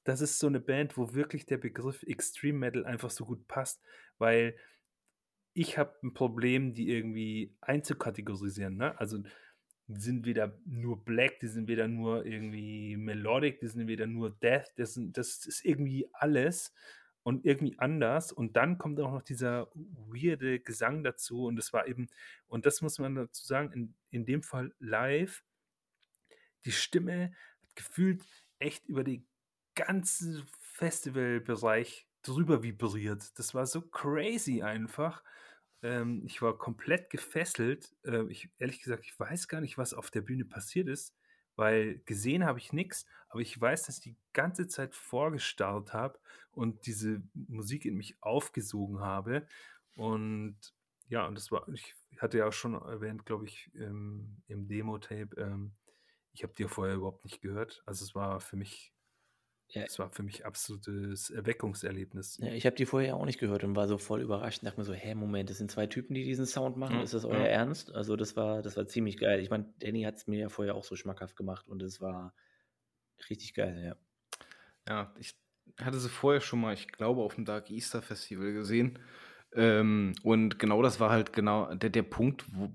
[SPEAKER 2] das ist so eine Band, wo wirklich der Begriff Extreme Metal einfach so gut passt, weil ich habe ein Problem, die irgendwie einzukategorisieren. Ne? Also die sind weder nur Black, die sind weder nur irgendwie Melodic, die sind weder nur Death, das, sind, das ist irgendwie alles und irgendwie anders. Und dann kommt auch noch dieser weirde Gesang dazu und das war eben, und das muss man dazu sagen, in, in dem Fall live, die Stimme hat gefühlt echt über den ganzen Festivalbereich drüber vibriert. Das war so crazy einfach. Ähm, ich war komplett gefesselt. Ähm, ich, ehrlich gesagt, ich weiß gar nicht, was auf der Bühne passiert ist, weil gesehen habe ich nichts, aber ich weiß, dass ich die ganze Zeit vorgestarrt habe und diese Musik in mich aufgesogen habe. Und ja, und das war, ich hatte ja auch schon erwähnt, glaube ich, im, im Demo-Tape, ähm, ich habe ja vorher überhaupt nicht gehört. Also es war für mich,
[SPEAKER 3] Ja.
[SPEAKER 2] es war für mich absolutes Erweckungserlebnis.
[SPEAKER 3] Ja, ich habe die vorher auch nicht gehört und war so voll überrascht und dachte mir so, hä, Moment, das sind zwei Typen, die diesen Sound machen.
[SPEAKER 1] Ja,
[SPEAKER 3] Ist das euer
[SPEAKER 1] ja.
[SPEAKER 3] Ernst? Also das war, das war ziemlich geil. Ich meine, Danny hat es mir ja vorher auch so schmackhaft gemacht und es war richtig geil, ja.
[SPEAKER 1] Ja, ich hatte sie vorher schon mal, ich glaube, auf dem Dark Easter Festival gesehen. Ähm, und genau das war halt genau der, der Punkt, wo,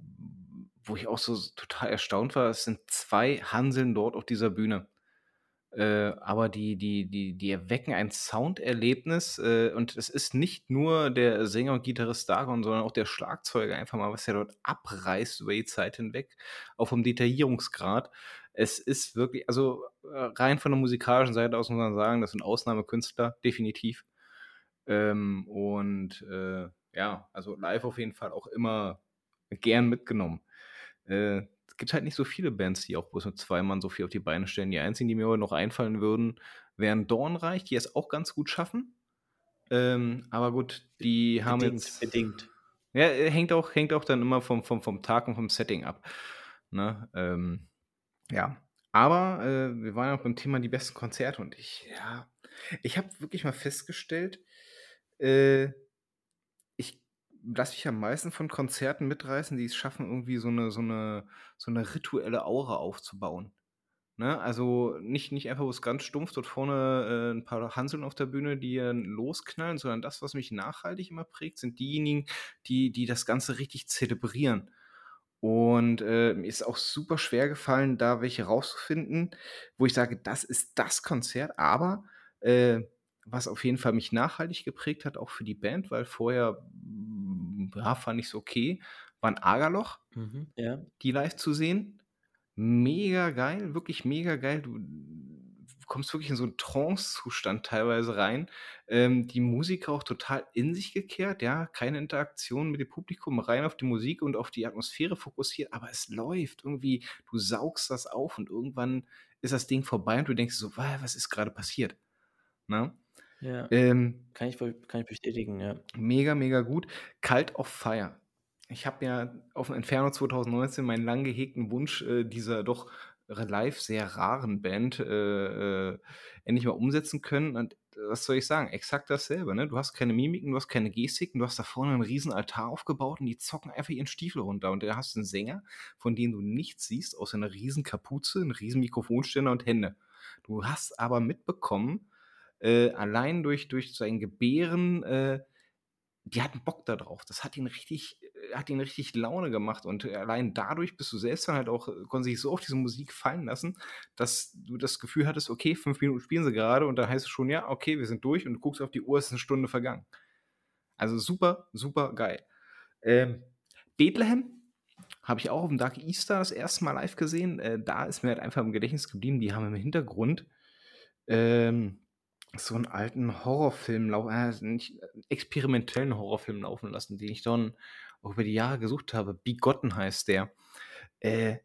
[SPEAKER 1] wo ich auch so total erstaunt war. Es sind zwei Hanseln dort auf dieser Bühne. Äh, aber die, die, die, die erwecken ein Sounderlebnis äh, und es ist nicht nur der Sänger und Gitarrist Dagon, sondern auch der Schlagzeuger einfach mal, was er dort abreißt über die Zeit hinweg, auch vom Detaillierungsgrad. Es ist wirklich, also äh, rein von der musikalischen Seite aus muss man sagen, das sind Ausnahmekünstler, definitiv. Ähm, und äh, ja, also live auf jeden Fall auch immer gern mitgenommen. Äh, es gibt halt nicht so viele Bands, die auch bloß mit zwei Mann so viel auf die Beine stellen. Die einzigen, die mir heute noch einfallen würden, wären Dornreich, die es auch ganz gut schaffen. Ähm, aber gut, die haben
[SPEAKER 3] bedingt,
[SPEAKER 1] jetzt.
[SPEAKER 3] bedingt.
[SPEAKER 1] Ja, äh, hängt auch, hängt auch dann immer vom, vom, vom Tag und vom Setting ab. Ne? Ähm, ja. Aber äh, wir waren ja auch beim Thema die besten Konzerte und ich, ja, ich habe wirklich mal festgestellt, äh, lasse mich am meisten von Konzerten mitreißen, die es schaffen, irgendwie so eine so 'ne so 'ne rituelle Aura aufzubauen. Ne? Also, nicht nicht einfach bloß ganz stumpf dort vorne, äh, 'n paar Hanseln auf der Bühne, die losknallen, sondern das, was mich nachhaltig immer prägt, sind diejenigen, die die das Ganze richtig zelebrieren. Und, äh, mir ist auch super schwer gefallen, da welche rauszufinden, wo ich sage: „Das ist das Konzert.“ Aber, äh, was auf jeden Fall mich nachhaltig geprägt hat, auch für die Band, weil vorher, hm, ja, fand ich's okay, waren Agerloch,
[SPEAKER 3] Mhm, ja.
[SPEAKER 1] die live zu sehen. Mega geil, wirklich mega geil. Du kommst wirklich in so 'n Trancezustand teilweise rein. Ähm, die Musiker auch total in sich gekehrt, ja, keine Interaktion mit dem Publikum, rein auf die Musik und auf die Atmosphäre fokussiert, aber es läuft irgendwie. Du saugst das auf und irgendwann ist das Ding vorbei und du denkst so: „Wa was ist grade passiert?“ Ne?
[SPEAKER 3] Ja.
[SPEAKER 1] Ähm
[SPEAKER 3] Kann ich kann ich bestätigen, ja.
[SPEAKER 1] Mega, mega gut. Cult of Fire. Ich habe ja auf'm Inferno 2019 meinen lang gehegten Wunsch, äh, dieser doch live sehr raren Band, äh, äh, endlich mal umsetzen können und was soll ich sagen? Exakt dasselbe, ne? Du hast keine Mimiken, du hast keine Gestiken, du hast da vorne 'n riesen Altar aufgebaut und die zocken einfach ihren Stiefel runter und da hast du 'n Sänger, von dem du nichts siehst außer 'ner riesen Kapuze, 'n riesen Mikrofonständer und Hände. Du hast aber mitbekommen, äh, allein durch durch sein Gebären, äh, die hatten Bock da drauf. Das hat ihn richtig äh, hat ihnen richtig Laune gemacht und allein dadurch bist du selbst dann halt auch konnten sich so auf diese Musik fallen lassen, dass du das Gefühl hattest: „Okay, 5 Minuten spielen sie gerade“, und dann heißt es schon: „Ja, okay, wir sind durch“, und du guckst auf die Uhr, es ist 'ne Stunde vergangen. Also, super, super geil. Ähm, Bethlehem habe ich auch auf'm Dark Easter das 1. Mal live gesehen. Äh, da ist mir halt einfach im Gedächtnis geblieben, die haben im Hintergrund, ähm, so 'n alten Horrorfilm äh, nicht experimentellen Horrorfilm laufen lassen, den ich dann auch über die Jahre gesucht habe. Bigotten heißt der. Äh,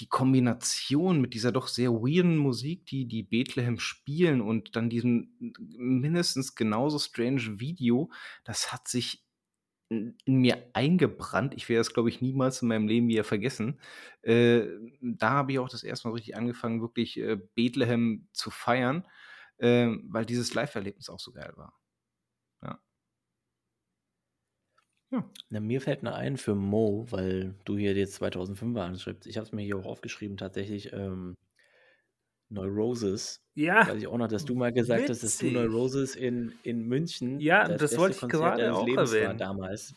[SPEAKER 1] die Kombination mit dieser doch sehr weirden Musik, die die Bethlehem spielen und dann diesem mindestens genauso strange Video, das hat sich in mir eingebrannt. Ich werde das, glaube ich, niemals in meinem Leben wieder vergessen. Äh, da habe ich auch das 1. Mal richtig angefangen, wirklich, äh, Bethlehem zu feiern, ähm, weil dieses Live-Erlebnis auch so geil war. Ja. Ja.
[SPEAKER 3] Na, mir fällt noch ein für Mo, weil du hier jetzt 2005er anschreibst. Ich habe es mir hier auch aufgeschrieben tatsächlich, ähm, Neurosis.
[SPEAKER 2] Ja,
[SPEAKER 3] Weiß ich auch noch, dass du mal gesagt hast, dass du. Neurosis in in München
[SPEAKER 2] Ja,
[SPEAKER 3] das
[SPEAKER 2] das wollte ich
[SPEAKER 3] Konzert
[SPEAKER 2] gerade auch
[SPEAKER 3] Lebens war
[SPEAKER 2] erwähnen.
[SPEAKER 3] damals.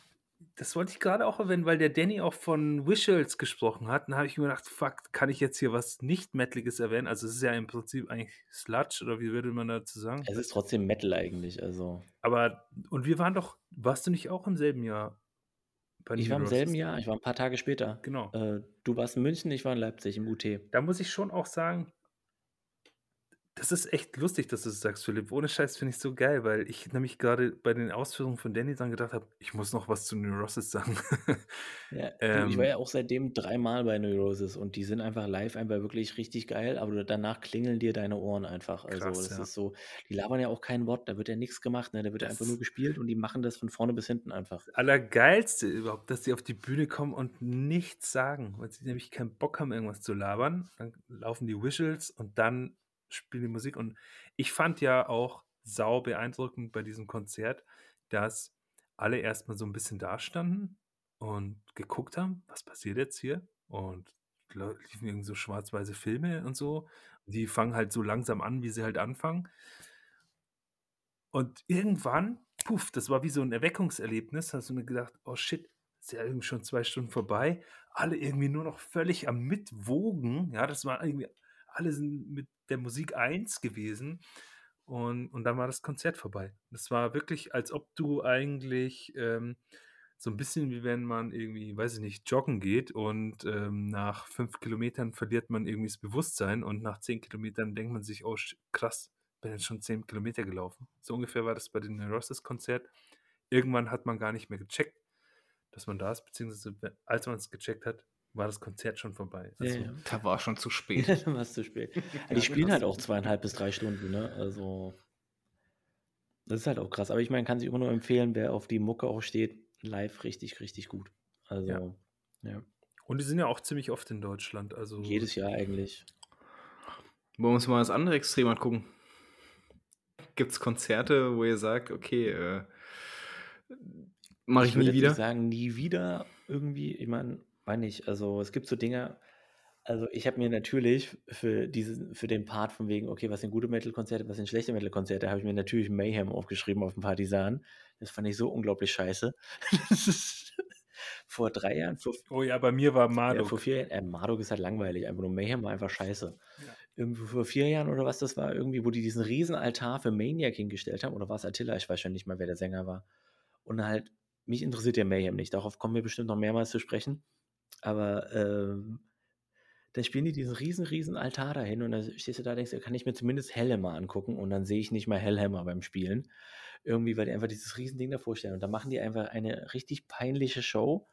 [SPEAKER 2] Das wollte ich gerade auch erwähnen, weil der Danny auch von Visuals gesprochen hat. Dann habe ich mir gedacht: „Fuck, kann ich jetzt hier was nicht Metaliges erwähnen?“ Also, es ist ja im Prinzip eigentlich Sludge oder wie würde man dazu sagen?
[SPEAKER 3] Es ist trotzdem Metal eigentlich, also
[SPEAKER 2] Aber und wir waren doch warst du nicht auch im selben Jahr bei
[SPEAKER 3] Ich war im selben Jahr, ich war 'n paar Tage später.
[SPEAKER 2] Genau.
[SPEAKER 3] Äh, du warst in München, ich war in Leipzig im UT.
[SPEAKER 2] Da muss ich schon auch sagen das ist echt lustig, dass du das sagst, Philipp. Ohne Scheiß finde ich's so geil, weil ich nämlich grade bei den Ausführungen von Danny dran gedacht habe: „Ich muss noch was zu Neurosis sagen.“
[SPEAKER 3] Ja, du, ich war
[SPEAKER 2] Ähm
[SPEAKER 3] ja auch seitdem dreimal bei Neurosis und die sind einfach live einfach wirklich richtig geil, aber danach klingeln dir deine Ohren einfach. Also,
[SPEAKER 2] Krass,
[SPEAKER 3] das
[SPEAKER 2] ja.
[SPEAKER 3] ist so die labern ja auch kein Wort, da wird ja nix gemacht, ne? Da wird ja einfach nur gespielt und die machen das von vorne bis hinten einfach.
[SPEAKER 2] Das Allergeilste überhaupt, dass die auf die Bühne kommen und nichts sagen, weil sie nämlich keinen Bock haben, irgendwas zu labern. Dann laufen die Visuals und dann spielen die Musik. Und ich fand ja auch sau beeindruckend bei diesem Konzert, dass alle erst mal so 'n bisschen dastanden und geguckt haben: „Was passiert jetzt hier?“ Und liefen irgend so schwarz-weiße Filme und so. Die fangen halt so langsam an, wie sie halt anfangen. Und irgendwann, puff, das war wie so 'n Erweckungserlebnis, hast du mir gedacht: „Oh shit, ist ja irgendwie schon 2 Stunden vorbei.“ Alle irgendwie nur noch völlig am Mitwogen. Ja, das war irgendwie alle sind mit der Musik eins gewesen und und dann war das Konzert vorbei. Das war wirklich, als ob du eigentlich, ähm so 'n bisschen wie wenn man irgendwie, weiß ich nicht, joggen geht und, ähm, nach 5 Kilometern verliert man irgendwie das Bewusstsein und nach 10 Kilometern denkt man sich: „Oh krass, bin jetzt schon 10 Kilometer gelaufen.“ So ungefähr war das bei dem Neurosis-Konzert. Irgendwann hat man gar nicht mehr gecheckt, dass man da ist, beziehungsweise we als man's gecheckt hat, war das Konzert schon vorbei.
[SPEAKER 3] Ja,
[SPEAKER 2] Also
[SPEAKER 3] ja.
[SPEAKER 1] Da war's schon zu spät.
[SPEAKER 3] Ja, da war's zu spät. Ja, die
[SPEAKER 2] Ja,
[SPEAKER 3] spielen halt auch 2,5 bis 3 Stunden, ne? Also das ist halt auch krass. Aber ich meine, kann sich immer nur empfehlen, wer auf die Mucke auch steht, live richtig, richtig gut.
[SPEAKER 2] Ja.
[SPEAKER 3] Also, ja.
[SPEAKER 2] Und die sind ja auch ziemlich oft in Deutschland, also
[SPEAKER 3] Jedes Jahr eigentlich.
[SPEAKER 1] Wollen wir uns mal das andere Extrem angucken? Gibt's Konzerte, wo ihr sagt: „Okay, äh, Mache
[SPEAKER 3] Ich
[SPEAKER 1] ich
[SPEAKER 3] würde
[SPEAKER 1] nie
[SPEAKER 3] jetzt nicht
[SPEAKER 1] wieder.
[SPEAKER 3] sagen, nie wieder irgendwie. Ich meine, meine ich, also es gibt so Dinge, also ich habe mir natürlich für diesen, für den Part von wegen, okay, was sind gute Metal-Konzerte, was sind schlechte Metal-Konzerte, habe ich mir natürlich Mayhem aufgeschrieben auf dem Partisan. Das fand ich so unglaublich scheiße. Das ist vor drei Jahren, vor,
[SPEAKER 2] Oh ja, bei mir war
[SPEAKER 3] ja, vor
[SPEAKER 2] Marduk.
[SPEAKER 3] vier Jahren, äh, Marduk ist halt langweilig, einfach nur Mayhem war einfach scheiße.
[SPEAKER 2] Ja.
[SPEAKER 3] Irgendwie vor vier Jahren oder was das war, irgendwie, wo die diesen riesen Altar für Maniac hingestellt haben, oder war es Attila, ich weiß schon nicht mal, wer der Sänger war. Und halt, mich interessiert ja Mayhem nicht, darauf kommen wir bestimmt noch mehrmals zu sprechen. Aber ähm, dann spielen die diesen riesen, riesen Altar dahin und dann stehst du da und denkst, kann ich mir zumindest Hellhammer angucken und dann sehe ich nicht mal Hellhammer beim Spielen. Irgendwie, weil die einfach dieses riesen Ding davor stellen. Und dann machen die einfach eine richtig peinliche Show.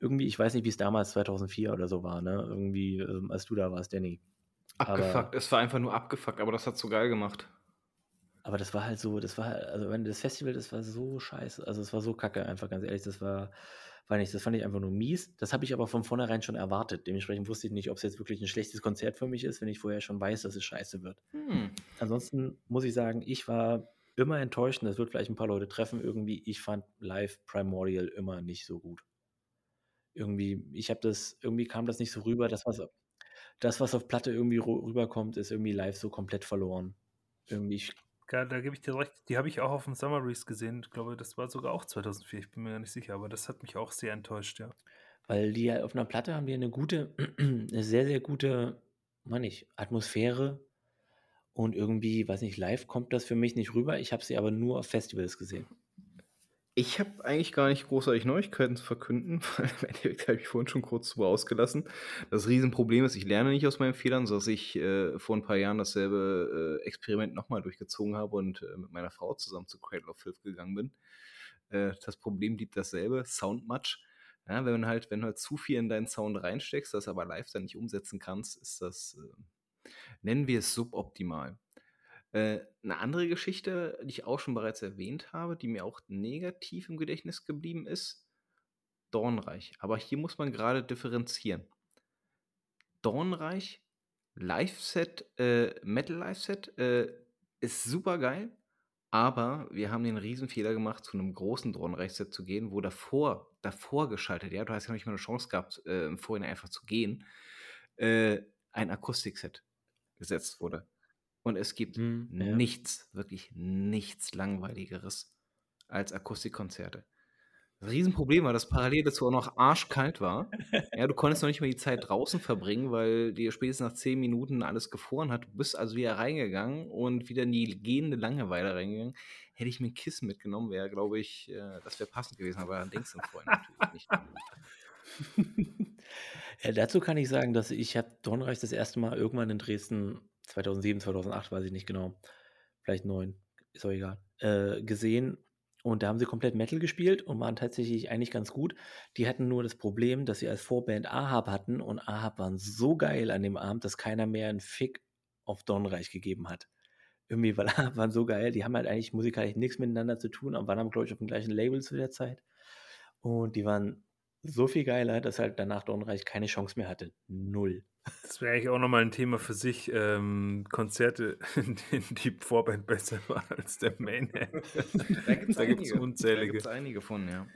[SPEAKER 3] Irgendwie, ich weiß nicht, wie es damals 2004 oder so war, ne? Irgendwie, ähm, als du da warst, Danny.
[SPEAKER 1] Abgefuckt.
[SPEAKER 3] Aber,
[SPEAKER 1] Es war einfach nur abgefuckt, aber das hat so geil gemacht.
[SPEAKER 3] Aber das war halt so, das war, also wenn das Festival, das war so scheiße. Also es war so kacke, einfach ganz ehrlich. Das war, war nicht, das fand ich einfach nur mies. Das habe ich aber von vornherein schon erwartet. Dementsprechend wusste ich nicht, ob es jetzt wirklich ein schlechtes Konzert für mich ist, wenn ich vorher schon weiß, dass es scheiße wird.
[SPEAKER 1] Hm.
[SPEAKER 3] Ansonsten muss ich sagen, ich war immer enttäuscht, und das wird vielleicht ein paar Leute treffen, irgendwie, ich fand live Primordial immer nicht so gut. Irgendwie, ich habe das, irgendwie kam das nicht so rüber, das was, das, was auf Platte irgendwie rüberkommt, ist irgendwie live so komplett verloren. Irgendwie, ich,
[SPEAKER 2] Ja, da gebe ich dir recht. Die habe ich auch auf dem Summer Reese gesehen. Ich glaube, das war sogar auch 2004. Ich bin mir gar nicht sicher, aber das hat mich auch sehr enttäuscht, ja.
[SPEAKER 3] weil die ja auf einer Platte haben die eine gute, eine sehr, sehr gute, meine ich, Atmosphäre und irgendwie, weiß nicht, live kommt das für mich nicht rüber. Ich habe sie aber nur auf Festivals gesehen.
[SPEAKER 1] Ich habe eigentlich gar nicht großartig Neuigkeiten zu verkünden, weil im Endeffekt habe ich vorhin schon kurz zu ausgelassen. Das Riesenproblem ist, ich lerne nicht aus meinen Fehlern, sodass ich äh, vor ein paar Jahren dasselbe äh, Experiment nochmal durchgezogen habe und äh, mit meiner Frau zusammen zu Cradle of Filth gegangen bin. Äh, das Problem blieb dasselbe, Soundmatch. Ja, wenn, halt, wenn du halt zu viel in deinen Sound reinsteckst, das aber live dann nicht umsetzen kannst, ist das, äh, nennen wir es suboptimal. Äh, eine andere Geschichte, die ich auch schon bereits erwähnt habe, die mir auch negativ im Gedächtnis geblieben ist, Dornreich. Aber hier muss man gerade differenzieren. Dornreich, Live-Set, äh, Metal-Live-Set, äh, ist super geil, aber wir haben den Riesenfehler gemacht, zu einem großen Dornreich-Set zu gehen, wo davor, davor geschaltet, ja, du hast ja nicht mal eine Chance gehabt, äh, im Vorhinein einfach zu gehen, äh, ein Akustikset gesetzt wurde. Und es gibt
[SPEAKER 3] Hm, ja.
[SPEAKER 1] nichts, wirklich nichts Langweiligeres als Akustikkonzerte. Das Riesenproblem war, dass parallel dazu auch noch arschkalt war. Ja, du konntest noch nicht mal die Zeit draußen verbringen, weil dir spätestens nach zehn Minuten alles gefroren hat. Du bist also wieder reingegangen und wieder in die gehende Langeweile reingegangen. Hätte ich mir ein Kissen mitgenommen, wäre, glaube ich, äh, das wäre passend gewesen, aber dann denkst du vorher natürlich nicht.
[SPEAKER 3] Ja, dazu kann ich sagen, dass ich habe Dornreich das erste Mal irgendwann in Dresden 2007, 2008, weiß ich nicht genau, vielleicht neun, ist auch egal, äh, gesehen. Und da haben sie komplett Metal gespielt und waren tatsächlich eigentlich ganz gut. Die hatten nur das Problem, dass sie als Vorband Ahab hatten und Ahab waren so geil an dem Abend, dass keiner mehr einen Fick auf Dornreich gegeben hat. Irgendwie, weil Ahab waren so geil, die haben halt eigentlich musikalisch nichts miteinander zu tun, aber waren, glaube ich, auf dem gleichen Label zu der Zeit. Und die waren so viel geiler, dass halt danach Dornreich keine Chance mehr hatte. Null.
[SPEAKER 2] Das wäre eigentlich auch nochmal ein Thema für sich. Ähm, Konzerte, in denen die Vorband besser war als der Mainhead.
[SPEAKER 1] Da gibt es
[SPEAKER 2] Da gibt's
[SPEAKER 1] einige. Da
[SPEAKER 2] unzählige.
[SPEAKER 1] gibt es einige von, ja.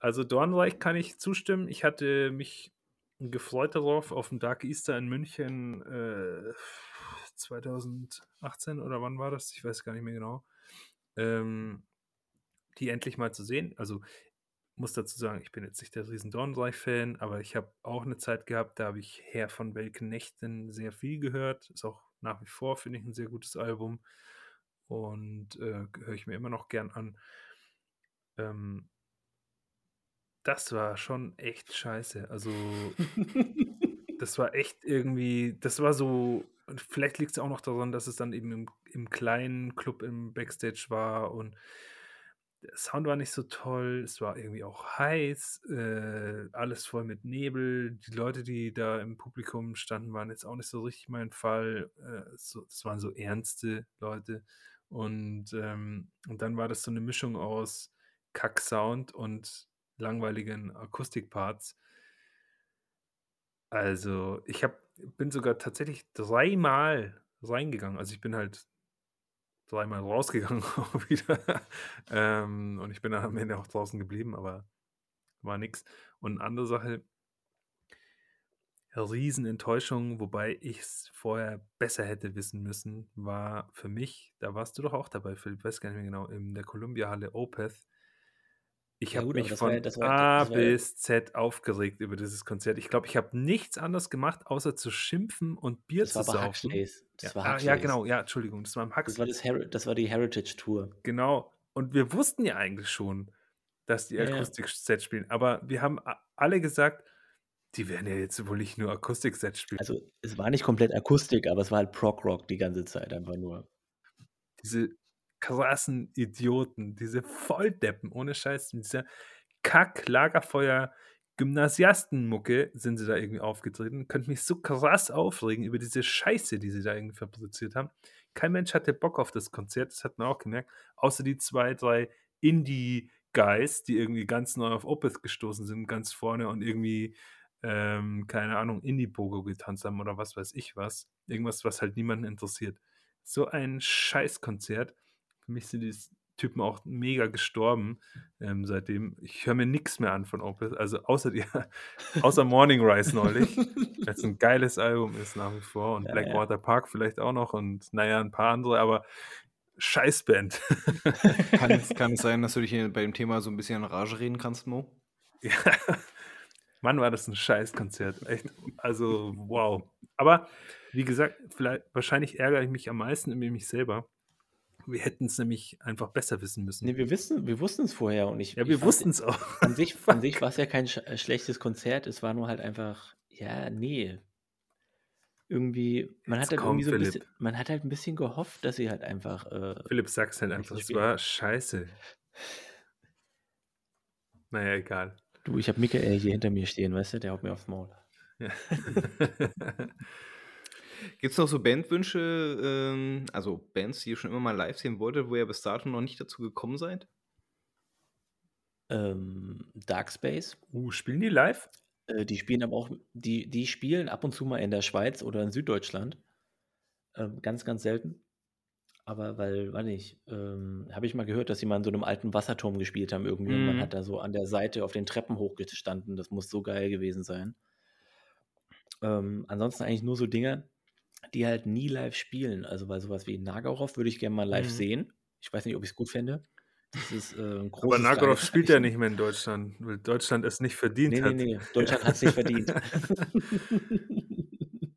[SPEAKER 2] Also Dornreich kann ich zustimmen. Ich hatte mich gefreut darauf, auf dem Dark Easter in München äh, 2018 oder wann war das? Ich weiß gar nicht mehr genau. Ähm, die endlich mal zu sehen. Also muss dazu sagen, ich bin jetzt nicht der riesen Dornreich-Fan, aber ich habe auch eine Zeit gehabt, da habe ich Herr von Welken Nächten sehr viel gehört. Ist auch nach wie vor, finde ich, ein sehr gutes Album. Und äh, höre ich mir immer noch gern an. Ähm, das war schon echt scheiße. Also, das war echt irgendwie, das war so, vielleicht liegt es auch noch daran, dass es dann eben im, im kleinen Club im Backstage war und der Sound war nicht so toll, es war irgendwie auch heiß, äh, alles voll mit Nebel. Die Leute, die da im Publikum standen, waren jetzt auch nicht so richtig mein Fall. Äh, so, das waren so ernste Leute. Und, ähm, und dann war das so eine Mischung aus Kack-Sound und langweiligen Akustikparts. Also, ich hab, bin sogar tatsächlich dreimal reingegangen. Also, ich bin halt dreimal rausgegangen auch wieder. Ähm, und ich bin am Ende auch draußen geblieben, aber war nix. Und 'ne andere Sache Riesenenttäuschung, wobei ich's vorher besser hätte wissen müssen, war für mich da warst du doch auch dabei, Philipp, weiß gar nicht mehr genau, in der Columbia-Halle Opeth. Ich
[SPEAKER 3] Ja
[SPEAKER 2] habe mich
[SPEAKER 3] das war ja
[SPEAKER 2] von
[SPEAKER 3] das war ja
[SPEAKER 2] A
[SPEAKER 3] das war ja
[SPEAKER 2] bis Z aufgeregt über dieses Konzert. Ich glaube, ich habe nichts anderes gemacht, außer zu schimpfen und Bier
[SPEAKER 3] Das
[SPEAKER 2] zu
[SPEAKER 3] war aber
[SPEAKER 2] saufen.
[SPEAKER 3] Huxleys.
[SPEAKER 2] Ja,
[SPEAKER 3] Das war
[SPEAKER 2] ah, ja, genau, ja, Entschuldigung, das war im
[SPEAKER 3] Das war das das war die Heritage Tour.
[SPEAKER 2] Genau. Und wir wussten ja eigentlich schon, dass die
[SPEAKER 3] Ja, ja.
[SPEAKER 2] Akustik-Sets spielen, aber wir haben a alle gesagt: „Die werden ja jetzt wohl nicht nur Akustik-Sets spielen.“
[SPEAKER 3] Also, es war nicht komplett Akustik, aber es war halt Prog-Rock die ganze Zeit einfach nur.
[SPEAKER 2] Diese krassen Idioten, diese Volldeppen, ohne Scheiß, mit dieser Kack-Lagerfeuer-Gymnasiasten-Mucke sind sie da irgendwie aufgetreten. Könnte mich so krass aufregen über diese Scheiße, die sie da irgendwie fabriziert haben. Kein Mensch hatte Bock auf das Konzert, das hat man auch gemerkt, außer die 2, 3 Indie-Guys, die irgendwie ganz neu auf Opeth gestoßen sind, ganz vorne und irgendwie, ähm, keine Ahnung, Indie-Pogo getanzt haben oder was weiß ich was. Irgendwas, was halt niemanden interessiert. So ein Scheißkonzert. Für mich sind die Typen auch mega gestorben, ähm, seitdem. Ich höre mir nix mehr an von Opeth, also außer die außer Morning Rise neulich, weil's 'n geiles Album ist nach wie vor und
[SPEAKER 3] Ja, ja.
[SPEAKER 2] Blackwater Park vielleicht auch noch und na ja, 'n paar andere, aber Scheißband.
[SPEAKER 1] Kann es kann es sein, dass du dich hier bei dem Thema so 'n bisschen in Rage reden kannst, Mo?
[SPEAKER 2] Ja. Mann, war das 'n Scheißkonzert, echt. Also, wow. Aber wie gesagt, viellei wahrscheinlich ärgere ich mich am meisten über mich selber. Wir hätten's nämlich einfach besser wissen müssen.
[SPEAKER 3] Ne, wir wissen wir wussten's vorher und ich
[SPEAKER 2] Ja, wir
[SPEAKER 3] fand
[SPEAKER 2] wussten's auch.
[SPEAKER 3] an sich an sich war's ja kein sch äh, schlechtes Konzert, es war nur halt einfach ja, ne. Irgendwie man
[SPEAKER 2] Jetzt
[SPEAKER 3] hat halt
[SPEAKER 2] komm,
[SPEAKER 3] irgendwie so 'n
[SPEAKER 2] Philipp.
[SPEAKER 3] bisschen man hat halt 'n bisschen gehofft, dass sie halt einfach, äh
[SPEAKER 2] Philipp, sag's halt
[SPEAKER 3] nicht
[SPEAKER 2] einfach,
[SPEAKER 3] so
[SPEAKER 2] es war scheiße. Na ja, egal.
[SPEAKER 3] Du, ich habe Michael hier hinter mir stehen, weißt du, der haut mir aufs Maul.
[SPEAKER 2] Ja.
[SPEAKER 1] Gibt's noch so Bandwünsche, ähm, also Bands, die ihr schon immer mal live sehen wolltet, wo ihr bis dato noch nicht dazu gekommen seid?
[SPEAKER 3] Ähm, Darkspace.
[SPEAKER 2] Uh, spielen die live?
[SPEAKER 3] Äh, die spielen aber auch die die spielen ab und zu mal in der Schweiz oder in Süddeutschland. Ähm, ganz, ganz selten. Aber weil weiß nicht, ähm, habe ich mal gehört, dass sie mal in so 'nem alten Wasserturm gespielt haben irgendwie und man
[SPEAKER 1] Mhm.
[SPEAKER 3] hat da so an der Seite auf den Treppen hochgestanden. Das muss so geil gewesen sein. Ähm, ansonsten eigentlich nur so Dinger, die halt nie live spielen. Also, weil so was wie Nagorov würde ich gern mal live
[SPEAKER 2] Mhm.
[SPEAKER 3] sehen. Ich weiß nicht, ob ich's gut fände. Das ist, äh,
[SPEAKER 2] Aber Nagorov spielt ja nicht mehr in Deutschland, weil Deutschland es nicht verdient
[SPEAKER 3] Ne, ne,
[SPEAKER 2] hat.
[SPEAKER 3] ne, Deutschland hat's nicht verdient.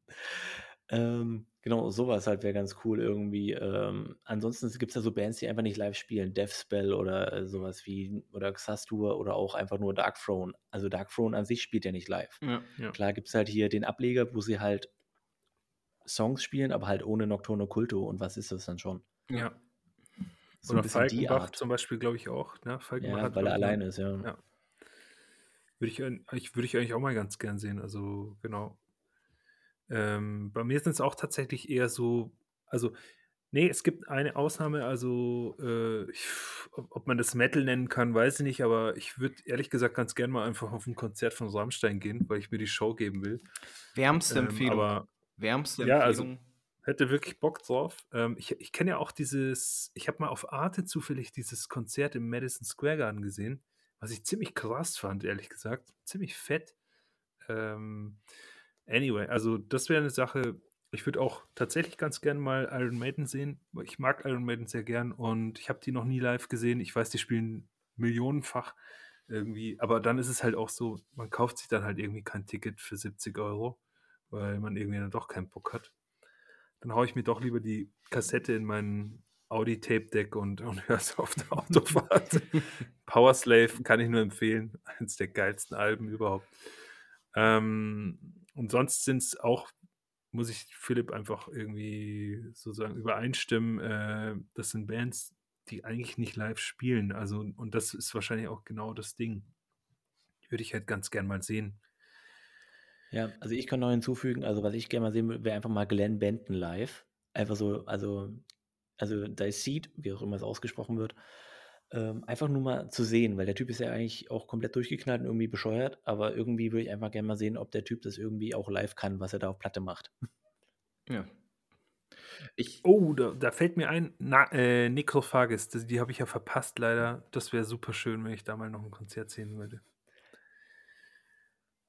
[SPEAKER 3] Ähm, genau, so was halt wäre ganz cool irgendwie. Ähm, ansonsten gibt's ja so Bands, die einfach nicht live spielen. Deathspell oder, äh, so was wie oder Xastur oder auch einfach nur Darkthrone. Also, Darkthrone an sich spielt ja nicht live.
[SPEAKER 1] Ja.
[SPEAKER 2] Ja.
[SPEAKER 3] Klar gibt's halt hier den Ableger, wo sie halt Songs spielen, aber halt ohne Nocturno Culto und was ist das dann schon?
[SPEAKER 2] Ja.
[SPEAKER 3] So
[SPEAKER 2] Oder
[SPEAKER 3] bisschen die
[SPEAKER 2] Falkenbach
[SPEAKER 3] Art.
[SPEAKER 2] zum Beispiel, glaube ich auch, ne? Falkenbach
[SPEAKER 3] Ja,
[SPEAKER 2] hat,
[SPEAKER 3] weil er
[SPEAKER 2] ich, 'ne
[SPEAKER 3] alleine ist, ja.
[SPEAKER 2] ja. Würde ich ein ich würde ich eigentlich auch mal ganz gern sehen, also, genau. Ähm, bei mir sind's auch tatsächlich eher so also, ne, es gibt eine Ausnahme, also, äh, ich ob man das Metal nennen kann, weiß ich nicht, aber ich würde ehrlich gesagt ganz gern mal einfach auf 'n Konzert von Rammstein gehen, weil ich mir die Show geben will.
[SPEAKER 1] Wärmste
[SPEAKER 2] Ähm,
[SPEAKER 1] Empfehlung.
[SPEAKER 2] aber
[SPEAKER 1] Wärmste
[SPEAKER 2] ja, also,
[SPEAKER 1] Empfehlung.
[SPEAKER 2] hätte wirklich Bock drauf. Ähm, ich ich kenne ja auch dieses ich habe mal auf Arte zufällig dieses Konzert im Madison Square Garden gesehen, was ich ziemlich krass fand, ehrlich gesagt. Ziemlich fett. Ähm, anyway, also, das wäre 'ne Sache ich würde auch tatsächlich ganz gern mal Iron Maiden sehen, ich mag Iron Maiden sehr gern und ich habe die noch nie live gesehen. Ich weiß, die spielen millionenfach irgendwie, aber dann ist es halt auch so, man kauft sich dann halt irgendwie kein Ticket für 70 €, weil man irgendwie dann doch keinen Bock hat. Dann haue ich mir doch lieber die Kassette in mein Audi Tape Deck und und höre es auf der Autofahrt. Powerslave kann ich nur empfehlen, eins der geilsten Alben überhaupt. Ähm, und sonst sind's auch muss ich Philipp einfach irgendwie sozusagen übereinstimmen, äh, das sind Bands, die eigentlich nicht live spielen. Also und das ist wahrscheinlich auch genau das Ding. Würde ich halt ganz gern mal sehen.
[SPEAKER 3] Ja, also, ich kann noch hinzufügen, also, was ich gerne mal sehen würde, wäre einfach mal Glenn Benton live. Einfach so also also, Diced, wie auch immer es ausgesprochen wird, ähm, einfach nur mal zu sehen, weil der Typ ist ja eigentlich auch komplett durchgeknallt und irgendwie bescheuert, aber irgendwie würde ich einfach gerne mal sehen, ob der Typ das irgendwie auch live kann, was er da auf Platte macht.
[SPEAKER 1] Ja. Ich
[SPEAKER 2] Oh, da da fällt mir ein, na äh, Necrophagist, das die habe ich ja verpasst leider. Das wäre super schön, wenn ich da mal noch 'n Konzert sehen würde.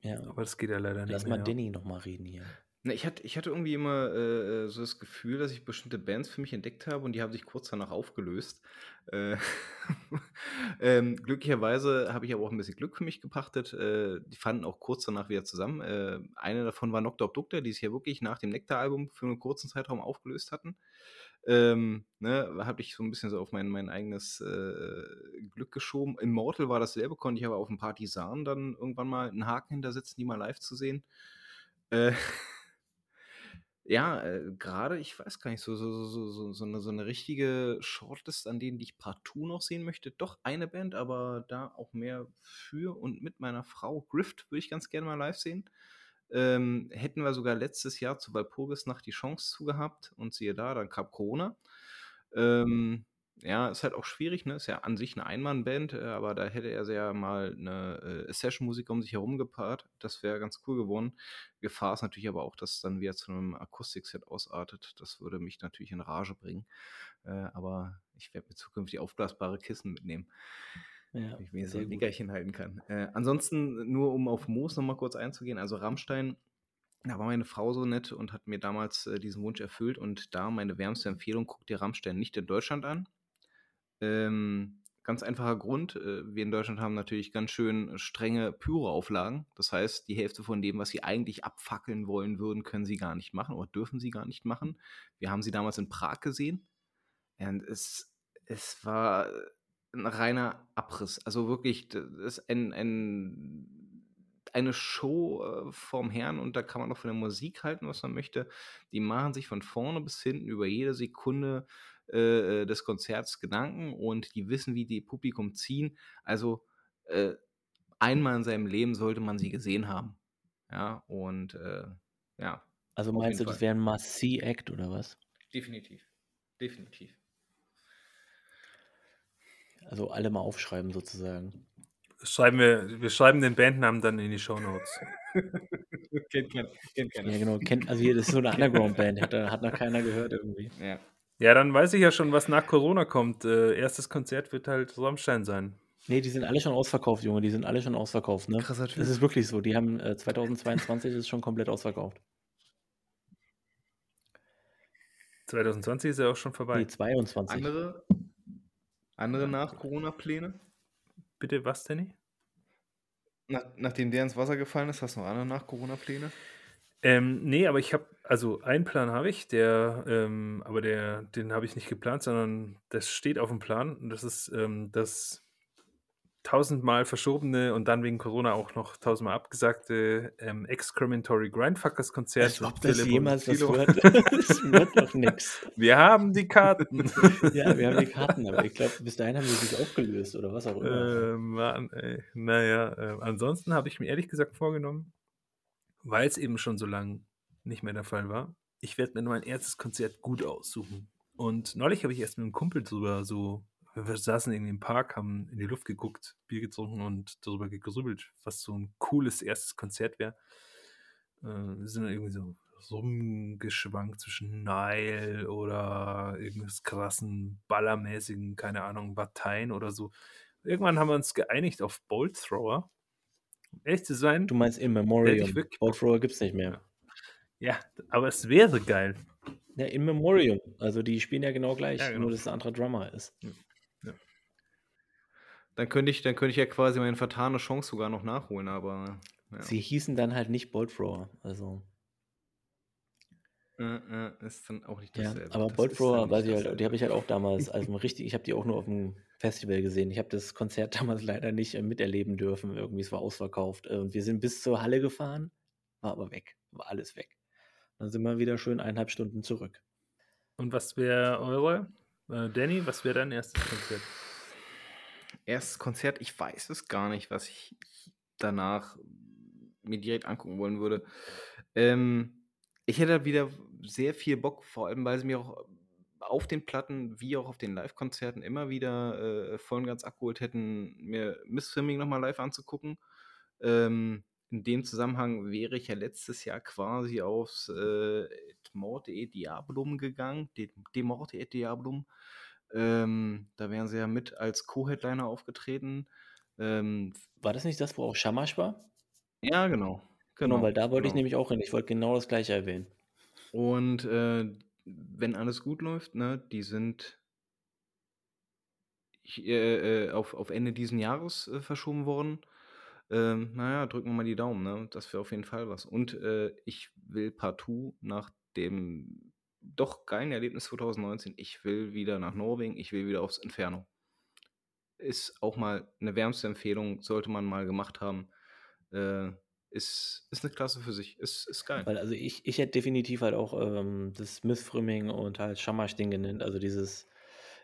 [SPEAKER 3] Ja.
[SPEAKER 2] Aber das geht ja leider nicht
[SPEAKER 3] Lass mal
[SPEAKER 2] ja.
[SPEAKER 3] Danny noch mal reden hier.
[SPEAKER 1] Ne, ich hatte ich hatte irgendwie immer, äh, äh, so das Gefühl, dass ich bestimmte Bands für mich entdeckt habe und die haben sich kurz danach aufgelöst. Äh, ähm, glücklicherweise habe ich aber auch 'n bisschen Glück für mich gepachtet. Äh, die fanden auch kurz danach wieder zusammen. Äh, eine davon war Nocta Obducta, die sich ja wirklich nach dem Nektar-Album für 'nen kurzen Zeitraum aufgelöst hatten. Ähm, ne, habe ich so 'n bisschen so auf mein mein eigenes, äh, Glück geschoben. Immortal war dasselbe, konnte ich aber auf'm Partisan dann irgendwann mal 'n Haken hintersetzen, die mal live zu sehen. Äh, ja, äh, grade, ich weiß gar nicht, so so so so so 'ne so 'ne richtige Shortlist an denen, die ich partout noch sehen möchte. Doch eine Band, aber da auch mehr für und mit meiner Frau. Grift würde ich ganz gerne mal live sehen. Ähm, hätten wir sogar letztes Jahr zur Walpurgisnacht die Chance zu gehabt und siehe da, dann kam Corona. Ähm, ja, ist halt auch schwierig, ne? Ist ja an sich 'ne Ein-Mann-Band, äh, aber da hätte er ja mal 'ne, äh, Session-Musiker um sich herum gepaart. Das wäre ganz cool geworden. Gefahr ist natürlich aber auch, dass es dann wieder zu 'nem Akustikset ausartet. Das würde mich natürlich in Rage bringen. Äh, aber ich werde mir zukünftig aufblasbare Kissen mitnehmen.
[SPEAKER 3] Ja,
[SPEAKER 1] ich wenigstens
[SPEAKER 3] sehr
[SPEAKER 1] so 'n
[SPEAKER 3] gut.
[SPEAKER 1] Nickerchen halten kann. Äh, ansonsten, nur um auf Moos noch mal kurz einzugehen, also Rammstein, da war meine Frau so nett und hat mir damals, äh, diesen Wunsch erfüllt und da meine wärmste Empfehlung: Guck dir Rammstein nicht in Deutschland an. Ähm, ganz einfacher Grund, äh, wir in Deutschland haben natürlich ganz schön strenge Pyro-Auflagen. Das heißt, die Hälfte von dem, was sie eigentlich abfackeln wollen würden, können sie gar nicht machen oder dürfen sie gar nicht machen. Wir haben sie damals in Prag gesehen und es es war 'n reiner Abriss. Also wirklich, das ist ein ein eine Show, äh, vorm Herrn und da kann man auch von der Musik halten, was man möchte. Die machen sich von vorne bis hinten über jede Sekunde, äh, äh, des Konzerts Gedanken und die wissen, wie die Publikum ziehen. Also, äh, einmal in seinem Leben sollte man sie gesehen haben. Ja, und, äh, ja,
[SPEAKER 3] Also meinst du, das wäre 'n Must-See-Act oder was?
[SPEAKER 1] Definitiv. Definitiv.
[SPEAKER 3] Also alle mal aufschreiben sozusagen.
[SPEAKER 2] Schreiben wir wir schreiben den Bandnamen dann in die Shownotes.
[SPEAKER 1] Kennt keiner kennt keiner.
[SPEAKER 3] Ja, genau. Kennt also hier, das ist so 'ne Underground-Band, hat da hat noch keiner gehört irgendwie.
[SPEAKER 1] Ja.
[SPEAKER 2] Ja, dann weiß ich ja schon, was nach Corona kommt. Äh, 1. Konzert wird halt Rammstein sein.
[SPEAKER 3] Ne, die sind alle schon ausverkauft, Junge, die sind alle schon ausverkauft, ne?
[SPEAKER 1] Krasser
[SPEAKER 3] Das
[SPEAKER 1] Typ.
[SPEAKER 3] ist wirklich so. Die haben, äh 2022 ist schon komplett ausverkauft.
[SPEAKER 2] 2020 ist ja auch schon vorbei.
[SPEAKER 3] Ne, 22.
[SPEAKER 1] Andere andere. Nach-Corona-Pläne?
[SPEAKER 2] Bitte was, Danny?
[SPEAKER 1] Nach nachdem der ins Wasser gefallen ist, hast du noch andere Nach-Corona-Pläne?
[SPEAKER 2] Ähm, ne, aber ich habe also einen Plan habe ich, der, ähm aber der den habe ich nicht geplant, sondern das steht auf'm Plan und das ist, ähm, das tausendmal verschobene und dann wegen Corona auch noch tausendmal abgesagte, ähm, Excrementory Grindfuckers Konzert
[SPEAKER 3] Als ob das jemals was wird. Das wird doch nix.
[SPEAKER 2] Wir haben die Karten.
[SPEAKER 3] Ja, wir haben die Karten, aber ich glaube, bis dahin haben die sich aufgelöst oder was auch immer.
[SPEAKER 2] Äh, Mann, ey. Na ja, äh, ansonsten habe ich mir ehrlich gesagt vorgenommen, weil's eben schon so lang nicht mehr der Fall war, ich werde mir mein 1. Konzert gut aussuchen. Und neulich habe ich erst mit 'nem Kumpel drüber so wir saßen irgendwie im Park, haben in die Luft geguckt, Bier getrunken und darüber gegrübelt, was so 'n cooles 1. Konzert wäre. Äh, wir sind dann irgendwie so rumgeschwankt zwischen Nile oder irgendwas krassen, ballermäßigen, keine Ahnung, Bataille oder so. Irgendwann haben wir uns geeinigt auf Bolt Thrower. Um ehrlich zu sein
[SPEAKER 3] Du meinst In Memoriam. Bolt. Thrower gibt's nicht mehr.
[SPEAKER 2] Ja, aber es wäre geil.
[SPEAKER 3] Ja, In Memoriam. Also die spielen ja genau gleich,
[SPEAKER 2] Ja, genau.
[SPEAKER 3] nur dass 'n anderer Drummer ist.
[SPEAKER 2] Ja.
[SPEAKER 1] Dann könnte ich dann könnte ich ja quasi meine vertane Chance sogar noch nachholen, aber ja.
[SPEAKER 3] Sie hießen dann halt nicht Bolt Thrower, also
[SPEAKER 1] Äh, äh, ist dann auch nicht
[SPEAKER 3] Ja,
[SPEAKER 1] dasselbe.
[SPEAKER 3] aber
[SPEAKER 1] Das
[SPEAKER 3] Bolt Thrower weiß ich halt die habe ich halt auch damals als 'n richtig ich habe die auch nur auf'm Festival gesehen. Ich habe das Konzert damals leider nicht, äh, miterleben dürfen irgendwie, es war ausverkauft. Äh, und wir sind bis zur Halle gefahren, war aber weg, war alles weg. Dann sind wir wieder schön 1,5 Stunden zurück.
[SPEAKER 2] Und was wäre eure? Äh, Danny, was wäre dein 1. Konzert?
[SPEAKER 1] Erstes Konzert, ich weiß es gar nicht, was ich danach mir direkt angucken wollen würde. Ähm, ich hätte wieder sehr viel Bock, vor allem, weil sie mir auch auf den Platten wie auch auf den Livekonzerten immer wieder, äh, voll und ganz abgeholt hätten, mir Miss Swimming noch mal live anzugucken. Ähm, in dem Zusammenhang wäre ich ja letztes Jahr quasi aufs äh, Morte et Diabolum gegangen, De, De et Diabolum. Ähm, da wären sie ja mit als Co-Headliner aufgetreten. Ähm,
[SPEAKER 3] War das nicht das, wo auch Shamash war?
[SPEAKER 1] ja, genau.
[SPEAKER 3] Genau,
[SPEAKER 1] Genau,
[SPEAKER 3] weil da wollte ich
[SPEAKER 1] genau.
[SPEAKER 3] nämlich auch hin. Ich wollte genau das Gleiche erwähnen.
[SPEAKER 1] Und äh, wenn alles gut läuft, ne, die sind ich, äh, äh, auf, auf Ende diesen Jahres äh, verschoben worden. Ähm, naja, drücken wir mal die Daumen, ne? Das wäre auf jeden Fall was. Und äh, ich will partout nach dem doch geilen Erlebnis 2019, ich will wieder nach Norwegen, ich will wieder aufs Inferno. Ist auch mal eine wärmste Empfehlung, sollte man mal gemacht haben. Äh, ist, ist eine Klasse für sich, ist, ist geil.
[SPEAKER 3] Weil also ich, ich hätte definitiv halt auch ähm, das Smith-Frimming und halt Shamash-Ding genannt. Also dieses,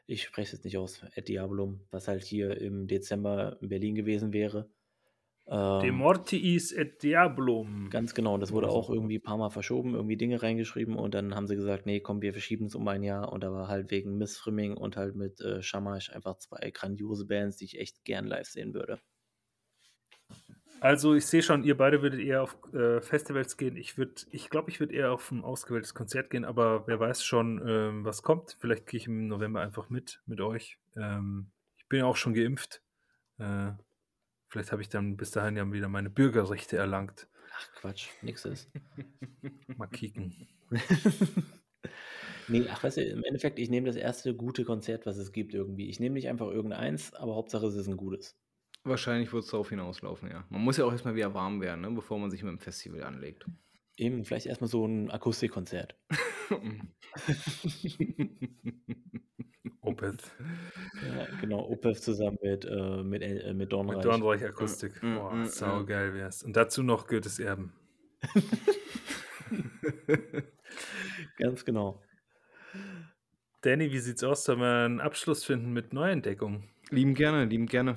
[SPEAKER 3] ich spreche es jetzt nicht aus, Ed Diabolum, was halt hier im Dezember in Berlin gewesen wäre.
[SPEAKER 2] De
[SPEAKER 3] Ähm,
[SPEAKER 2] Mortiis et Diabolum.
[SPEAKER 3] Ganz genau, das wurde
[SPEAKER 2] Oder so.
[SPEAKER 3] auch irgendwie ein paar Mal verschoben, irgendwie Dinge reingeschrieben und dann haben sie gesagt, nee, komm, wir verschieben es um ein Jahr und da war halt wegen Miss Frimming und halt mit äh, Shamash einfach zwei grandiose Bands, die ich echt gern live sehen würde.
[SPEAKER 2] Also ich sehe schon, ihr beide würdet eher auf äh, Festivals gehen. Ich würde, ich glaube, ich würde eher auf ein ausgewähltes Konzert gehen, aber wer weiß schon, ähm, was kommt. Vielleicht gehe ich im November einfach mit, mit euch. Ähm, ich bin ja auch schon geimpft. Äh, vielleicht habe ich dann bis dahin ja wieder meine Bürgerrechte erlangt.
[SPEAKER 3] Ach Quatsch, nix ist.
[SPEAKER 2] Mal kicken.
[SPEAKER 3] nee, ach weißt du, im Endeffekt, ich nehme das erste gute Konzert, was es gibt irgendwie. Ich nehme nicht einfach irgendeins, aber Hauptsache es ist ein gutes.
[SPEAKER 1] Wahrscheinlich wird es darauf hinauslaufen, ja. Man muss ja auch erstmal wieder warm werden, ne, bevor man sich mit dem Festival anlegt.
[SPEAKER 3] Eben, vielleicht erstmal so ein Akustikkonzert.
[SPEAKER 2] Opeth.
[SPEAKER 3] Ja, genau, Opeth zusammen mit, äh, mit, äh, mit Dornreich.
[SPEAKER 2] Mit Dornreich Akustik.
[SPEAKER 1] Mm, mm,
[SPEAKER 2] Boah,
[SPEAKER 1] mm,
[SPEAKER 2] saugeil wär's. Und dazu noch Goethes Erben.
[SPEAKER 3] Ganz genau.
[SPEAKER 2] Danny, wie sieht's aus? Sollen wir einen Abschluss finden mit Neuentdeckungen?
[SPEAKER 1] lieben gerne, lieben gerne.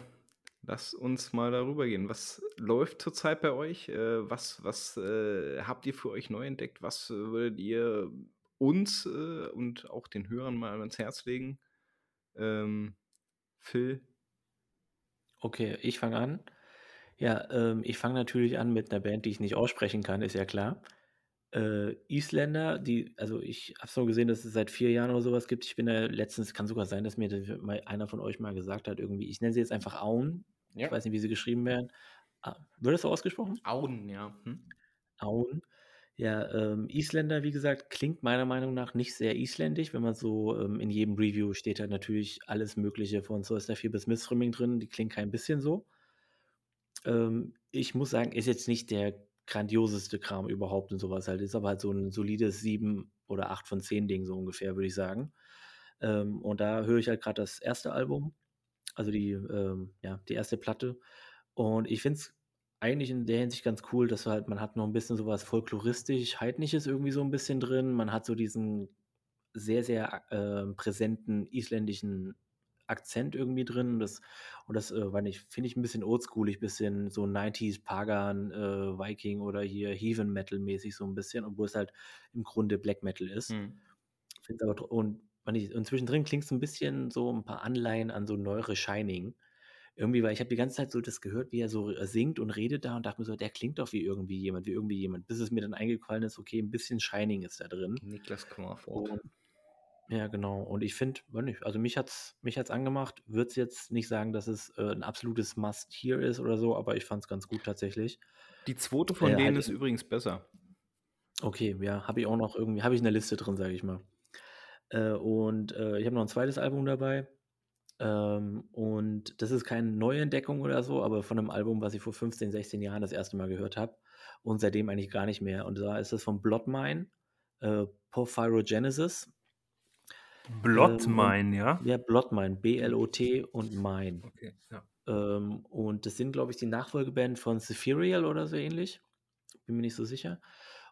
[SPEAKER 1] Lass uns mal darüber gehen. Was läuft zurzeit bei euch? Äh, was was äh, habt ihr für euch neu entdeckt? Was äh, würdet ihr uns äh, und auch den Hörern mal ans Herz legen? Ähm, Phil?
[SPEAKER 3] Okay, ich fange an. Ja, ähm, ich fange natürlich an mit einer Band, die ich nicht aussprechen kann, ist ja klar. Äh, Isländer, die, also ich habe so gesehen, dass es seit vier Jahren oder sowas gibt. Ich bin da letztens, kann sogar sein, dass mir das einer von euch mal gesagt hat, irgendwie, ich nenne sie jetzt einfach Auen. Ich weiß nicht, wie sie geschrieben werden. Ah, wird das so ausgesprochen?
[SPEAKER 1] Auen, ja. Hm?
[SPEAKER 3] Auen. Ja, ähm, Isländer, wie gesagt, klingt meiner Meinung nach nicht sehr isländisch. Wenn man so ähm, in jedem Review steht halt natürlich alles Mögliche von Source 4 bis Missfrimming drin. Die klingt kein bisschen so. Ähm, ich muss sagen, ist jetzt nicht der grandioseste Kram überhaupt und sowas halt. Ist aber halt so ein solides 7 oder 8 von 10 Ding so ungefähr, würde ich sagen. Ähm, und da höre ich halt gerade das erste Album, also die, ähm, ja, die erste Platte. Und ich finde es eigentlich in der Hinsicht ganz cool, dass halt, man hat noch ein bisschen sowas folkloristisch, heidnisches irgendwie so ein bisschen drin. Man hat so diesen sehr, sehr äh, präsenten isländischen Akzent irgendwie drin. Und das, und das äh, war nicht, finde ich ein bisschen oldschoolig, bisschen so 90s Pagan, äh, Viking oder hier Heathen Metal mäßig so ein bisschen, obwohl es halt im Grunde Black Metal ist.
[SPEAKER 1] Hm.
[SPEAKER 3] Find's aber und, und, ich, und zwischendrin klingt es ein bisschen so ein paar Anleihen an so neuere Shining. Irgendwie, weil ich habe die ganze Zeit so das gehört, wie er so äh, singt und redet da und dachte mir so, der klingt doch wie irgendwie jemand, wie irgendwie jemand, bis es mir dann eingefallen ist, okay, ein bisschen Shining ist da drin.
[SPEAKER 1] Niklas Kummerfort.
[SPEAKER 3] Und, ja, genau. Und ich finde, also mich hat's, mich hat's angemacht. Würde jetzt nicht sagen, dass es äh, ein absolutes Must-Here ist oder so, aber ich fand es ganz gut tatsächlich.
[SPEAKER 1] Die zweite von
[SPEAKER 3] Äh,
[SPEAKER 1] denen
[SPEAKER 3] halt
[SPEAKER 1] ist übrigens besser.
[SPEAKER 3] Okay, ja, habe ich auch noch irgendwie, habe ich in der Liste drin, sage ich mal. Äh, und äh, ich habe noch ein zweites Album dabei. Ähm, und das ist keine Neuentdeckung oder so, aber von einem Album, was ich vor 15, 16 Jahren das erste Mal gehört habe. Und seitdem eigentlich gar nicht mehr. Und da ist es von Bloodmine, äh, Porphyrogenesis.
[SPEAKER 2] Bloodmine, ja?
[SPEAKER 3] Ja, Bloodmine, B-L-O-T und Mine.
[SPEAKER 2] Okay, ja.
[SPEAKER 3] Ähm, und das sind, glaube ich, die Nachfolgeband von Sephirial oder so ähnlich. Bin mir nicht so sicher.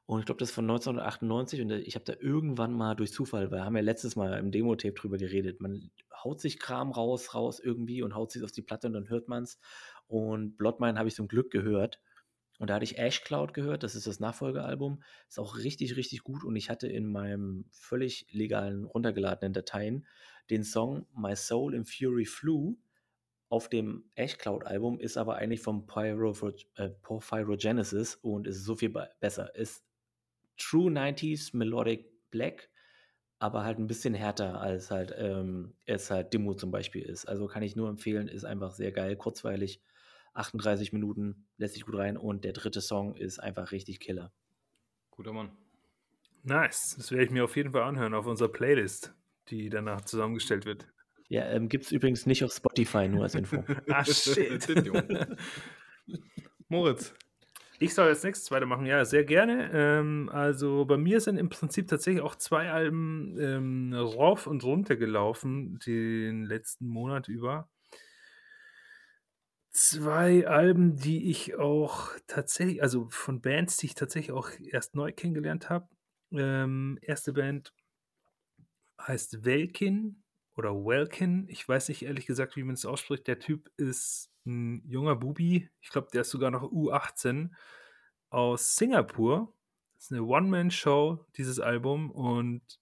[SPEAKER 3] Und ich glaube, das ist von 1998 und äh, ich habe da irgendwann mal durch Zufall, weil wir haben ja letztes Mal im Demo-Tape drüber geredet, man haut sich Kram raus, raus irgendwie und haut sich auf die Platte und dann hört man es. Und Bloodmine habe ich zum Glück gehört. Und da hatte ich Ash Cloud gehört, das ist das Nachfolgealbum. Ist auch richtig, richtig gut. Und ich hatte in meinem völlig legalen, runtergeladenen Dateien den Song My Soul in Fury Flew auf dem Ash Cloud Album ist aber eigentlich vom Pyro, äh, Pyrogenesis und ist so viel besser. Ist True 90s Melodic Black, aber halt ein bisschen härter als halt ähm, es halt Demo zum Beispiel ist. Also kann ich nur empfehlen, ist einfach sehr geil, kurzweilig. 38 Minuten, lässt sich gut rein und der dritte Song ist einfach richtig killer.
[SPEAKER 1] Guter Mann.
[SPEAKER 2] Nice. Das werde ich mir auf jeden Fall anhören auf unserer Playlist, die danach zusammengestellt wird.
[SPEAKER 3] Ja, ähm, gibt es übrigens nicht auf Spotify, nur als Info.
[SPEAKER 2] ah, shit.
[SPEAKER 1] Moritz.
[SPEAKER 2] Ich soll als nächstes weitermachen, ja, sehr gerne. Ähm, also bei mir sind im Prinzip tatsächlich auch zwei Alben ähm, rauf und runter gelaufen, den letzten Monat über. Zwei Alben, die ich auch tatsächlich, also von Bands, die ich tatsächlich auch erst neu kennengelernt habe. Ähm, erste Band heißt Welkin oder Welkin. Ich weiß nicht ehrlich gesagt, wie man es ausspricht. Der Typ ist ein junger Bubi. Ich glaube, der ist sogar noch U18 aus Singapur. Das ist eine One-Man-Show, dieses Album. Und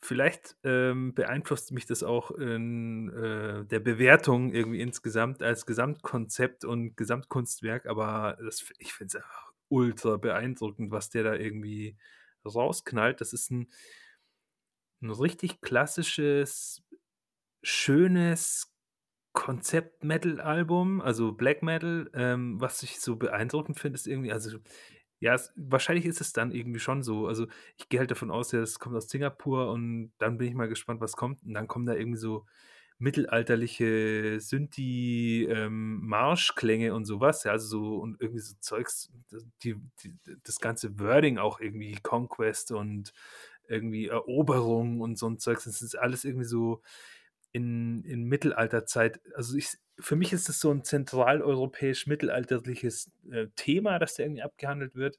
[SPEAKER 2] vielleicht ähm, beeinflusst mich das auch in äh, der Bewertung irgendwie insgesamt als Gesamtkonzept und Gesamtkunstwerk. Aber das, ich finde es einfach ultra beeindruckend, was der da irgendwie rausknallt. Das ist ein ein richtig klassisches, schönes Konzept-Metal-Album, also Black Metal. Ähm, was ich so beeindruckend finde, ist irgendwie, also ja, es, wahrscheinlich ist es dann irgendwie schon so. Also ich gehe halt davon aus, ja, es kommt aus Singapur und dann bin ich mal gespannt, was kommt. Und dann kommen da irgendwie so mittelalterliche Synthi-Marschklänge ähm, und sowas, ja, also so und irgendwie so Zeugs, die, die, das ganze Wording auch irgendwie Conquest und irgendwie Eroberung und so ein Zeugs. Das ist alles irgendwie so in, in Mittelalterzeit. Also ich, für mich ist das so ein zentraleuropäisch-mittelalterliches äh, Thema, das da irgendwie abgehandelt wird.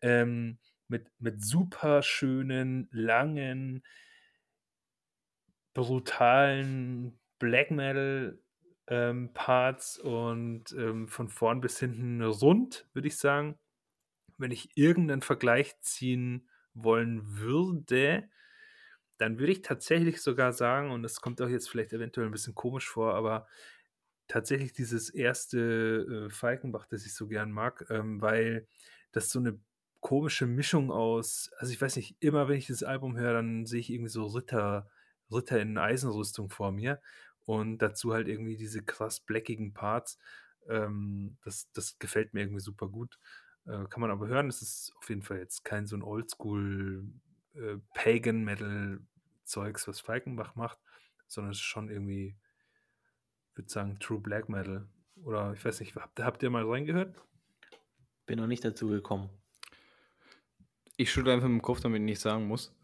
[SPEAKER 2] Ähm, mit, mit super schönen, langen, brutalen Black Metal ähm, Parts und ähm, von vorn bis hinten rund, würde ich sagen. Wenn ich irgendeinen Vergleich ziehen wollen würde, dann würde ich tatsächlich sogar sagen, und das kommt auch jetzt vielleicht eventuell ein bisschen komisch vor, aber tatsächlich dieses erste äh, Falkenbach, das ich so gern mag, ähm, weil das so eine komische Mischung aus, also ich weiß nicht, immer wenn ich das Album höre, dann sehe ich irgendwie so Ritter, Ritter in Eisenrüstung vor mir und dazu halt irgendwie diese krass blackigen Parts. Ähm, das, das gefällt mir irgendwie super gut. Äh, kann man aber hören, es ist auf jeden Fall jetzt kein so ein Oldschool äh, Pagan Metal Zeugs, was Falkenbach macht, sondern es ist schon irgendwie, ich würde sagen, True Black Metal. Oder ich weiß nicht, habt, habt ihr mal reingehört?
[SPEAKER 3] Bin noch nicht dazu gekommen.
[SPEAKER 1] Ich schüttle einfach mit dem Kopf, damit ich nichts sagen muss.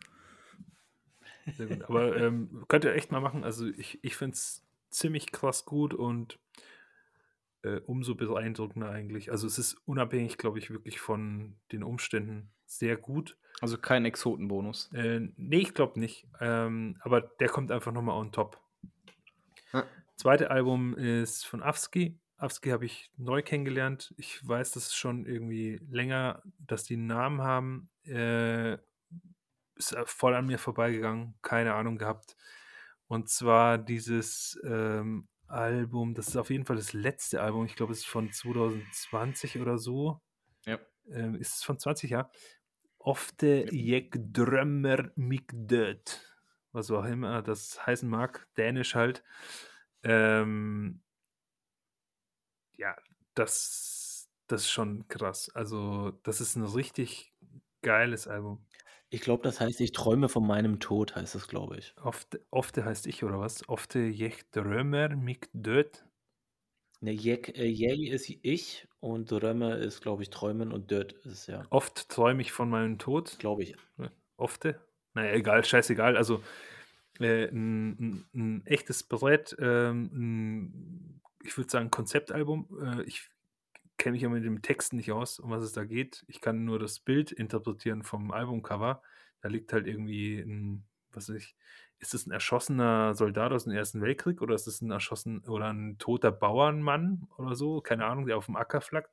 [SPEAKER 2] Sehr gut. Aber ähm, könnt ihr echt mal machen. Also ich, ich finde es ziemlich krass gut und äh, umso beeindruckender eigentlich. Also es ist unabhängig, glaube ich, wirklich von den Umständen sehr gut.
[SPEAKER 1] Also kein Exotenbonus.
[SPEAKER 2] Äh, nee, ich glaube nicht. Ähm, aber der kommt einfach nochmal on top. Ja. Zweite Album ist von Afsky. Afsky habe ich neu kennengelernt. Ich weiß, das ist schon irgendwie länger, dass die einen Namen haben. Äh, ist voll an mir vorbeigegangen, keine Ahnung gehabt. Und zwar dieses ähm, Album, das ist auf jeden Fall das letzte Album, ich glaube, es ist von 2020 oder so.
[SPEAKER 1] Ja.
[SPEAKER 2] Ähm, ist es von 20, ja. Ofte jeg drömmer mich död. Was auch immer das heißen mag, dänisch halt. Ähm, ja, das, das ist schon krass. Also, das ist ein richtig geiles Album.
[SPEAKER 3] Ich glaube, das heißt, ich träume von meinem Tod, heißt das, glaube ich.
[SPEAKER 2] Ofte, ofte heißt ich, oder was? Ofte jeg drömmer mich död.
[SPEAKER 3] Ne, jeg, äh, jeg ist ich und drömme ist, glaube ich, träumen und död ist ja.
[SPEAKER 2] Oft träume ich von meinem Tod.
[SPEAKER 3] Glaube ich.
[SPEAKER 2] Ofte? Naja, egal, scheißegal. Also äh, ein, ein, ein, echtes Brett, ähm, ein, ich würde sagen, Konzeptalbum. Äh, ich kenne mich ja mit dem Text nicht aus, um was es da geht. Ich kann nur das Bild interpretieren vom Albumcover. Da liegt halt irgendwie ein, was weiß ich, ist es ein erschossener Soldat aus dem Ersten Weltkrieg oder ist es ein erschossen oder ein toter Bauernmann oder so? Keine Ahnung, der auf dem Acker flackt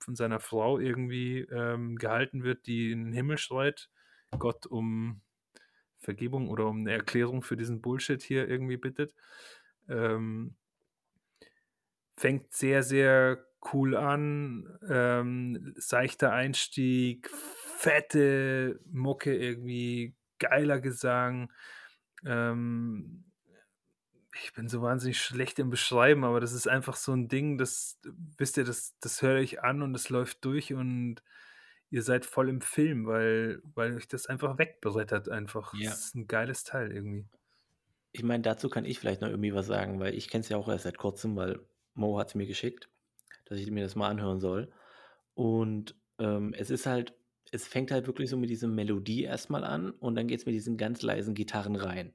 [SPEAKER 2] von seiner Frau irgendwie ähm, gehalten wird, die in den Himmel schreit, Gott um Vergebung oder um eine Erklärung für diesen Bullshit hier irgendwie bittet. Ähm, fängt sehr, sehr cool an. Ähm, seichter Einstieg, fette Mucke irgendwie, geiler Gesang. Ähm, ich bin so wahnsinnig schlecht im Beschreiben, aber das ist einfach so ein Ding, das, wisst ihr, das, das höre ich an und es läuft durch und ihr seid voll im Film, weil, weil euch das einfach wegbrettert einfach.
[SPEAKER 3] Ja.
[SPEAKER 2] Das ist ein geiles Teil irgendwie.
[SPEAKER 3] Ich meine, dazu kann ich vielleicht noch irgendwie was sagen, weil ich kenne es ja auch erst seit kurzem, weil Mo hat es mir geschickt, dass ich mir das mal anhören soll. Und ähm, es ist halt, es fängt halt wirklich so mit dieser Melodie erstmal an und dann geht es mit diesen ganz leisen Gitarren rein.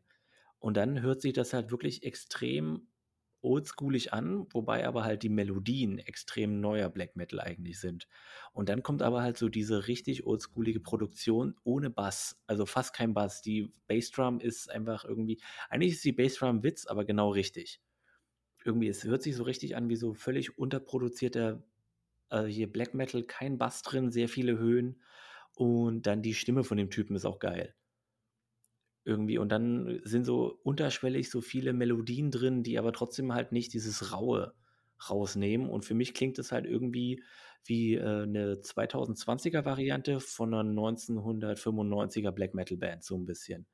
[SPEAKER 3] Und dann hört sich das halt wirklich extrem oldschoolig an, wobei aber halt die Melodien extrem neuer Black Metal eigentlich sind. Und dann kommt aber halt so diese richtig oldschoolige Produktion ohne Bass, also fast kein Bass. Die Bassdrum ist einfach irgendwie, eigentlich ist die Bassdrum Witz, aber genau richtig. Irgendwie, es hört sich so richtig an wie so völlig unterproduzierter, äh, hier Black Metal, kein Bass drin, sehr viele Höhen. Und dann die Stimme von dem Typen ist auch geil irgendwie. Und dann sind so unterschwellig so viele Melodien drin, die aber trotzdem halt nicht dieses Raue rausnehmen. Und für mich klingt es halt irgendwie wie äh, eine 2020er Variante von einer 1995er Black Metal Band, so ein bisschen.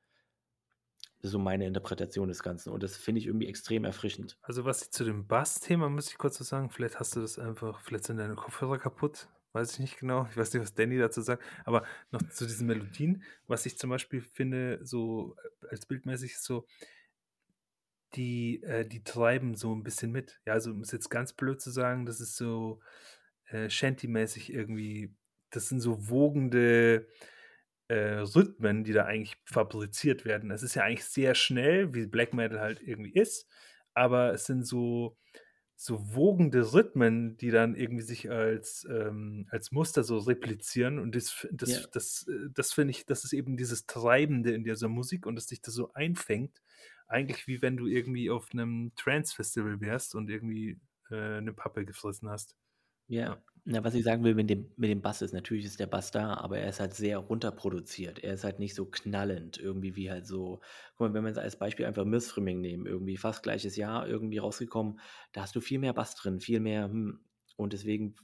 [SPEAKER 3] So meine Interpretation des Ganzen. Und das finde ich irgendwie extrem erfrischend.
[SPEAKER 2] Also was zu dem Bass-Thema, muss ich kurz so sagen, vielleicht hast du das einfach, vielleicht sind deine Kopfhörer kaputt, weiß ich nicht genau. Ich weiß nicht, was Danny dazu sagt, aber noch zu diesen Melodien, was ich zum Beispiel finde, so äh, als bildmäßig so, die, äh, die treiben so ein bisschen mit. Ja, also um es jetzt ganz blöd zu sagen, das ist so äh, Shanty-mäßig irgendwie, das sind so wogende äh, Rhythmen, die da eigentlich fabriziert werden. Es ist ja eigentlich sehr schnell, wie Black Metal halt irgendwie ist, aber es sind so so wogende Rhythmen, die dann irgendwie sich als, ähm, als Muster so replizieren. Und das, das,
[SPEAKER 3] Ja.
[SPEAKER 2] das, äh, das finde ich, das ist eben dieses Treibende in dieser Musik und dass dich das so einfängt. Eigentlich wie wenn du irgendwie auf einem Trance-Festival wärst und irgendwie äh, eine Pappe gefressen hast.
[SPEAKER 3] Ja.
[SPEAKER 2] Ja.
[SPEAKER 3] Na, was ich sagen will mit dem, mit dem Bass ist, natürlich ist der Bass da, aber er ist halt sehr runterproduziert. Er ist halt nicht so knallend, irgendwie wie halt so. Guck mal, wenn wir jetzt als Beispiel einfach Missfrimming nehmen, irgendwie fast gleiches Jahr irgendwie rausgekommen, da hast du viel mehr Bass drin, viel mehr, hm, und deswegen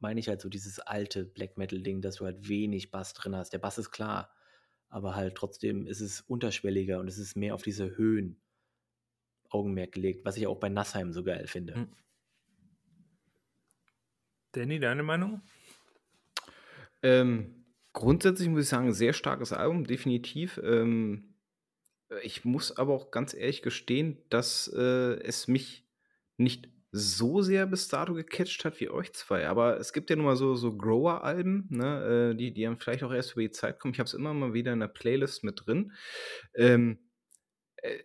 [SPEAKER 3] meine ich halt so dieses alte Black Metal-Ding, dass du halt wenig Bass drin hast. Der Bass ist klar, aber halt trotzdem ist es unterschwelliger und es ist mehr auf diese Höhen Augenmerk gelegt, was ich auch bei Nassheim so geil finde.
[SPEAKER 2] Hm. Danny, deine Meinung?
[SPEAKER 1] Ähm, grundsätzlich muss ich sagen, sehr starkes Album, definitiv. Ähm, ich muss aber auch ganz ehrlich gestehen, dass äh, es mich nicht so sehr bis dato gecatcht hat wie euch zwei. Aber es gibt ja nun mal so, so Grower-Alben, ne, äh, die, die dann vielleicht auch erst über die Zeit kommen. Ich habe es immer mal wieder in der Playlist mit drin. Ähm, äh,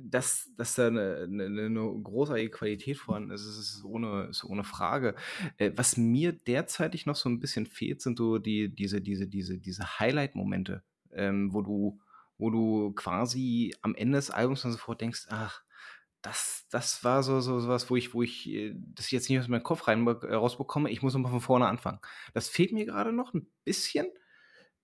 [SPEAKER 1] dass, dass da eine, eine, eine großartige Qualität vorhanden ist, ist, ohne, ist ohne Frage. Äh, was mir derzeitig noch so ein bisschen fehlt, sind so die, diese, diese, diese, diese Highlight-Momente, ähm, wo du, wo du quasi am Ende des Albums dann sofort denkst, ach, das, das war so, so was, wo ich, wo ich äh, das jetzt nicht aus meinem Kopf rein äh, rausbekomme. Ich muss nochmal von vorne anfangen. Das fehlt mir gerade noch ein bisschen.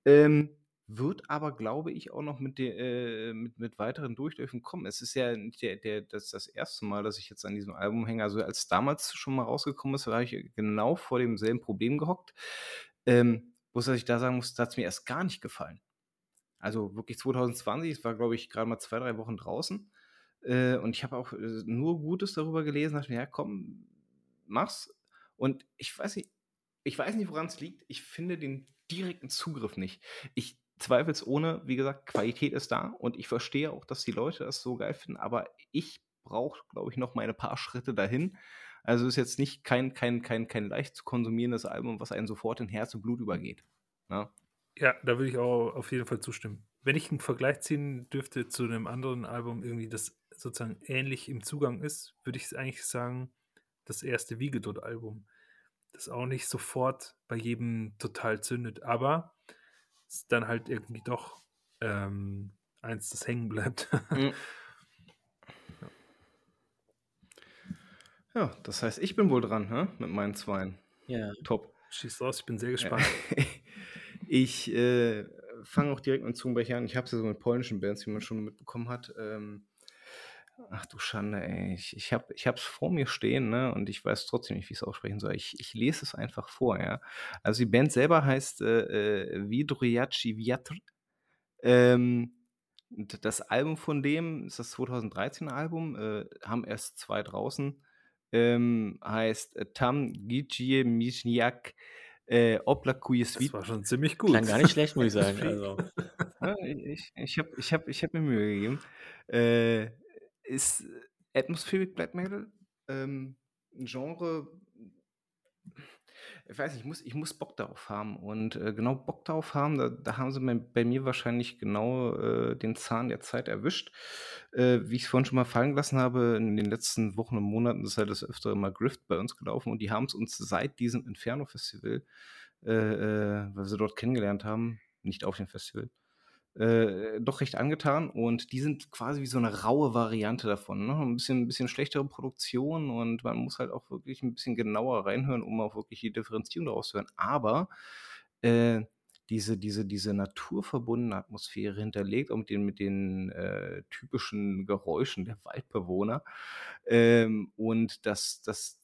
[SPEAKER 1] Ähm, wird aber, glaube ich, auch noch mit, de, äh, mit, mit weiteren Durchläufen kommen. Es ist ja der, der, das, das erste Mal, dass ich jetzt an diesem Album hänge. Also als damals schon mal rausgekommen ist, war ich genau vor demselben Problem gehockt. Ähm, ich da sagen muss, da hat mir erst gar nicht gefallen. Also wirklich 2020, es war, glaube ich, gerade mal zwei, drei Wochen draußen. Äh, und ich habe auch äh, nur Gutes darüber gelesen, dachte mir, ja, komm, mach's. Und ich weiß nicht, ich weiß nicht, woran es liegt. Ich finde den direkten Zugriff nicht. Ich zweifelsohne, wie gesagt, Qualität ist da und ich verstehe auch, dass die Leute das so geil finden, aber ich brauche, glaube ich, noch meine paar Schritte dahin. Also ist jetzt nicht kein, kein, kein, kein leicht zu konsumierendes Album, was einen sofort in Herz und Blut übergeht. Ja,
[SPEAKER 2] ja da würde ich auch auf jeden Fall zustimmen. Wenn ich einen Vergleich ziehen dürfte zu einem anderen Album, irgendwie das sozusagen ähnlich im Zugang ist, würde ich eigentlich sagen, das erste Wiegedot-Album. Das auch nicht sofort bei jedem total zündet, aber ist dann halt irgendwie doch ähm, eins, das hängen bleibt.
[SPEAKER 1] Mhm. ja. ja, das heißt, ich bin wohl dran, hä? mit meinen Zweien.
[SPEAKER 3] Ja.
[SPEAKER 1] Top.
[SPEAKER 2] Schieß raus, ich bin sehr gespannt.
[SPEAKER 1] ich äh, fange auch direkt mit Zungenbrecher an. Ich habe es ja so mit polnischen Bands, wie man schon mitbekommen hat. Ähm, Ach du Schande, ey. Ich, ich habe ich vor mir stehen, ne? Und ich weiß trotzdem nicht, wie ich es aussprechen soll. Ich, ich lese es einfach vor, ja. Also die Band selber heißt äh, äh, Vidrujaci Viatr. Ähm, das Album von dem ist das 2013er Album, äh, haben erst zwei draußen. Ähm, heißt äh, Tam Gijie Mijniak äh,
[SPEAKER 2] Das war schon ziemlich gut.
[SPEAKER 3] Klang gar nicht schlecht, muss ich sagen. Also.
[SPEAKER 1] Ja, ich ich habe ich hab, ich hab mir Mühe gegeben. Äh, ist Atmospheric Black Metal ähm, ein Genre, ich weiß nicht, ich muss, ich muss Bock darauf haben. Und äh, genau Bock darauf haben, da, da haben sie bei, bei mir wahrscheinlich genau äh, den Zahn der Zeit erwischt. Äh, wie ich es vorhin schon mal fallen gelassen habe, in den letzten Wochen und Monaten ist halt das öfter mal Grift bei uns gelaufen und die haben es uns seit diesem Inferno-Festival, äh, äh, weil wir sie dort kennengelernt haben, nicht auf dem Festival, äh, doch recht angetan und die sind quasi wie so eine raue Variante davon. Ne? Ein, bisschen, bisschen schlechtere Produktion und man muss halt auch wirklich ein bisschen genauer reinhören, um auch wirklich die Differenzierung daraus zu hören. Aber äh, diese, diese, diese naturverbundene Atmosphäre hinterlegt, auch mit den, mit den äh, typischen Geräuschen der Waldbewohner. Ähm, und das, das,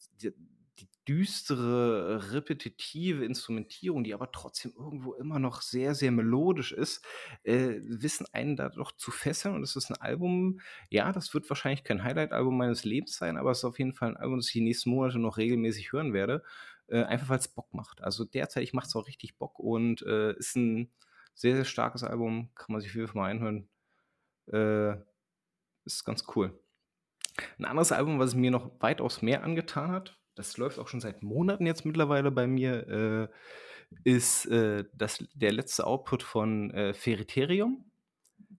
[SPEAKER 1] düstere, repetitive Instrumentierung, die aber trotzdem irgendwo immer noch sehr, sehr melodisch ist, äh, wissen einen da doch zu fesseln. Und es ist ein Album, ja, das wird wahrscheinlich kein Highlight-Album meines Lebens sein, aber es ist auf jeden Fall ein Album, das ich die nächsten Monate noch regelmäßig hören werde. Äh, einfach weil es Bock macht. Also derzeit macht es auch richtig Bock und äh, ist ein sehr, sehr starkes Album. Kann man sich viel mal einhören. Äh, ist ganz cool. Ein anderes Album, was mir noch weitaus mehr angetan hat, das läuft auch schon seit Monaten jetzt mittlerweile bei mir, äh, ist äh, das, der letzte Output von äh, Feriterium.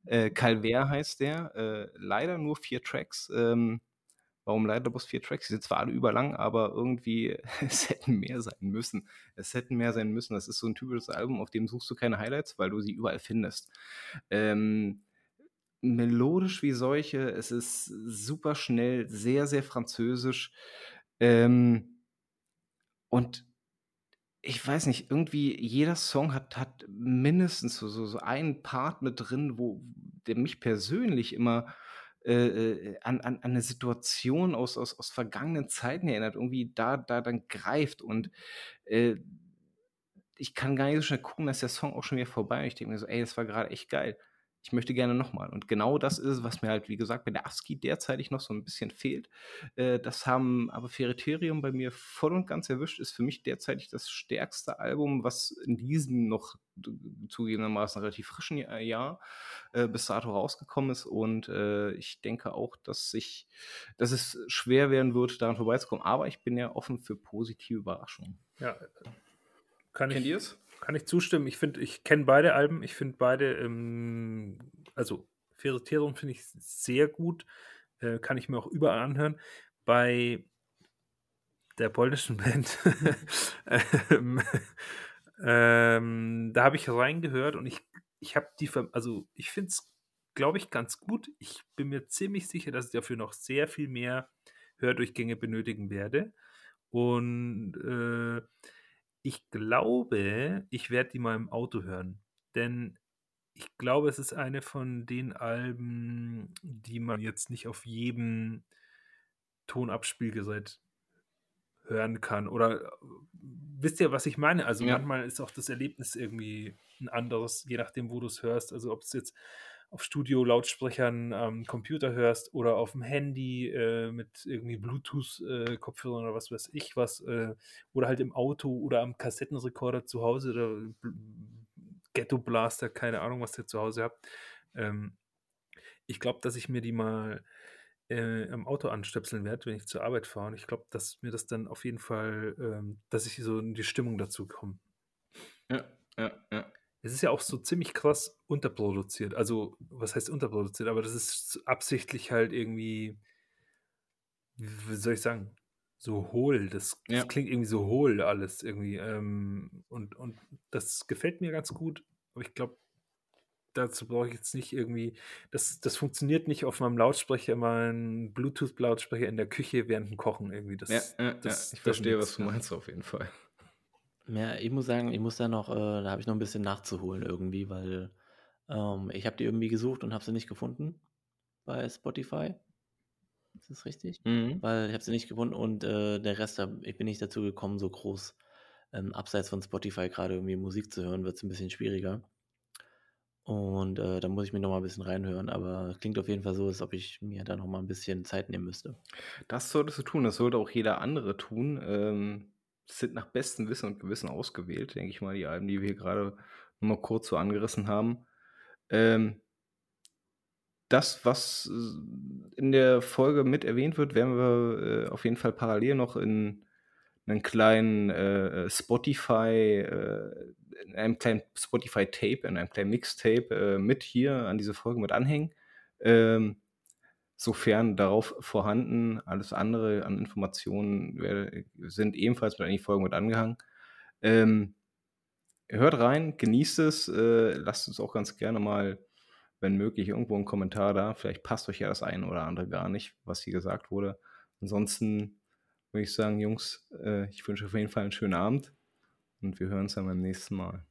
[SPEAKER 1] Äh, Calvaire heißt der. Äh, leider nur vier Tracks. Ähm, warum leider bloß vier Tracks? Die sind zwar alle überlang, aber irgendwie, es hätten mehr sein müssen. Es hätten mehr sein müssen. Das ist so ein typisches Album, auf dem suchst du keine Highlights, weil du sie überall findest. Ähm, melodisch wie solche. Es ist super schnell, sehr, sehr französisch. Ähm, und ich weiß nicht, irgendwie jeder Song hat, hat mindestens so, so, so einen Part mit drin, wo der mich persönlich immer äh, äh an, an, eine Situation aus, aus, aus vergangenen Zeiten erinnert, irgendwie da, da dann greift. Und äh, ich kann gar nicht so schnell gucken, dass der Song auch schon wieder vorbei ist. Ich denke mir so, ey, das war gerade echt geil ich möchte gerne nochmal. Und genau das ist es, was mir halt, wie gesagt, bei der ASCII derzeitig noch so ein bisschen fehlt. Äh, das haben aber Feriterium bei mir voll und ganz erwischt. Ist für mich derzeitig das stärkste Album, was in diesem noch zugegebenermaßen relativ frischen Jahr äh, bis dato rausgekommen ist. Und äh, ich denke auch, dass, ich, dass es schwer werden wird, daran vorbeizukommen. Aber ich bin ja offen für positive Überraschungen.
[SPEAKER 2] Ja, kann Kennt ihr es? Kann ich zustimmen. Ich finde, ich kenne beide Alben. Ich finde beide, ähm, also Ferritierung finde ich sehr gut. Äh, kann ich mir auch überall anhören. Bei der polnischen Band, ähm, ähm, da habe ich reingehört und ich, ich habe die, also ich finde es, glaube ich, ganz gut. Ich bin mir ziemlich sicher, dass ich dafür noch sehr viel mehr Hördurchgänge benötigen werde. Und äh, ich glaube, ich werde die mal im Auto hören, denn ich glaube, es ist eine von den Alben, die man jetzt nicht auf jedem Tonabspielgerät hören kann. Oder wisst ihr, was ich meine? Also ja. manchmal ist auch das Erlebnis irgendwie ein anderes, je nachdem, wo du es hörst. Also ob es jetzt auf Studio-Lautsprechern am Computer hörst oder auf dem Handy äh, mit irgendwie Bluetooth-Kopfhörern äh, oder was weiß ich was, äh, oder halt im Auto oder am Kassettenrekorder zu Hause oder Ghetto Blaster, keine Ahnung, was ihr zu Hause habt. Ähm, ich glaube, dass ich mir die mal äh, im Auto anstöpseln werde, wenn ich zur Arbeit fahre. Und ich glaube, dass mir das dann auf jeden Fall, ähm, dass ich so in die Stimmung dazu komme.
[SPEAKER 1] Ja, ja, ja
[SPEAKER 2] es ist ja auch so ziemlich krass unterproduziert. Also, was heißt unterproduziert? Aber das ist absichtlich halt irgendwie, wie soll ich sagen, so hohl. Das, ja. das klingt irgendwie so hohl alles irgendwie. Ähm, und, und das gefällt mir ganz gut. Aber ich glaube, dazu brauche ich jetzt nicht irgendwie, das, das funktioniert nicht auf meinem Lautsprecher, meinem Bluetooth-Lautsprecher in der Küche während dem Kochen irgendwie. Das,
[SPEAKER 1] ja, ja, das, ja. ich verstehe, was du meinst auf jeden Fall.
[SPEAKER 3] Ja, ich muss sagen, ich muss da noch, äh, da habe ich noch ein bisschen nachzuholen irgendwie, weil ähm, ich habe die irgendwie gesucht und habe sie nicht gefunden bei Spotify. Ist das richtig?
[SPEAKER 1] Mhm.
[SPEAKER 3] Weil ich habe sie nicht gefunden und, äh, der Rest da ich bin nicht dazu gekommen, so groß, ähm, abseits von Spotify grade irgendwie Musik zu hören, wird's 'n bisschen schwieriger. Und, äh, da muss ich mir noch mal 'n bisschen reinhören, aber klingt auf jeden Fall so, als ob ich mir da noch mal 'n bisschen Zeit nehmen müsste.
[SPEAKER 1] Das solltest du tun, das sollte auch jeder andere tun. Ähm, sind nach bestem Wissen und Gewissen ausgewählt, denke ich mal, die Alben, die wir grade nur mal kurz so angerissen haben. Ähm das, was s in der Folge mit erwähnt wird, werden wir, äh, auf jeden Fall parallel noch in 'nen kleinen, äh, äh, Spotify äh, in einem kleinen Spotify-Tape, in einem kleinen Mixtape, äh, mit hier an diese Folge mit anhängen. Ähm, sofern darauf vorhanden. Alles andere an Informationen, sind ebenfalls mit an die Folge mit angehangen. Ähm, hört rein, genießt es, äh, lasst uns auch ganz gerne mal, wenn möglich, irgendwo 'n Kommentar da. Vielleicht passt euch ja das eine oder andere gar nicht, was hier gesagt wurde. Ansonsten würde ich sagen: „Jungs, äh, ich wünsche auf jeden Fall 'n schönen Abend und wir hören uns dann beim nächsten Mal.“